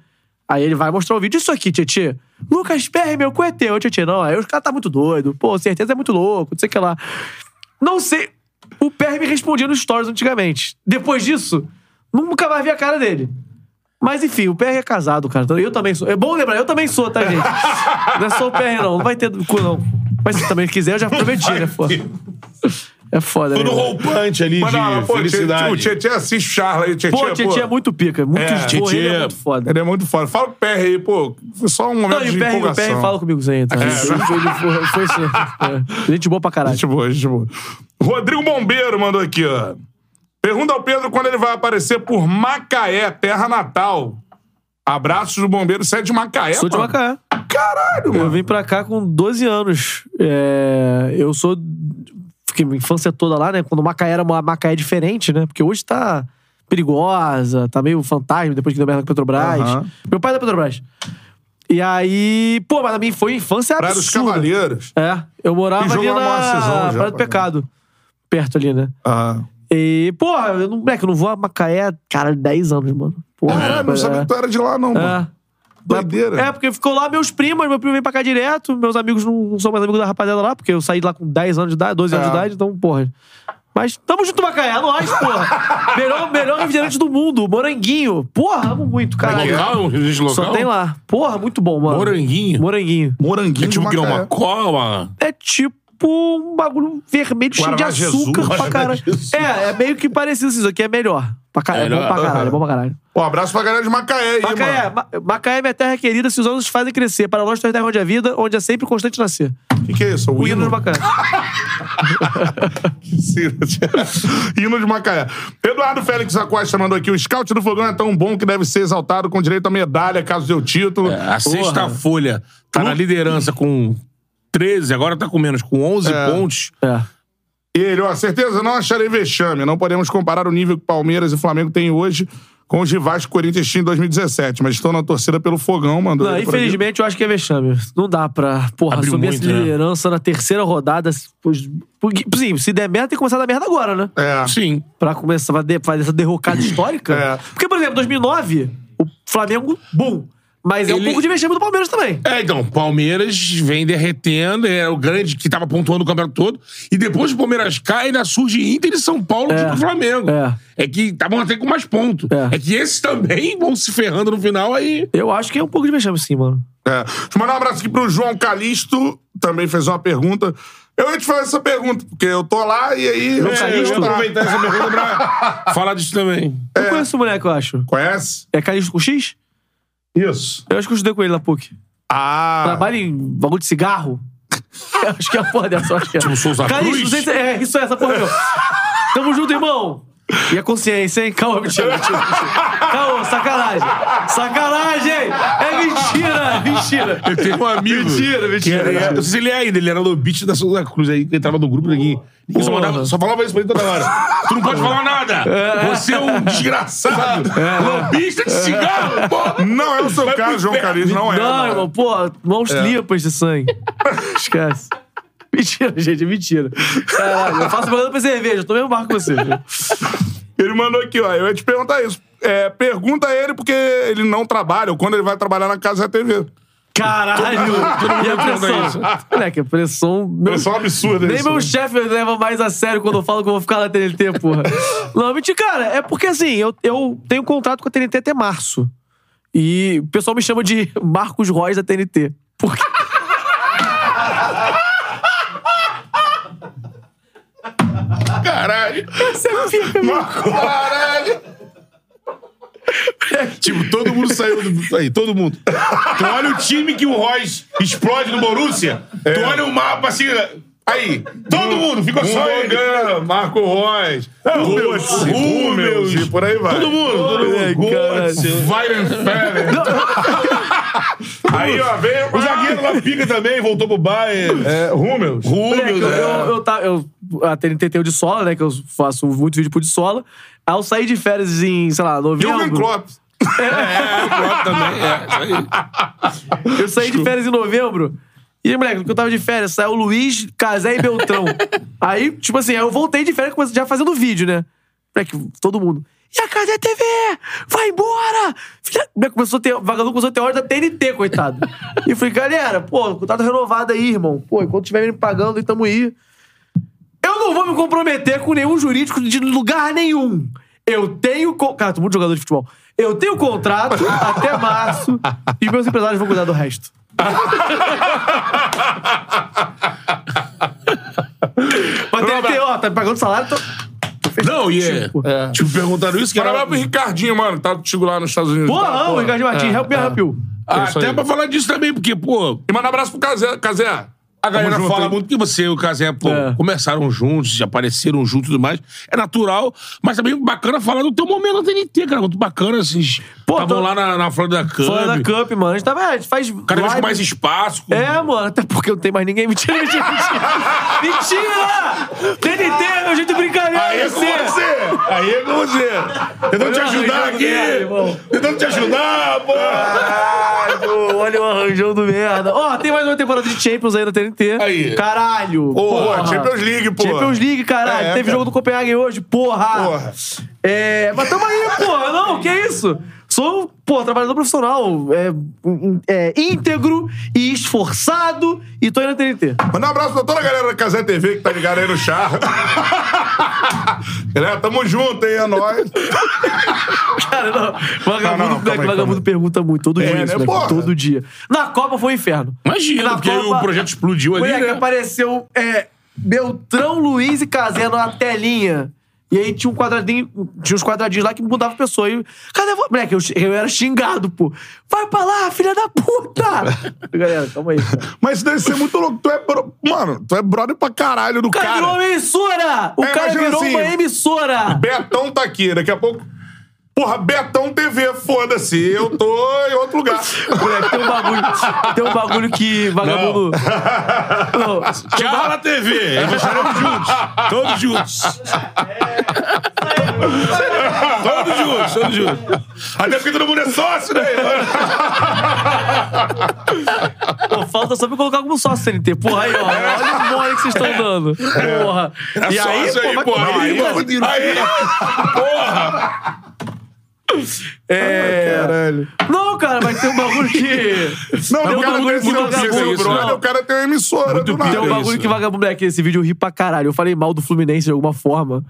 Aí ele vai mostrar o vídeo. Isso aqui, Tietê. Lucas Perry, meu cu é teu. Eu, Tietê, não. Aí os caras tá muito doido. Pô, certeza é muito louco, não sei o que lá. Não sei. O Perry me respondia nos stories antigamente. Depois disso, nunca mais vi a cara dele. Mas enfim, o PR é casado, cara. Então, Eu também sou. É bom lembrar, eu também sou, tá, gente? Não é só o PR, não. Não vai ter cu, não. Mas se também quiser, eu já prometi, né? Foda. É foda, Tudo né? roupante ali Mas de não, pô, felicidade. o Tietchan assiste o Charla aí. O Tietchan, Pô, Tietchan é muito pica. Muito É, porra, ele é é- muito foda. Ele é muito foda. Fala com o PR aí, pô. Foi só um momento Não, e de o PR, o empolgação. PR fala comigo sempre. Tá? Foi, ele foi, foi assim, é. Gente boa pra caralho. Gente boa, gente boa. Rodrigo Bombeiro mandou aqui, ó. Pergunta ao Pedro quando ele vai aparecer por Macaé, terra natal. Abraços do bombeiro. Você é de Macaé, Sou de mano? Macaé. Caralho, Eu mano. vim pra cá com 12 anos. É, eu sou. Fiquei minha infância toda lá, né? Quando Macaé era uma Macaé diferente, né? Porque hoje tá perigosa, tá meio fantasma depois que deu merda com a Petrobras. Aham. Meu pai é da Petrobras. E aí, pô, mas a minha foi infância Praia dos absurda. Cavaleiros. É, eu morava ali na Praia do. Pecado. Perto ali, né? Ah. E, porra, eu não, moleque, eu não vou a Macaé, cara, 10 anos, mano. Porra, Caralho, não é. sabia que tu era de lá, não, mano. É. Doideira. É, porque ficou lá meus primos, meu primo vem pra cá direto, meus amigos não, não são mais amigos da rapaziada lá, porque eu saí de lá com 10 anos de idade, 12 anos É. de idade, então, porra. Mas tamo junto, Macaé, é nóis, porra. melhor, melhor refrigerante do mundo, moranguinho. Porra, amo muito, caralho. Local, um registro local? Só tem lá. Porra, muito bom, mano. Moranguinho. Moranguinho. Moranguinho É tipo de que é Macaé. uma cola? É tipo. tipo um bagulho vermelho cheio de Guaraná Jesus. açúcar pra Guaraná caralho. É, é meio que parecido assim, isso aqui é melhor. Pra caralho, é bom pra caralho, é bom pra caralho. Um abraço pra galera de Macaé aí, Macaé, mano. Ma- Macaé é minha terra querida, se os anos fazem crescer. Para nós, tua terra onde é vida, onde é sempre constante nascer. O que, que é isso? O hino de Macaé. Hino de Macaé. Eduardo Félix Acosta mandou aqui: o scout do fogão é tão bom que deve ser exaltado com direito a medalha, caso dê o título. É, A sexta folha tá na liderança com 13, agora tá com menos, com 11 É. pontos. É. E ele, ó, certeza não acharei vexame. Não podemos comparar o nível que Palmeiras e Flamengo têm hoje com os rivais que o Corinthians tinha em 2017. Mas estou na torcida pelo fogão, mandou. Não, infelizmente, eu acho que é vexame. Não dá pra, porra, Abriu subir muito, essa né? liderança na terceira rodada. Pois, porque, sim, se der merda, tem que começar a dar merda agora, né? É. Sim. Pra começar a fazer essa derrocada histórica. É. Porque, por exemplo, 2009, o Flamengo, bum. Mas é um Ele- pouco de vexame do Palmeiras também. É, então, Palmeiras vem derretendo, é o grande que tava pontuando o campeonato todo. E depois o Palmeiras cai, ainda surge Inter e São Paulo É. contra o Flamengo. É. É que estavam até com mais pontos. É. É. que esses também vão se ferrando no final aí. Eu acho que é um pouco de vexame, sim, mano. É. Deixa eu mandar um abraço aqui pro João Calisto, também fez uma pergunta. Eu ia te fazer essa pergunta, porque eu tô lá e aí. João É, eu vou aproveitar essa pergunta pra falar disso também. Eu conheço o moleque, eu acho. Conhece? É Calixto com X? Isso. Eu acho que eu estudei com ele na PUC. Ah. Trabalha em bagulho de cigarro? Acho que é a porra dessa, eu acho que é. Tipo Souza Calixto, Cruz? se é, isso é essa porra, meu. Tamo junto, irmão. E a consciência, hein? Calma, mentira, mentira, mentira. Calma, sacanagem. Sacanagem! É mentira, é mentira. Eu tenho um amigo. Mentira, mentira, era- mentira. não sei se ele é ainda, ele era lobista da Souza Cruz aí, que entrava no grupo daqui. Ninguém só, Porra. mandava- só falava isso pra ele toda hora. Tu não pode falar nada! Você é um desgraçado! Lobista de cigarro, pô! Não é o seu caso, João. Calisto, não é. Não, não. irmão, pô, mãos É. limpas de sangue. Esquece. Mentira, gente, é mentira. Caralho, eu faço propaganda pra cerveja, eu tô mesmo barco com você. Ele mandou aqui, ó. Eu ia te perguntar isso. É, pergunta a ele porque ele não trabalha, ou quando ele vai trabalhar na casa da TV. Caralho! e a pressão? isso. Moleque, a pressão. Meu, Pressão absurda nem isso, meu né? chefe leva mais a sério quando eu falo que eu vou ficar na TNT, porra. Não, mentira, cara. É porque assim, eu, eu tenho contrato com a TNT até março. E o pessoal me chama de Marcos Reis da TNT. Porque. Caralho! Você fica, meu. Caralho! Tipo, todo mundo saiu do. Aí, todo mundo. Tu olha o time que o Royce explode no Borussia, tu olha o mapa assim. Aí, todo mundo, ficou só ele. Marco Reus, Rúmeus, Rúmeus e por aí vai. Todo mundo, todo mundo. Weidenfeller. Aí, ó, veio O zagueiro lá pica também, voltou pro Bayern. É, Rúmeus. Rúmeus, eu, é. eu, eu, tá- eu- a TNT tem o de sola, né? Que eu faço muito vídeo pro de sola. Aí eu saí de férias em, sei lá, Jürgen novembro. Klopp. É, o Klopp também. É, isso aí. Eu saí de férias em novembro. E moleque, que eu tava de férias, saiu Luiz, Casé e Beltrão. aí, tipo assim, aí eu voltei de férias comecei já fazendo vídeo, né? Moleque, todo mundo. E a Casé TV? Vai embora! Filha... Moleque, Começou a ter, o vagabundo começou a ter hora da TNT, coitado. e eu falei, galera, pô, contrato renovado aí, irmão. Pô, enquanto tiver me pagando, e tamo aí. Eu não vou me comprometer com nenhum jurídico de lugar nenhum. Eu tenho. co- Cara, tô muito jogador de futebol. Eu tenho contrato até março e meus empresários vão cuidar do resto. Mas tem, tem, ó, tá me pagando salário, tô. Não, e é. É. Tipo, perguntaram isso, que Parabéns era. pro Ricardinho, mano, que tá contigo lá nos Estados Unidos. Porra, Tá, não, Ricardo Martins, help me help you. Ah, isso até aí. pra falar disso também, porque, pô, E manda um abraço pro Casé. Casé. A galera fala muito que você e o Casé, pô, É. começaram juntos, já apareceram juntos e tudo mais. É natural, mas também bacana falar do teu momento na TNT, cara. Muito bacana, esses. Pô, Estavam tô- lá na, na Florida Cup. Fora da Cup, mano. A gente, tava, a gente faz. Cada vez com live- mais espaço. com- É, mano, até porque não tem mais ninguém. Mentira, mentira, mentira. mentira! TNT é meu jeito de brincadeira. Aí é com você! Aí é com você! Tentando te ajudar arranjando aqui! merda, irmão. Tentando te ajudar, pô! Caralho, olha o arranjão do merda. Ó, tem mais uma temporada de Champions aí na TNT. Aí. Caralho. Pô, porra. Champions League, pô. Champions League, caralho. É, Teve cara. jogo do Copenhague hoje, porra. Porra. É, mas tamo aí, porra. Não, que isso? Sou, pô, trabalhador profissional, é, é, íntegro e esforçado e tô indo na TNT. Manda um abraço pra toda a galera da Casé TV que tá ligada aí no chá. galera, tamo junto, hein? É nóis. Cara, não. Vagabundo, Não, não, calma aí, vagabundo calma aí. pergunta muito, todo É, dia, né, isso, porra? todo dia. Na Copa foi um inferno. Imagina, Na porque Copa- o projeto explodiu ali, Moleque, né? apareceu é, Beltrão, Luiz e Casé na telinha. E aí tinha um quadradinho, tinha uns quadradinhos lá que mudava a pessoa. E, cadê você? Moleque, eu, eu era xingado, pô. Vai pra lá, filha da puta! Galera, calma aí. cara. Mas isso deve ser muito louco. Tu é, bro... Mano, tu é brother pra caralho do O cara, cara. virou uma emissora! O É, cara imagina virou assim, uma emissora! Betão tá aqui, daqui a pouco. Porra, Betão TV, foda-se. Eu tô em outro lugar. Moleque, tem um bagulho, tem um bagulho que vagabundo. Não. Tchau na TV. Aí nós estaremos juntos. Todos juntos. todos juntos, todos juntos. Até porque todo mundo é sócio, né? Pô, falta só pra colocar como sócio CNT. Porra, aí, ó. Olha o mole que vocês estão dando. Porra. É e aí, sócio pô, aí, porra. tomar Aí, mano. aí, porra. É... Caralho. Não, cara, mas tem um bagulho que. Não, o cara que seu vagabundo. seu isso, brother, não. o cara tem uma emissora do nada. Tem um isso, bagulho que né? vagabundo moleque, esse vídeo eu ri pra caralho. Eu falei mal do Fluminense de alguma forma.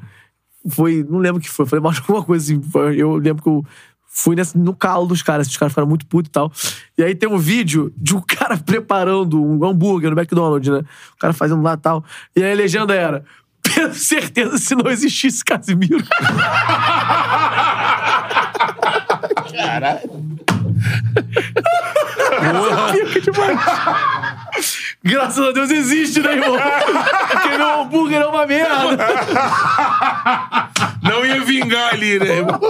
Foi. Não lembro o que foi. Falei mal de alguma coisa assim. Eu lembro que eu fui nessa- no calo dos caras. Os caras ficaram muito putos e tal. E aí tem um vídeo de um cara preparando um hambúrguer no McDonald's, né? O cara fazendo lá e tal. E aí a legenda era. Tenho certeza se não existisse Casimiro. Demais. Graças a Deus existe, né, irmão? Porque meu hambúrguer é uma merda. Não ia vingar ali, né? irmão?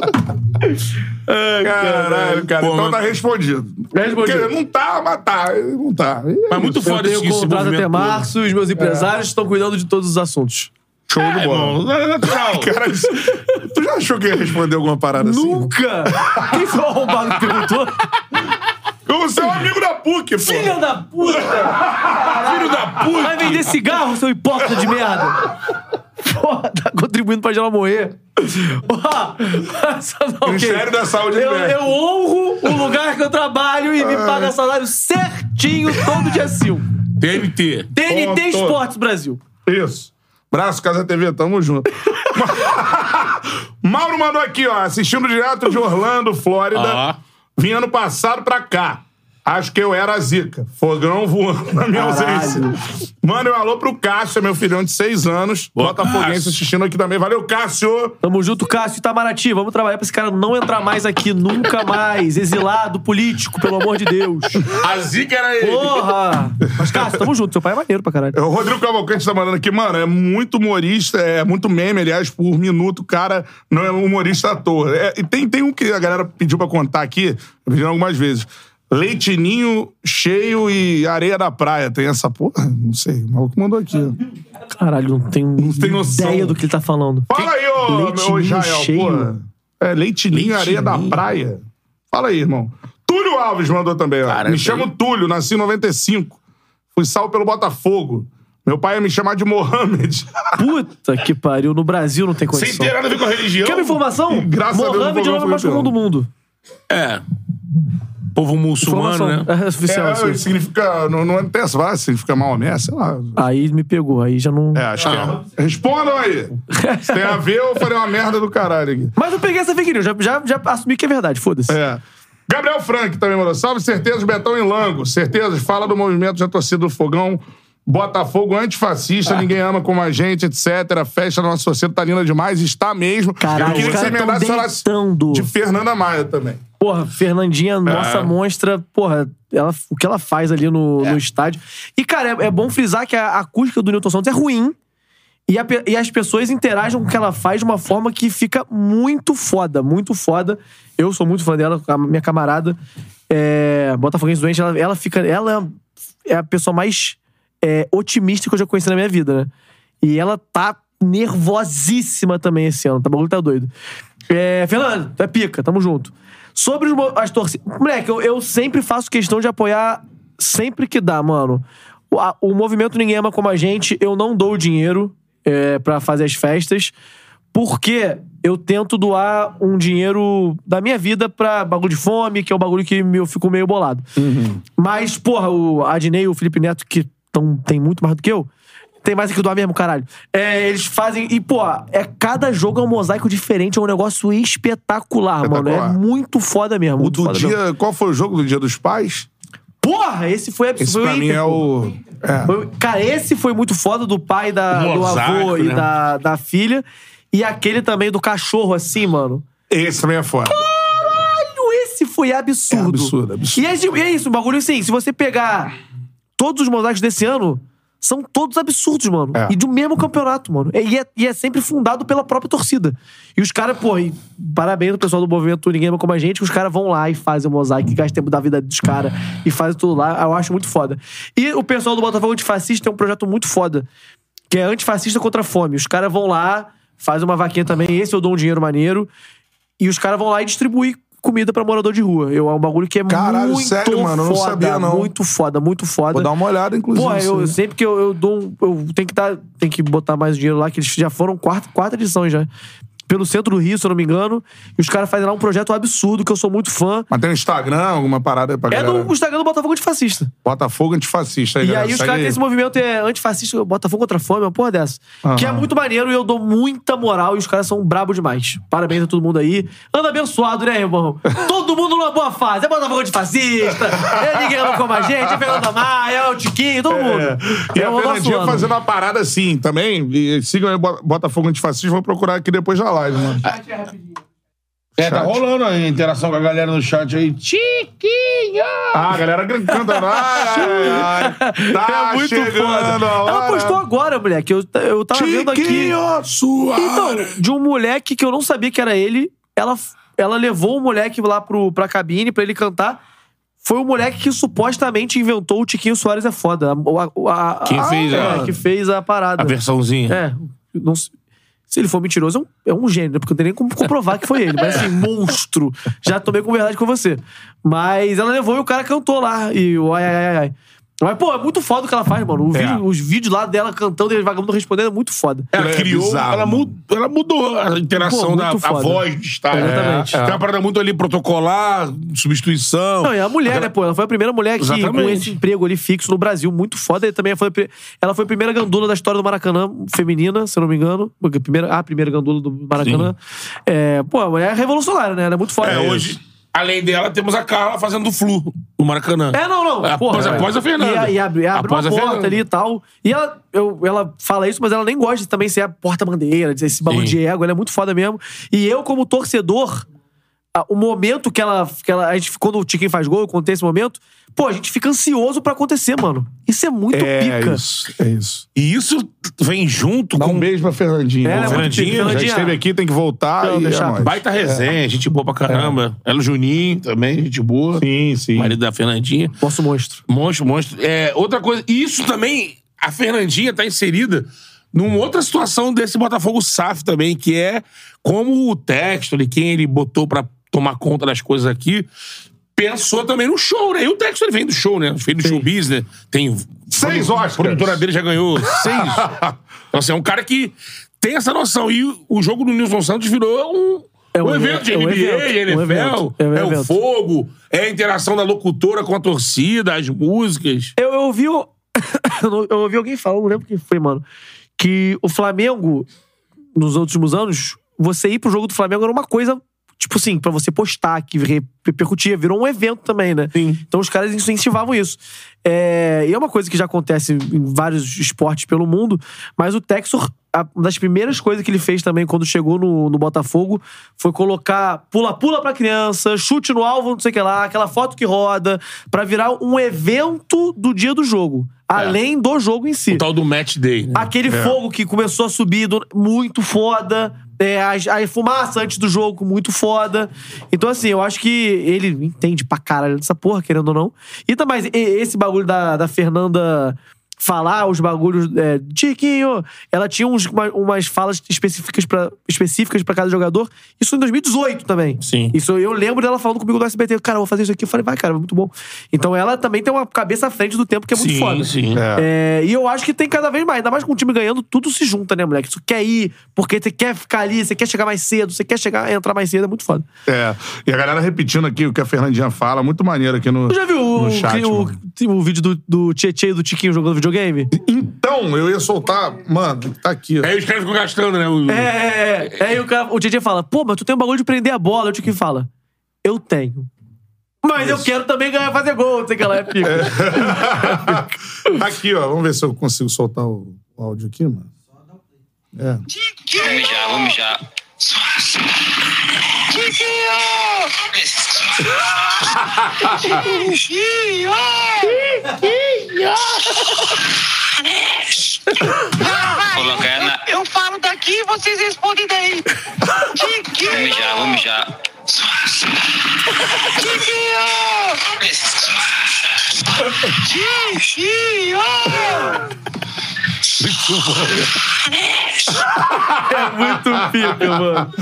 Caralho, cara. Pô, então mas- tá respondido. Respondido. Não tá, mas tá. Não tá. Mas muito Eu foda tenho esse, esse contrato até março, os meus empresários estão cuidando de todos os assuntos. Show do É, bola. irmão, é natural. Cara, tu já achou que ia responder alguma parada assim? Nunca! Quem foi o arrombado que perguntou? Você é um amigo da PUC, pô. Filha da puta! Filho da puta. Vai vender cigarro, seu hipócrita de merda! Porra, tá contribuindo pra ela morrer. Ó, Ministério da Saúde eu, eu honro o lugar que eu trabalho e me paga salário certinho todo dia 5. TNT. TNT. Esportes Brasil. Isso. Braço, Casa TV, tamo junto. Mauro mandou aqui, ó, assistindo direto de Orlando, Flórida. Ó. Vim ano passado pra cá. Acho que eu era a zica. Fogão voando na minha ausência. Manda um alô pro Cássio, meu filhão de seis anos. Boa, Botafoguense Cássio. assistindo aqui também. Valeu, Cássio! Tamo junto, Cássio Itamaraty. Vamos trabalhar pra esse cara não entrar mais aqui, nunca mais. Exilado político, pelo amor de Deus. A zica era ele. Porra! Mas, Cássio, tamo junto. Seu pai é maneiro pra caralho. O Rodrigo Cavalcante tá mandando aqui, mano, é muito humorista, é muito meme, aliás, por minuto, o cara não é humorista à toa. É, e tem, tem um que a galera pediu pra contar aqui, pedindo algumas vezes. Leitinho cheio e areia da praia. Tem essa porra? Não sei. O maluco mandou aqui. ó. Caralho, não tenho tem noção. ideia do que ele tá falando. Fala aí, ô, Leitinho meu Israel. cheio? Porra. É, leitinho, areia da praia. Fala aí, irmão. Túlio Alves mandou também, ó. Cara, me chamo aí- Túlio, nasci em 95. Fui salvo pelo Botafogo. Meu pai ia me chamar de Mohamed. Puta que pariu. No Brasil não tem Sem condição. ter nada a ver com a religião. Quer uma informação? Graças a Deus, Mohamed é o não homem mais comum do mundo. É. Povo muçulmano, né? É, oficial, É, assim. significa. Não, não tem essa frase, significa Maomé, sei lá. Aí me pegou, aí já não. É, acho que é. Respondam aí. Se tem a ver, eu falei uma merda do caralho aqui. Mas eu peguei essa fake news, já, já, já assumi que é verdade, foda-se. É. Gabriel Frank também mandou. Salve certezas, Betão em Lango. Certezas, fala do movimento da torcida do Fogão. Botafogo antifascista, ninguém ama como a gente, etc. A festa da nossa torcida tá linda demais, está mesmo. Caralho, Eu queria que você emendasse de Fernanda Maia também. Porra, Fernandinha, nossa monstra, porra, ela, o que ela faz ali no, no estádio. E, cara, é, é bom frisar que a acústica do Newton Santos é ruim. E, a e as pessoas interagem com o que ela faz de uma forma que fica muito foda, muito foda. Eu sou muito fã dela, a minha camarada. É, Botafoguense doente, ela, ela fica. Ela é a pessoa mais é, otimista que eu já conheci na minha vida, né? E ela tá nervosíssima também esse ano. Tá bagulho tá doido. É, Fernando, é pica, tamo junto. Sobre as torcidas. Moleque, eu, eu sempre faço questão de apoiar sempre que dá, mano. O, a- o movimento Ninguém Ama Como a Gente, eu não dou dinheiro é, para fazer as festas. Porque eu tento doar um dinheiro da minha vida pra bagulho de fome, que é o bagulho que eu fico meio bolado. Mas, porra, o Adnei e o Felipe Neto, que tão, tem muito mais do que eu, tem mais que doar mesmo, caralho. É, eles fazem. E, pô, é, cada jogo é um mosaico diferente, é um negócio espetacular, mano. É Espetacular. muito foda mesmo. O Muito do foda mesmo. dia. Qual foi o jogo do Dia dos Pais? Porra, esse foi Esse foi pra mim é o. É. Foi- Cara, esse foi muito foda do pai, da, do Mosaico, avô e né? da, da filha. E aquele também do cachorro, assim, mano. Esse também é foda. Caralho, esse foi absurdo. É absurdo, absurdo. E é, e é isso, o bagulho assim, se você pegar todos os mosaicos desse ano, são todos absurdos, mano. É. E do mesmo campeonato, mano. E é, e é sempre fundado pela própria torcida. E os caras, pô, e parabéns ao pessoal do movimento Ninguém Ama Como a Gente, que os caras vão lá e fazem o mosaico, gastam tempo da vida dos caras e fazem tudo lá. Eu acho muito foda. E o pessoal do Botafogo Antifascista tem um projeto muito foda, que é antifascista contra a fome. Os caras vão lá, fazem uma vaquinha também, esse eu dou um dinheiro maneiro, e os caras vão lá e distribuem comida pra morador de rua. Eu, é um bagulho que é Caralho, muito sério, mano? Eu não foda. sabia, não. Muito foda, muito foda. Vou dar uma olhada, inclusive. Porra, eu, sempre que eu, eu dou um. Eu tenho que, dar, tenho que botar mais dinheiro lá, que eles já foram quarta, quarta edição já. Pelo centro do Rio, se eu não me engano. E os caras fazem lá um projeto absurdo, que eu sou muito fã. Mas tem no Instagram, alguma parada pra É galera? do Instagram do Botafogo Antifascista. Botafogo antifascista. Aí, E galera, aí os caras têm esse movimento é antifascista, Botafogo contra a fome, uma porra dessa. Aham. Que é muito maneiro e eu dou muita moral e os caras são brabo demais. Parabéns a todo mundo aí. Anda abençoado, né, irmão? todo mundo numa boa fase. É Botafogo antifascista, é ninguém ama como a gente, é Fernando Maia, é o Tiquinho, todo mundo. E é a Fernandinha fazendo uma parada assim também. E sigam aí Botafogo Antifascista. Vou procurar aqui depois da live, mano. É, tá Chat. rolando a interação com a galera no chat aí. Tiquinho! Ah, a galera cantando. Ai, ai, ai. Tá é muito chegando foda. Ela postou agora, moleque. Eu, eu tava vendo aqui. Tiquinho Suárez. Então, de um moleque que eu não sabia que era ele, ela, ela levou o moleque lá pro, pra cabine pra ele cantar. Foi o moleque que supostamente inventou o Tiquinho Soares é foda. A, a- a- Quem a- fez é, a- que fez a parada. A versãozinha. É. Não se- ele for mentiroso, é um, é um gênio, né? porque eu não tenho nem como comprovar que foi ele. Mas assim, monstro. Já tomei com verdade com você. Mas ela levou e o cara cantou lá. E o ai, ai, ai, ai. Mas, pô, é muito foda o que ela faz, mano. O É. vídeo- os vídeos lá dela cantando e vagabundo respondendo é muito foda. Ela É criou, bizarro, ela, mudou, ela mudou a interação Pô, da voz do estádio. Exatamente. É, é. Tem uma parada muito ali protocolar, substituição. Não, e a mulher, né, pô? Ela foi a primeira mulher que, com Exatamente. esse emprego ali fixo no Brasil, muito foda. E também foi, ela foi a primeira gandula da história do Maracanã, feminina, se eu não me engano. Primeira, a primeira gandula do Maracanã. É, pô, a mulher é revolucionária, né? Ela é muito foda. É, hoje, além dela, temos a Carla fazendo o flu no Maracanã. É, não, não. É, porra, após- após a Fernanda. E, e abre, abre uma a porta ali e tal. E ela, eu, ela fala isso, mas ela nem gosta de também ser a porta-bandeira, de esse bagulho de ego. Ela é muito foda mesmo. E eu, como torcedor, o momento que ela, que ela. A gente, quando o Tiquinho faz gol, quando tem esse momento, pô, a gente fica ansioso pra acontecer, mano. Isso é muito É pica. isso, é isso. E isso vem junto Dá com um beijo pra Fernandinha. É, é muito Fernandinha. Já esteve aqui, tem que voltar Não, e deixa- é baita resenha, gente boa pra caramba. Ela Juninho também, gente boa. Sim, sim. Marido da Fernandinha. Nosso monstro. Monstro, monstro. É, outra coisa, e isso também, a Fernandinha tá inserida numa outra situação desse Botafogo SAF também, que é como o Textor, quem ele botou pra tomar conta das coisas aqui, pensou também no show, né? E o Textor ele vem do show, né? Veio do show business, tem... Seis A Oscars. produtora dele já ganhou seis. então, assim, é um cara que tem essa noção. E o jogo do Nilson Santos virou um... É um um evento de é um NBA, evento, um NFL, evento, é um é o fogo, é a interação da locutora com a torcida, as músicas. Eu, eu ouvi. eu ouvi alguém falar, não lembro quem foi, mano. Que o Flamengo, nos últimos anos, você ir pro jogo do Flamengo era uma coisa, tipo assim, pra você postar, que re- repercutia, virou um evento também, né? Sim. Então os caras incentivavam isso. É, e é uma coisa que já acontece em vários esportes pelo mundo, mas o Texor, uma das primeiras coisas que ele fez também quando chegou no, no Botafogo foi colocar pula-pula pra criança, chute no alvo, não sei o que lá, aquela foto que roda, pra virar um evento do dia do jogo, além do jogo em si. O tal do match day. né? Aquele fogo que começou a subir, muito foda. É, a, a fumaça antes do jogo, muito foda. Então, assim, eu acho que ele entende pra caralho dessa porra, querendo ou não. E também, e- esse bagulho da, da Fernanda falar os bagulhos. É, Tiquinho! Ela tinha uns, uma- umas falas específicas pra, específicas pra cada jogador. Isso em 2018 também. Sim. Isso eu lembro dela falando comigo no SBT. Cara, eu vou fazer isso aqui. Eu falei, vai, cara, muito bom. Então ela também tem uma cabeça à frente do tempo que é muito sim, foda. sim. É. É, e eu acho que tem cada vez mais, ainda mais com o time ganhando, tudo se junta, né, moleque? Você quer ir, porque você quer ficar ali, você quer chegar mais cedo, você quer chegar, entrar mais cedo, é muito foda. É. E a galera repetindo aqui o que a Fernandinha fala, muito maneiro aqui no, Tu já viu o, no chat. o, mano. o vídeo do, do Tietchan e do Tiquinho jogando videogame? Então, eu ia soltar. Mano, tá aqui. ó. Aí os caras ficam gastando, né? o- É, é, é. Aí o, cara, o Tietchan fala, pô, mas tu tem um bagulho de prender a bola. O Tiquinho fala, eu tenho. Mas eu quero também ganhar fazer gol, não sei que lá, é pico. Tá aqui, ó. Vamos ver se eu consigo soltar o, o áudio aqui, mano. É. Vou mijar, vou mijar. Colocar na. Eu falo daqui e vocês respondem daí. Vou mijar, vou mijar. É muito pica, mano.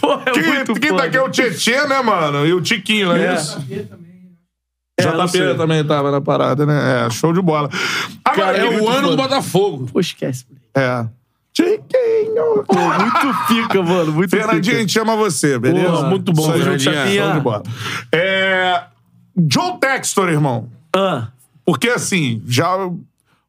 Pô, é Quem, muito quem tá foda. aqui é o Tietchan, né, mano? E o Tiquinho, não é, É. isso? É, não JP também tava na parada, né? É, show de bola. Agora, Cara, é muito o ano do foda. Botafogo. Pô, esquece. É. Tiquinho. Pô, muito pica, mano. Muito Fernandinho, a gente ama você, beleza? Porra, muito bom, Fernandinho. Show de bola. É... Joe Textor, irmão. Ah, Porque, assim, já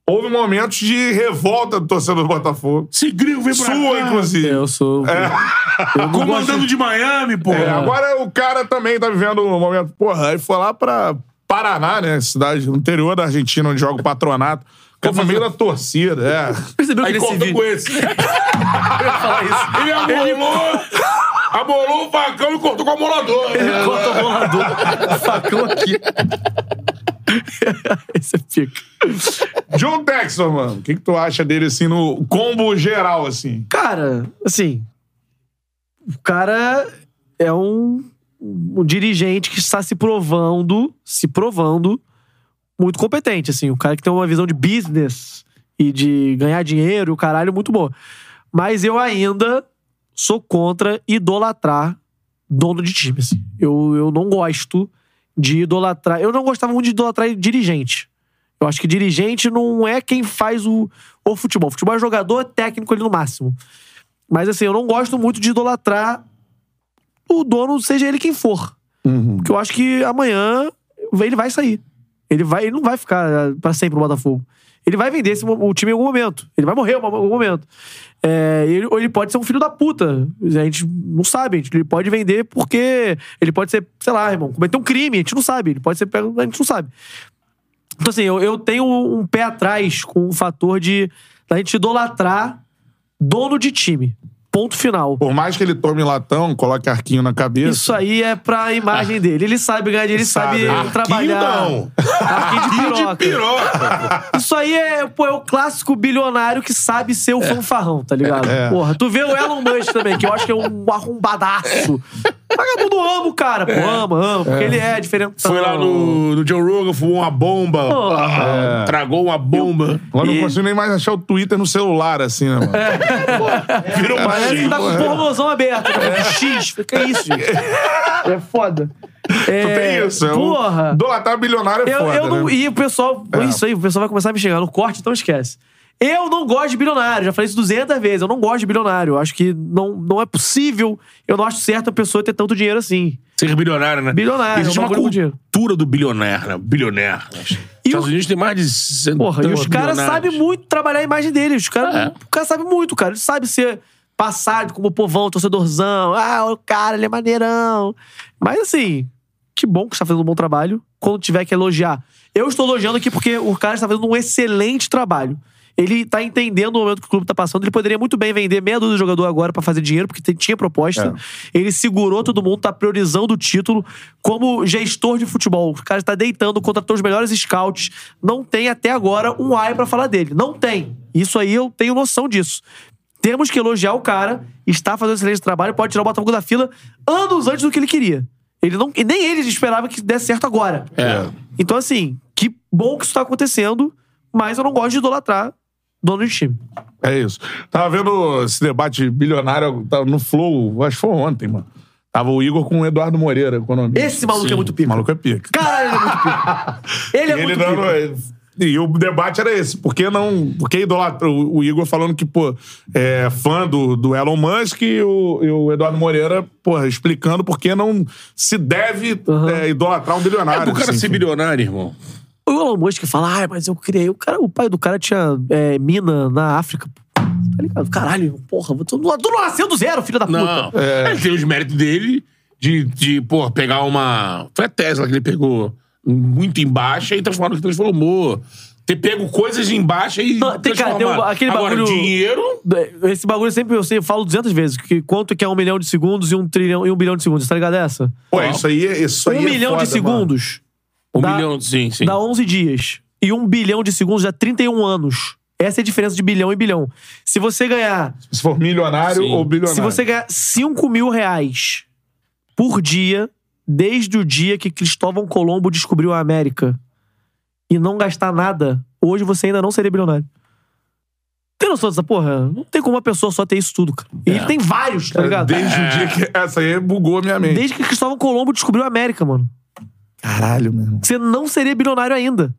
houve momentos de revolta do torcedor do Botafogo. Esse gringo vem pra Sua, cá. inclusive. eu sou... Eu não Comandando gosto- de Miami, pô. É, agora o cara também tá vivendo um momento. Porra, aí foi lá pra Paraná, né? Cidade no interior da Argentina, onde joga o patronato. Com a família da torcida, é. Percebeu que Aí cortou vídeo... com esse. Eu. Ele amolou, amolou o facão e cortou com o amolador. Ele corta o rolador. Facão aqui. Esse é pica. John Textor, mano. O que, que tu acha dele, assim, no combo geral, assim? Cara, assim. O cara é um, um dirigente que está se provando, se provando muito competente, assim. O cara que tem uma visão de business e de ganhar dinheiro, o caralho, muito boa. Mas eu ainda sou contra idolatrar dono de time, assim. Eu, eu não gosto de idolatrar. Eu não gostava muito de idolatrar dirigente. Eu acho que dirigente não é quem faz o, o futebol. Futebol é jogador, técnico ali no máximo. Mas assim, eu não gosto muito de idolatrar o dono, seja ele quem for. Porque eu acho que amanhã ele vai sair. Ele, vai, ele não vai ficar eh, pra sempre no Botafogo. Ele vai vender esse, o time em algum momento. Ele vai morrer em algum momento. É, ele, ou ele pode ser um filho da puta. A gente não sabe. A gente- Ele pode vender porque. Ele pode ser, sei lá, irmão, cometer um crime. A gente não sabe. Ele pode ser pego. A gente não sabe. Então, assim, eu, eu tenho um pé atrás com o fator de da gente idolatrar dono de time. Ponto final. Por mais que ele tome latão, coloque arquinho na cabeça. Isso aí é pra imagem dele. Ele sabe ganhar dinheiro, ele sabe, Sabe. trabalhar. não. Arquinho de piroca. Piroca. Isso aí é, pô, é o clássico bilionário que sabe ser o fanfarrão, tá ligado? É. Porra, tu vê o Elon Musk também, que eu acho que é um arrombadaço. Vagabundo ama o cara, pô, ama, ama, porque ele é diferente. Foi lá no, no Joe Rogan, fumou uma bomba. Porra. Ah, Tragou uma bomba. Eu não E- consigo nem mais achar o Twitter no celular, assim, né, mano? Virou Parece que tá com o pornozão aberto, né? X. Que é isso, gente? É foda. É, Tu tem isso, é um- Porra. Idolatrar bilionário é Eu, foda, eu não, né? E o pessoal. É. Isso aí, o pessoal vai começar a me xingar no corte, então esquece. Eu não gosto de bilionário, já falei isso 200 vezes. Eu não gosto de bilionário. Acho que não, não é possível. Eu não acho certo a pessoa ter tanto dinheiro assim. Ser bilionário, né? Bilionário, Existe é um uma cultura do bilionário, né? Bilionário. Os Estados Unidos tem mais de... cento Porra, e os caras sabem muito trabalhar a imagem deles. Os caras, É. O cara sabe muito, cara. Ele sabe ser passado como povão, torcedorzão. Ah, o cara, ele é maneirão. Mas assim, que bom que você tá fazendo um bom trabalho. Quando tiver que elogiar. Eu estou elogiando aqui porque o cara está fazendo um excelente trabalho. Ele tá entendendo o momento que o clube tá passando. Ele poderia muito bem vender meia dúzia de jogador agora pra fazer dinheiro, porque tinha proposta. Ele segurou todo mundo, tá priorizando o título como gestor de futebol. O cara está deitando, contratou os melhores scouts. Não tem até agora um ai pra falar dele. Não tem. Isso aí eu tenho noção disso. Temos que elogiar o cara, está fazendo excelente trabalho, pode tirar o Botafogo da fila anos antes do que ele queria. Ele não, e nem ele esperava que desse certo agora. É. Então, assim, que bom que isso tá acontecendo. mas eu não gosto de idolatrar dono de time. É isso. Tava vendo esse debate bilionário tava no Flow, acho que foi ontem, mano. Tava o Igor com o Eduardo Moreira, economista. Esse maluco Sim. é muito pica. maluco é pica. Caralho, ele é muito pica. Ele é E muito dando- pica. E o debate era esse. Por que não. Por que idolatra? O, o Igor falando que, pô, é fã do, do Elon Musk e o, e o Eduardo Moreira, porra, explicando por que não se deve é, idolatrar um bilionário. É pro cara assim, ser enfim. bilionário, irmão. O Elon Musk fala, ah, mas eu criei. O, cara, o pai do cara tinha é, mina na África. Tá ligado? Caralho, porra, tu, não- tu nasceu do zero, filho da puta. Não. Ele tem os méritos dele de, de, pô, pegar uma. Foi a Tesla que ele pegou muito em baixa e transformou, transformou. Ter pego coisas em baixa e. Não, tem, cara, tem um- aquele Agora, bagulho- dinheiro. Esse bagulho sempre eu, sei, eu falo 200 vezes. Que quanto que é um milhão de segundos e um trilhão e um bilhão de segundos, tá ligado essa? Pô, isso aí, isso aí um é milhão foda, de segundos Um Dá- milhão, sim, sim. dá 11 dias. E um bilhão de segundos dá 31 anos. Essa é a diferença de bilhão e bilhão. Se você ganhar. Se for milionário Sim. ou bilionário. Se você ganhar 5 mil reais por dia, desde o dia que Cristóvão Colombo descobriu a América, e não gastar nada, hoje você ainda não seria bilionário. Tem noção dessa porra? Não tem como uma pessoa só ter isso tudo, cara. E ele tem vários, tá ligado? Desde o dia que. Essa aí bugou a minha mente. Desde que Cristóvão Colombo descobriu a América, mano. Caralho, meu irmão. Você não seria bilionário ainda.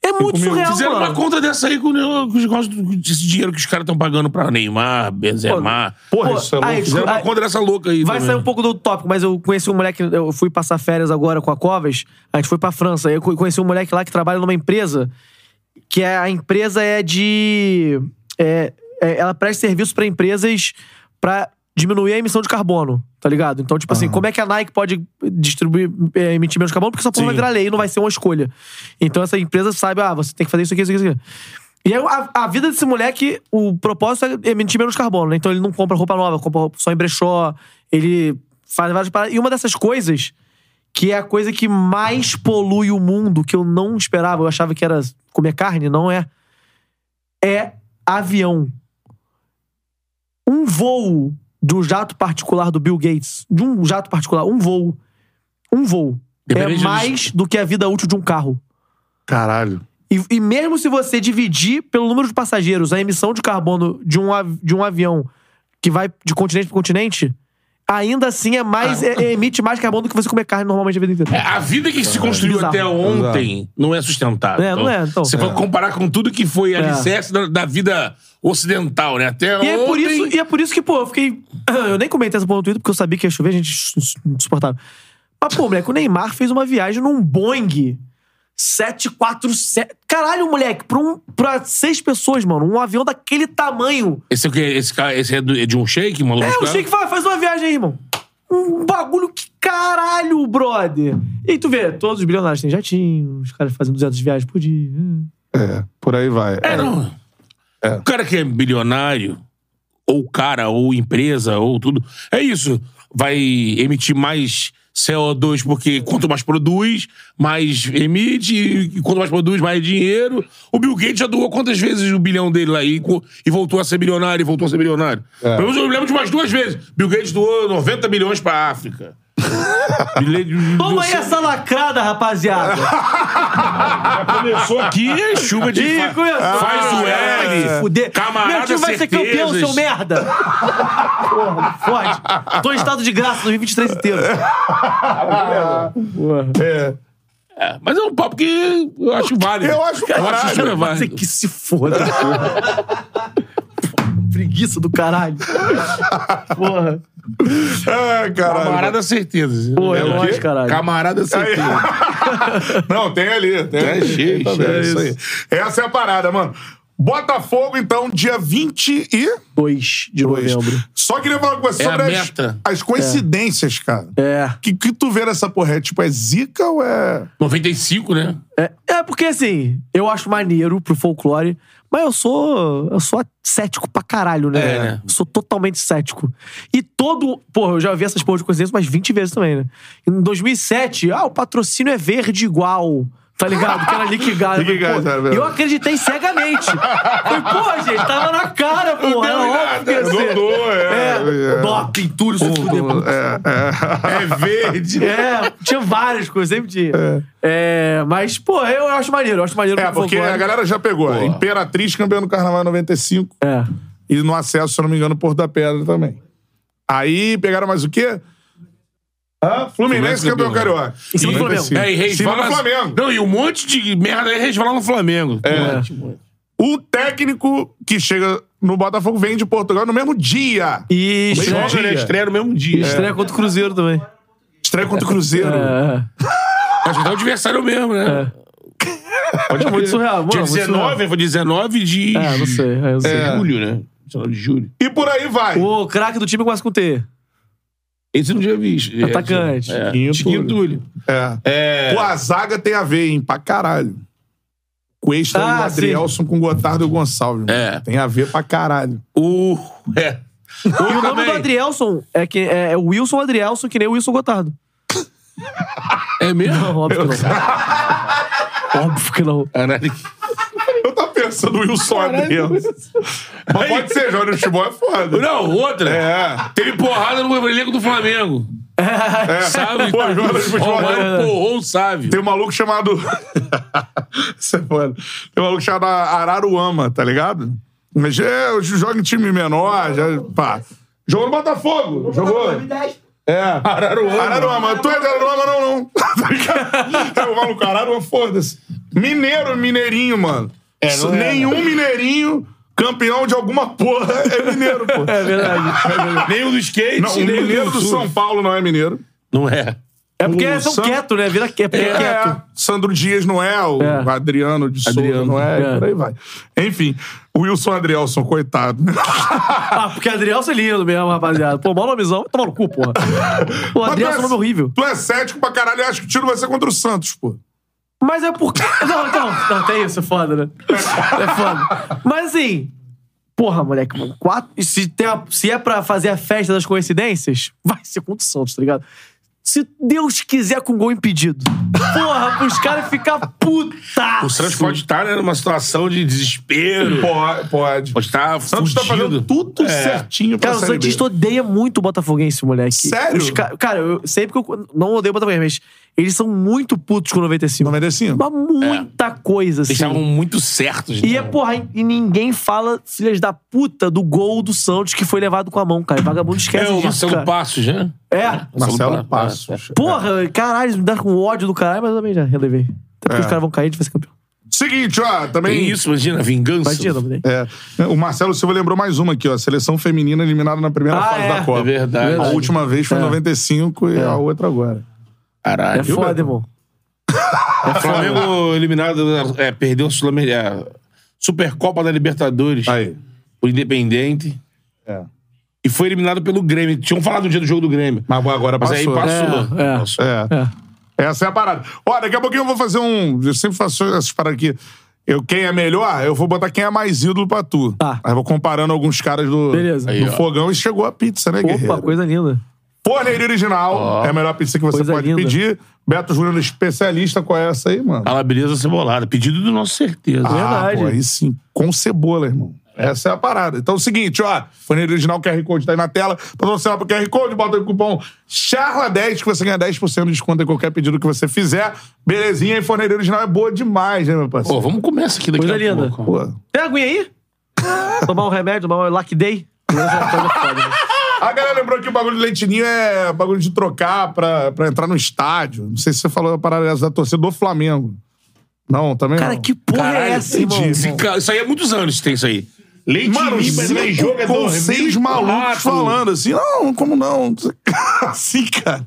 É muito mil. surreal, Fizeram uma mano. conta dessa aí com, o- com do- desse dinheiro que os caras estão pagando pra Neymar, Benzema. Porra, Pô, isso é aí, louco. Fizeram uma aí- conta dessa louca aí. Vai também. sair um pouco do tópico, mas eu conheci um moleque, eu fui passar férias agora com a Covas, a gente foi pra França, aí eu conheci um moleque lá que trabalha numa empresa, que é, a empresa é de... é- é- ela presta serviço pra empresas pra diminuir a emissão de carbono, tá ligado? Então, tipo assim, como é que a Nike pode distribuir, é, emitir menos carbono? Porque essa porra vai virar lei, não vai ser uma escolha. Então essa empresa sabe, ah, você tem que fazer isso aqui, isso aqui, isso aqui. E aí, a, a vida desse moleque, o propósito é emitir menos carbono, né? Então ele não compra roupa nova, compra roupa só em brechó, ele faz várias paradas. E uma dessas coisas, que é a coisa que mais polui o mundo, que eu não esperava, eu achava que era comer carne, não é. É avião. Um voo de um jato particular do Bill Gates, de um jato particular, um voo. Um voo. Dependente é mais do que a vida útil de um carro. Caralho. E, e mesmo se você dividir pelo número de passageiros a emissão de carbono de um, de um avião que vai de continente para continente, ainda assim é mais, é- é- emite mais carbono do que você comer carne normalmente a vida inteira. É, a vida que se construiu até ontem não é sustentável. É, não é, então. Você vai comparar com tudo que foi É. alicerce da, da vida ocidental, né? Até E é, por ontem... isso, e é por isso que, pô, eu fiquei. Eu nem comentei essa porra no Twitter porque eu sabia que ia chover, gente insuportável. Mas, pô, moleque, o Neymar fez uma viagem num Boeing 747. Caralho, moleque, pra, um, pra seis pessoas, mano. Um avião daquele tamanho. Esse, é o quê? esse, cara, esse é, do- é de um shake, maluco? É, eu sei que faz, faz uma viagem aí, irmão. Um bagulho que caralho, brother. E aí tu vê, todos os bilionários têm jatinho, os caras fazem 200 viagens por dia. É, por aí vai. É, não. O cara que é bilionário, ou cara, ou empresa, ou tudo, é isso. Vai emitir mais CO2 porque quanto mais produz, mais emite, e quanto mais produz, mais dinheiro. O Bill Gates já doou quantas vezes o bilhão dele lá e, e voltou a ser bilionário, e voltou a ser bilionário. É. Pelo menos eu lembro de umas duas vezes. Bill Gates doou 90 milhões pra África. Toma aí essa lacrada, rapaziada. Começou aqui, chuva de Ih, fa- começou. Faz o Ah, L. se fuder. Camarada Meu time vai ser campeão, certezas. seu merda. Porra, fode. Tô em estado de graça 2023 inteiro. É. É, mas é um papo que eu acho válido. Eu acho eu acho válido. Você válido. que se foda, porra. Preguiça do caralho. Porra. É, caralho. Camarada certeza. Pô, é o quê? nóis, caralho. Camarada certeza. Não, tem ali. Tem É, ali. cheio, Tá cheio. vendo? Isso aí. Essa é a parada, mano. Botafogo, então, dia 20 e... 2 de Dois. novembro. Só queria falar com você É sobre as, as coincidências, cara. É. Que, que tu vê nessa porra? É, tipo, é zica ou é... 95, né? É, é porque assim, eu acho maneiro pro folclore, mas eu sou. Eu sou cético pra caralho, né? É, né? Eu Sou totalmente cético. E todo. Porra, eu já vi essas porras de coincidência umas 20 vezes também, né? Em 2007, ah, o patrocínio é verde igual. Tá ligado? Que era é verdade. eu acreditei cegamente. Falei, pô, gente, tava na cara, pô. Era óbvio que ia ser. É. É, é. doping, tudo, se fuder. pô. É, é. É verde. É, tinha várias coisas, sempre tinha. É. mas, pô, eu acho maneiro, eu acho maneiro. É, porque folclore. a galera já pegou. Imperatriz campeão do Carnaval em 95. É. E no acesso, se eu não me engano, Porto da Pedra também. Aí pegaram mais o quê? Ah, Fluminense Fluminense campeão carioca. Em cima do Flamengo. 95. É, e Em cima resvala... do Flamengo. Não, e um monte de merda aí resvala no Flamengo. É. O técnico que chega no Botafogo vem de Portugal no mesmo dia. E Mesmo estreia, Joga, né? Estreia no mesmo dia. estreia contra o Cruzeiro também. Estreia contra o Cruzeiro. É. Acho que é o adversário mesmo, né? Pode é muito surreal. Mano, Dia muito surreal. 19, foi 19 de É, não sei. É, eu sei. É. julho, né? 19 de julho. E por aí vai. O craque do time começa com T. Esse eu não tinha visto. Atacante. É, Chiquinho Túlio. É. É. Pô, a zaga tem a ver, hein? Pra caralho. Cuesta Ah, e o Adrielson com o Gotardo e o Gonçalves. É. Tem a ver pra caralho. O... É. E o nome do Adrielson é, que, é, é Wilson Adrielson, que nem o Wilson Gotardo. É mesmo? Não, óbvio que não. óbvio que não. Caralho. Pensando no Wilson Adrielson. Mas pode ser, joga no futebol é foda. Não, outra. É. Teve porrada no elenco do Flamengo. É. Sabe? Pô, jogador de futebol. Ó, mas, pô, ou sabe. Tem um maluco chamado. Isso é foda. Tem um maluco chamado Araruama, tá ligado? Mas é, eu jogo em time menor, já. Pá. Jogou no Botafogo. Jogou. É. Araruama. Araruama. Tu é de Araruama, não, não. Tá ligado? É o maluco, Araruama, foda-se. Mineiro, mineirinho, mano. É, não é, Nenhum mineirinho campeão de alguma porra é mineiro, pô. É verdade. Nem o do skate, Não, o nem mineiro o do surf. São Paulo não é mineiro. Não é. É porque O são Sam- quieto, né? Vira é é É, quieto. Sandro Dias não é, o É. Adriano de Souza Adriano. não é, É. por aí vai. Enfim, o Wilson Adrielson, coitado. Ah, porque Adrielson é lindo mesmo, rapaziada. Pô, mó nomezão. Toma no cu, porra. Pô, Mas Adrielson é tu nome horrível. Tu é cético pra caralho e acha que o tiro vai ser contra o Santos, pô. Mas é porque. Não, então. Não, tem isso, é foda, né? É foda. Mas assim. Porra, moleque, mano. Quatro, e se, tem a- se é pra fazer a festa das coincidências, vai ser contra o Santos, tá ligado? Se Deus quiser com gol impedido. Porra, pros caras ficar puta. O Santos pode estar né, numa situação de desespero. Pode. pode. Pode estar O Santos tá fazendo fudido. tudo É. certinho pra Cara, o. Santista odeia muito o Botafoguense, moleque. Sério? Os ca- Cara, eu sempre que eu não odeio o Botafoguense, mas eles são muito putos com o 95. 95. Mas muita coisa, assim. Eles estavam muito certos. E é, porra, e ninguém fala, filhas da puta, do gol do Santos que foi levado com a mão, cara. Vagabundo esquece É o disso, Marcelo cara. Passos, né? É. Marcelo Passos. Passos. Porra, caralho, me dá com ódio do caralho, mas eu também já relevei. Até porque É. os caras vão cair, a gente vai ser campeão. Seguinte, ó, também. Tem isso, imagina, vingança. Imagina. É, o Marcelo Silva lembrou mais uma aqui, ó. Seleção feminina eliminada na primeira Ah, fase é. da Copa. É verdade. A última vez foi em É. 95 e a outra agora. Caralho. É foda, irmão. O Flamengo eliminado, é, perdeu a Sul- a Supercopa da Libertadores Aí. por Independente. É. E foi eliminado pelo Grêmio. Tinham falado no dia do jogo do Grêmio. Mas agora Mas passou. aí passou. É, é. Passou. É. É. Essa é a parada. Ó, daqui a pouquinho eu vou fazer um. Eu sempre faço essas paradas aqui. Eu, quem é melhor, eu vou botar quem é mais ídolo pra tu. Tá. Aí eu vou comparando alguns caras do, Beleza. do Aí, fogão e chegou a pizza, né, Guerreiro? Opa, coisa linda. Forneira original é a melhor pizza que você Coisa pode linda. pedir. Beto Júnior, especialista, qual é essa aí, mano? Calabresa cebolada. Pedido do nosso certeza. Ah, verdade. pô, aí sim, com cebola, irmão. Essa é a parada. Então é o seguinte, ó. Forneira original, QR Code tá aí na tela. Patrocinar pro QR Code, bota aí o cupom CHARLA10 que você ganha 10% de desconto em qualquer pedido que você fizer. Belezinha, e forneira original é boa demais, né, meu Pô, parceiro? vamos comer essa aqui daqui Coisa a linda. pouco. Pô. Tem aguinha aí? tomar um remédio, tomar um Lucky Day? Coisa foda, né? A galera lembrou que o bagulho de leitinho é bagulho de trocar pra, pra entrar no estádio. Não sei se você falou a parada da torcida do Flamengo. Não, também Cara, não. que porra é Caralho, essa, irmão? Esse Isso aí há muitos anos que tem isso aí. Leite Mano, Lima, é cinco jogador. com seis malucos falando assim, não, como não? assim, cara.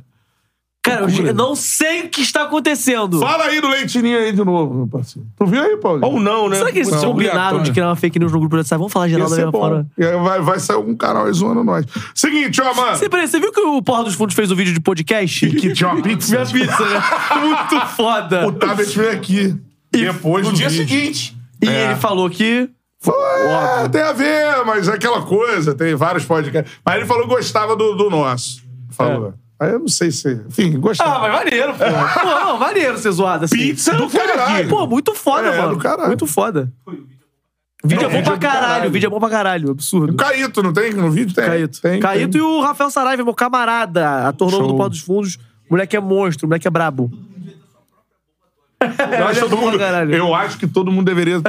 Cara, eu eu não sei o que está acontecendo. Fala aí do leitinho aí de novo, meu parceiro. Tu viu aí, Paulo? Ou não, né? Será que eles ser combinaram de criar uma fake news no grupo do WhatsApp? Vamos falar geral da mesma forma. E aí Vai, vai sair algum canal aí zoando nós. Seguinte, ó, mano. Você, peraí, você viu que o Porra dos Fundos fez um vídeo de podcast? Que tinha uma pizza. Minha pizza, né? Muito foda. O Tabet veio aqui. Depois No do dia vídeo. seguinte. E É. ele falou que... Foi, é, tem a ver, mas é aquela coisa, tem vários podcasts. Mas ele falou que gostava do, do nosso. Falou. Aí eu não sei se. Enfim, gostava. Ah, mas maneiro, pô. pô, não, maneiro ser zoado assim. Pizza Do caralho. aqui. Pô, muito foda, É, mano. do caralho. Muito foda. Vídeo Não, é bom pra é do caralho. caralho. Vídeo é bom pra caralho. Absurdo. O Caíto, não tem no vídeo? Tem. Caíto. Tem, Caíto tem. e o Rafael Saraiva, meu camarada. Ator novo do Pó dos Fundos. Moleque é monstro, moleque é brabo. Eu acho, todo mundo, eu acho que todo mundo deveria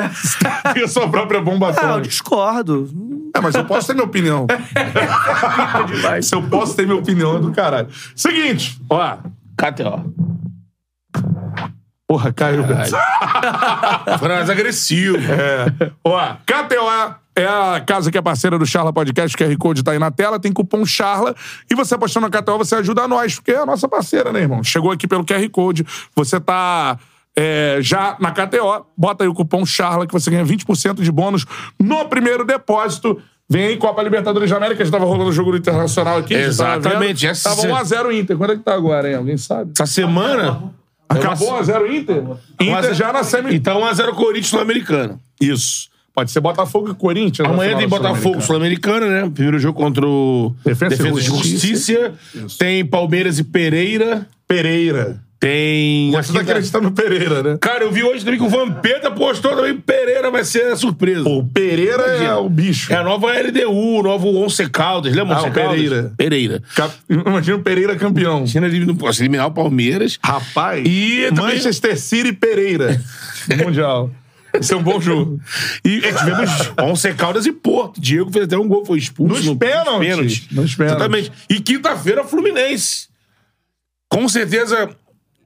ter sua própria bomba Ah, eu atômica. discordo. É, mas eu posso ter minha opinião. Se eu posso ter minha opinião, é do caralho. Seguinte, ó. KTO. Porra, caiu. Foi mais agressivo. É. Ó, KTO é a casa que é parceira do Charla Podcast, o QR Code tá aí na tela, tem cupom Charla. E você apostando na KTO, você ajuda nós, porque é a nossa parceira, né, irmão? Chegou aqui pelo QR Code, você tá. É, já na KTO, bota aí o cupom Charla que você ganha 20% de bônus no primeiro depósito. Vem aí, Copa Libertadores da América, já tava rolando o jogo do Internacional aqui. Exatamente, essa Tava se- 1x0 Inter. Quanto é que tá agora, hein? Alguém sabe? Essa semana. Acabou 1x0 Inter? Inter já na semi... Então 1x0 Corinthians Sul-Americano. Isso. Pode ser Botafogo e Corinthians. Amanhã tem Botafogo Sul-Americana. Sul-Americana, né? Primeiro jogo contra o Defensa e Defesa e Justiça. Justiça. Tem Palmeiras e Pereira. Pereira. Tem. Você tá acreditando no Pereira, né? Cara, eu vi hoje também que o Vampeta postou também que Pereira vai ser a surpresa. O Pereira é o bicho. É a nova LDU, o novo Once Caldas. Lembra Ah, Once o Caldas? Pereira. Pereira. Cap- Imagina o Pereira campeão. Imagina ele não posso eliminar o Palmeiras. Rapaz. E também- Manchester City Pereira. no Mundial. Isso é um bom jogo. E é, tivemos Once Caldas e Porto. Diego fez até um gol, foi expulso. Nos no- pênaltis. Nos pênaltis. Exatamente. E quinta-feira, Fluminense. Com certeza,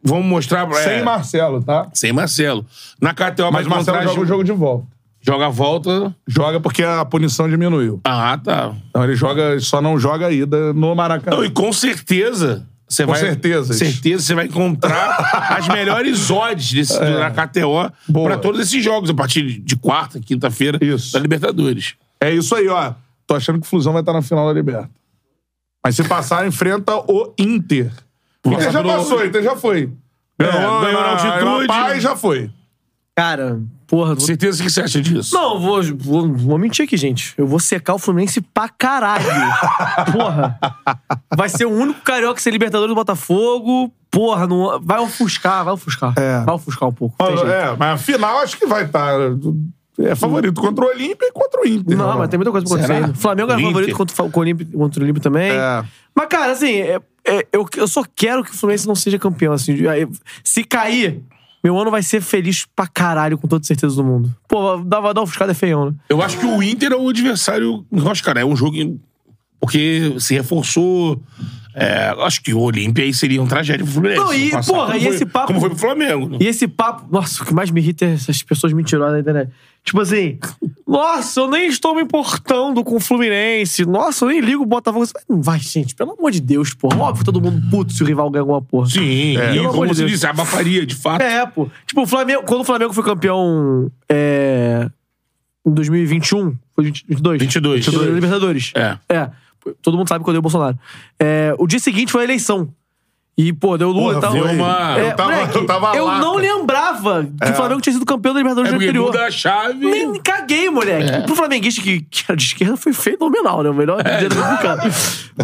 vamos mostrar... é, Sem Marcelo, tá? Sem Marcelo. Na KTO, Mas Marcelo joga o jogo de volta. Joga a volta... Joga porque a punição diminuiu. Ah, tá. Então ele joga, só não joga a ida no Maracanã. Não, e com certeza... Você Com vai, certezas. certeza você vai encontrar as melhores odds desse, na KTO É. Pra todos esses jogos, a partir de quarta, quinta-feira da Libertadores. É isso aí, ó. Tô achando que o Flusão vai estar na final da Liberta. Mas se passar, enfrenta o Inter. O Inter já passou, Inter já foi. Ganhou, ganhou na altitude. Pai já foi. Cara, porra. Vou... Certeza que você acha disso? Não, vou, vou, vou mentir aqui, gente. Eu vou secar o Fluminense pra caralho. Porra. Vai ser o único carioca sem Libertadores do Botafogo. Porra, não, vai ofuscar, vai ofuscar. É. Vai ofuscar um pouco. jeito. É, mas a final acho que vai estar. É favorito contra o Olímpia e contra o Inter. Não, mas tem muita coisa pra acontecer Será? ainda. O Flamengo era favorito contra o Olímpio, contra o Olímpio também. É. Mas, cara, assim, é- é- eu, eu só quero que o Fluminense não seja campeão. Assim, de- aí, se cair, meu ano vai ser feliz pra caralho, com toda certeza do mundo. Pô, dá, vai dar ofuscada é feião, né? Eu acho que o Inter é o adversário. Eu acho, cara, é um jogo. em- Porque se reforçou. É, acho que o Olímpia aí seria um tragédia pro Fluminense. Não, e, Passar porra, e foi- esse papo- Como foi pro Flamengo. E esse papo. Nossa, o que mais me irrita é essas pessoas mentirosas na internet. Tipo assim, nossa, eu nem estou me importando com o Fluminense. Nossa, eu nem ligo o Botafogo. Não vai, gente, pelo amor de Deus, porra. Óbvio que todo mundo puto se o rival ganha alguma porra. Sim, É. e como de você Deus. disse, abafaria, de fato. É, pô. Tipo, o Flamengo, quando o Flamengo foi campeão é, em 2021, foi 20, 22? 22. 22 Libertadores. É. É. Todo mundo sabe que eu dei o Bolsonaro. É, o dia seguinte foi a eleição. E, pô, deu Lula Porra, e tal. foi uma- É, eu tava- moleque, eu tava lá, não lembrava que o Flamengo tinha sido campeão da Libertadores É no porque anterior. muda a chave. Nem caguei, moleque. É. Pro flamenguista que, que era de esquerda foi fenomenal, né? O melhor dia do cara.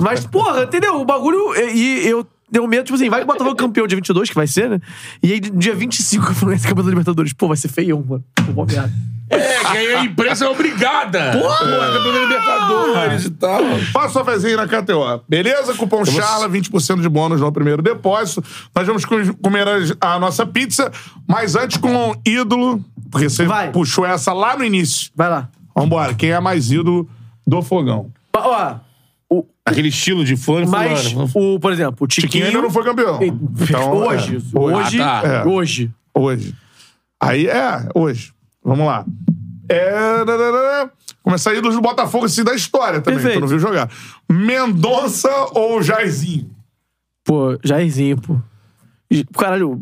Mas, porra, entendeu? O bagulho. E, e eu deu medo, tipo assim, vai que o Botafogo é campeão dia 22, que vai ser, né? E aí, dia 25, o Fluminense é campeão da Libertadores. Pô, vai ser feião, mano. Pô, boa merda. É, que aí a imprensa é obrigada. Porra! campeão da Libertadores e tal. Faça sua fezinha na KTO. Beleza? Cupom CHARLA, 20% de bônus no primeiro depósito. Nós vamos co- comer a, a nossa pizza, mas antes com um ídolo, porque você Vai. puxou essa lá no início. Vai lá. Vambora, quem é mais ídolo do fogão? Ó, Aquele estilo de fã mas, fulano. o, por exemplo, o Tiquinho... Tiquinho ainda não foi campeão. Então, hoje. é, hoje. Ah, tá. É. Hoje. Hoje. Aí é, hoje. Vamos lá. É. dadadá. Começar ídolos do Botafogo, assim, da história também, Perfeito. tu não viu jogar. Mendonça ou Jairzinho? Pô, Jairzinho, pô. Caralho,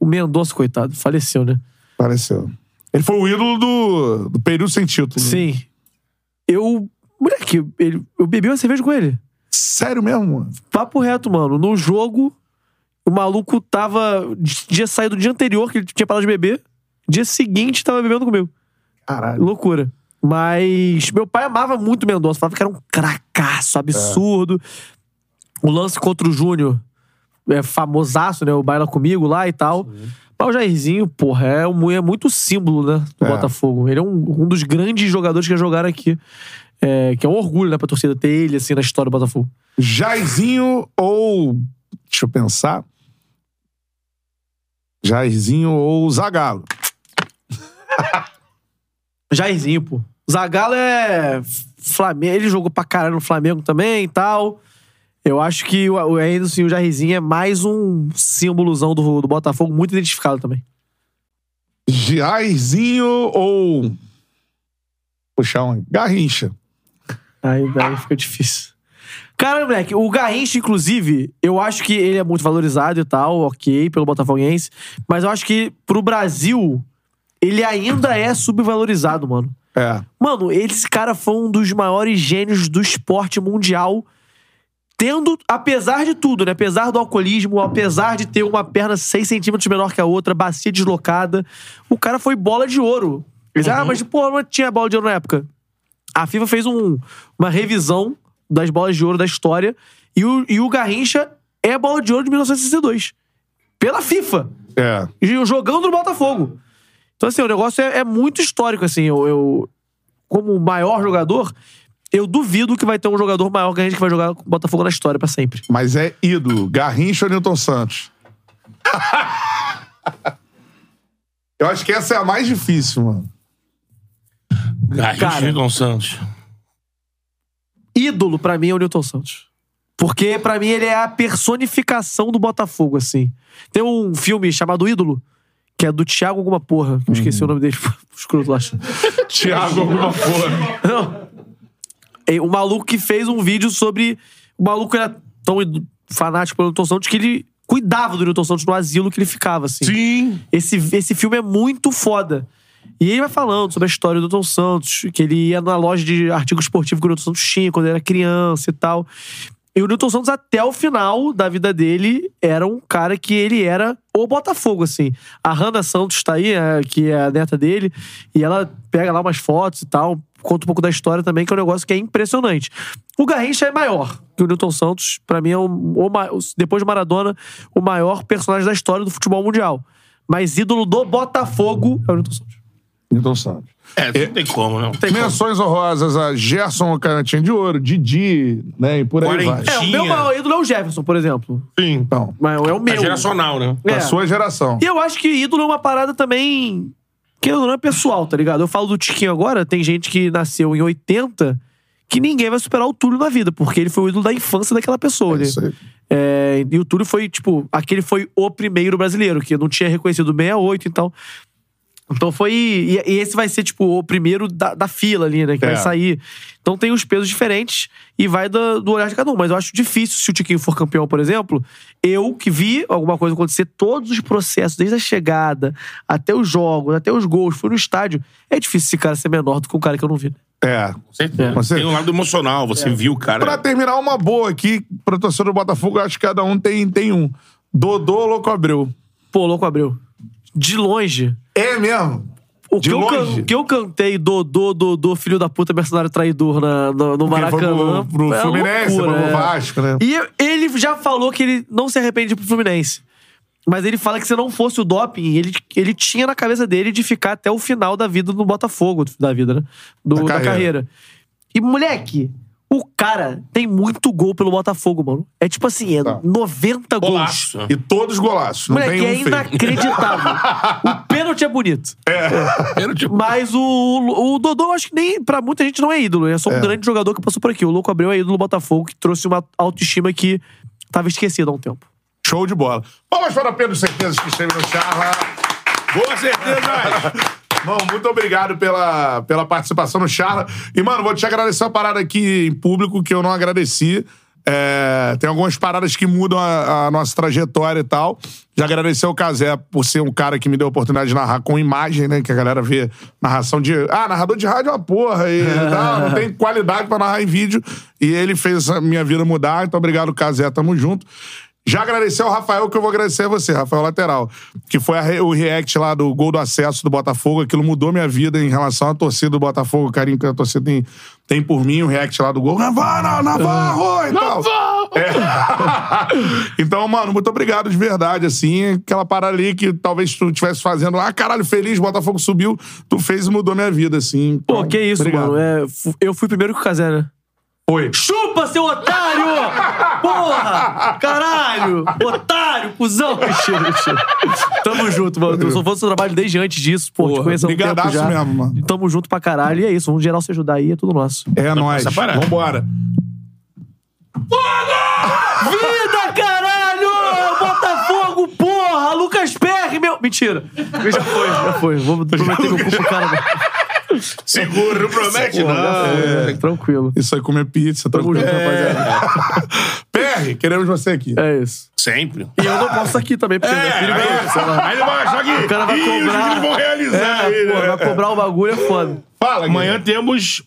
o Mendonça, coitado, faleceu, né? Pareceu. Ele foi o ídolo do, do período sem título. Sim. Eu. Moleque, ele, eu bebi uma cerveja com ele. Sério mesmo, mano? Papo reto, mano. No jogo, o maluco tava. Dia saído do dia anterior, que ele tinha parado de beber. Dia seguinte, tava bebendo comigo. Caralho. Loucura. Mas meu pai amava muito Mendonça. Falava que era um cracaço absurdo. O lance contra o Júnior é famosaço, né? O baila comigo lá e tal. Mas o Jairzinho, porra, é, um, é muito símbolo, né? Do É. Botafogo. Ele é um, um dos grandes jogadores que jogaram aqui. É, que é um orgulho, né, pra torcida ter ele, assim, na história do Botafogo. Jairzinho ou. Deixa eu pensar. Jairzinho ou Zagalo. Jairzinho, pô. Zagallo é Flamengo. Ele jogou pra caralho no Flamengo também e tal. Eu acho que o, o, ainda assim, o Jairzinho é mais um símbolozão do, do Botafogo, muito identificado também. Jairzinho ou. Puxar um. Garrincha. Aí, aí fica difícil. Cara, moleque, o Garrincha, inclusive, eu acho que ele é muito valorizado e tal, ok, pelo Botafoguense. Mas eu acho que pro Brasil, ele ainda é subvalorizado, mano. É. Mano, esse cara foi um dos maiores gênios do esporte mundial. Tendo, apesar de tudo, né? Apesar do alcoolismo, apesar de ter uma perna 6 centímetros menor que a outra, bacia deslocada, o cara foi bola de ouro. Eles, Ah, mas pô, não tinha bola de ouro na época. A FIFA fez um- uma revisão das bolas de ouro da história e o, e o Garrincha é a bola de ouro de 1962. Pela FIFA. É. Jogando no Botafogo. Então, assim, o negócio é, é muito histórico, assim. Eu, eu- como maior jogador, eu duvido que vai ter um jogador maior que a gente que vai jogar com o Botafogo na história pra sempre. Mas é ídolo. Garrincha ou Newton Santos? Eu acho que essa é a mais difícil, mano. Garrincha e Newton Santos. Ídolo, pra mim, é o Newton Santos. Porque, pra mim, ele é a personificação do Botafogo, assim. Tem um filme chamado Ídolo, que é do Thiago alguma porra. que Eu esqueci o nome dele. Escroto lá. Thiago, alguma porra. Não. É, O maluco que fez um vídeo sobre. O maluco era tão ido- fanático pelo Newton Santos que ele cuidava do Newton Santos no asilo que ele ficava, assim. Sim. Esse, esse filme é muito foda. E ele vai falando sobre a história do Newton Santos, que ele ia na loja de artigo esportivo que o Newton Santos tinha quando ele era criança e tal. E o Newton Santos, até o final da vida dele, era um cara que ele era o Botafogo, assim. A Hannah Santos tá aí, é, que é a neta dele, e ela pega lá umas fotos e tal, conta um pouco da história também, que é um negócio que é impressionante. O Garrincha é maior que o Newton Santos, pra mim é o, o depois de Maradona, o maior personagem da história do futebol mundial. Mas ídolo do Botafogo é o Newton Santos. Newton Santos. É, não tem como, não. Tem Menções honrosas a Gerson Canetinha de Ouro, Didi, né? E por aí vai. É, o meu maior ídolo é o Jefferson, por exemplo. Sim. Então, Mas é o É meu. geracional, né? É. a sua geração. E eu acho que ídolo é uma parada também. Que não é pessoal, tá ligado? Eu falo do Tiquinho agora, tem gente que nasceu em 80 que ninguém vai superar o Túlio na vida, porque ele foi o ídolo da infância daquela pessoa. né? Isso aí. É, e o Túlio foi, tipo, aquele foi o primeiro brasileiro, que não tinha reconhecido o 68 e tal. Então foi. E, e esse vai ser, tipo, o primeiro da, da fila ali, né? Que É. vai sair. Então tem os pesos diferentes e vai do, do olhar de cada um. Mas eu acho difícil, se o Tiquinho for campeão, por exemplo, eu que vi alguma coisa acontecer, todos os processos, desde a chegada até os jogos, até os gols, fui no estádio. É difícil esse cara ser menor do que um cara que eu não vi. É. Com certeza. Tem um lado emocional, você viu o cara. Pra terminar, uma boa aqui, pro torcedor do Botafogo, eu acho que cada um tem, tem um. Dodô ou Louco Abreu? Pô, louco Abreu. De longe. É mesmo? O De que, eu, can- longe? que eu cantei Dodô, Dodô, filho da puta, mercenário traidor na, no, Maracanã. pro, pro é Fluminense, loucura, pro é. Vasco, né? E ele já falou que ele não se arrepende pro Fluminense. Mas ele fala que se não fosse o doping, ele, ele tinha na cabeça dele de ficar até o final da vida no Botafogo, da vida, né? Do- Da da, carreira. carreira. E, moleque, o cara tem muito gol pelo Botafogo, mano. É tipo assim, é Tá. 90 gols. Golaço. E todos golaços. Não Moleque, tem um é inacreditável. o pênalti é bonito. Era tipo, Mas o, o Dodô, eu acho que nem pra muita gente não é ídolo. É só um grande jogador que passou por aqui. O Louco Abreu é ídolo do Botafogo, que trouxe uma autoestima que tava esquecida há um tempo. Show de bola. Palmas para Pedro Certezas que esteve no Charla. boa certeza! Irmão, muito obrigado pela, pela participação no Charla. E, mano, vou te agradecer uma parada aqui em público que eu não agradeci. É, tem algumas paradas que mudam a, a nossa trajetória e tal. Já agradecer ao Casé por ser um cara que me deu a oportunidade de narrar com imagem, né? Que a galera vê narração de. Ah, narrador de rádio é uma porra. E, tal, não tem qualidade pra narrar em vídeo. E ele fez a minha vida mudar. Então, obrigado, Casé. Tamo junto. Já agradecer ao Rafael, que eu vou agradecer a você, Rafael Lateral. Que foi a o react lá do gol do acesso do Botafogo. Aquilo mudou minha vida em relação à torcida do Botafogo, o carinho que a torcida tem, tem por mim, o react lá do gol. Navarro, Navarro! E tal. É. então, mano, muito obrigado de verdade, assim. Aquela parada ali que talvez tu estivesse fazendo, ah, caralho, feliz, Botafogo subiu. Tu fez e mudou minha vida, assim. Pô, Então, que isso, obrigado. mano. É, eu fui primeiro que o Casé, né? Foi. Chupa, seu otário! Porra! Caralho! Otário, cuzão! Mentira, mentira. Tamo junto, mano. Eu sou fã do seu trabalho desde antes disso. Pô, te Porra, conheço há um mesmo, mano. Tamo junto pra caralho. E é isso. Vamos geral se ajudar aí. É tudo nosso. É nóis. essa parada. Vambora. Vida, caralho! Botafogo, porra! Lucas Perry, meu... Mentira. Já foi, já foi. Vou prometer meu cu pro cara. Seguro, não promete, Porra, já não. foi, né? Tranquilo. Isso aí, comer pizza. Tamo tranquilo. junto, rapaziada. PR, queremos você aqui. É isso. Sempre. E eu não posso aqui também, porque meu filho vai... lá. Aí ele vai achar que. O cara vai Ih, os cobrar. meninos vão realizar. aí, É, pô, né? vai cobrar o bagulho, é foda. Fala, Amanhã temos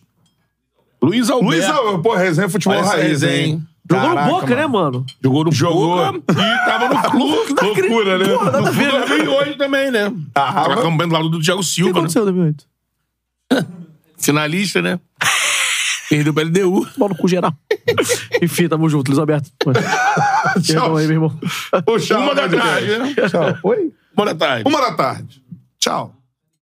Luiz Alberto. Luiz, Al- pô, resenha futebol essa raiz, resenha, hein? hein? Jogou Caraca, no Boca, mano. né, mano? Jogou no Jogou. Boca e tava no clube. Loucura, né? Porra, No clube né? também hoje também, né? Ah, Tava acompanhando do lado do Thiago O que Silva, né? aconteceu em 2008? Finalista, né? Perdeu pra LDU. Mal no cu geral. Enfim, tamo junto, Luiz Alberto. Perdão aí, meu irmão. Tchau, Uma da tarde, né? Tchau. Oi? Boa tarde. Uma da tarde. Tchau.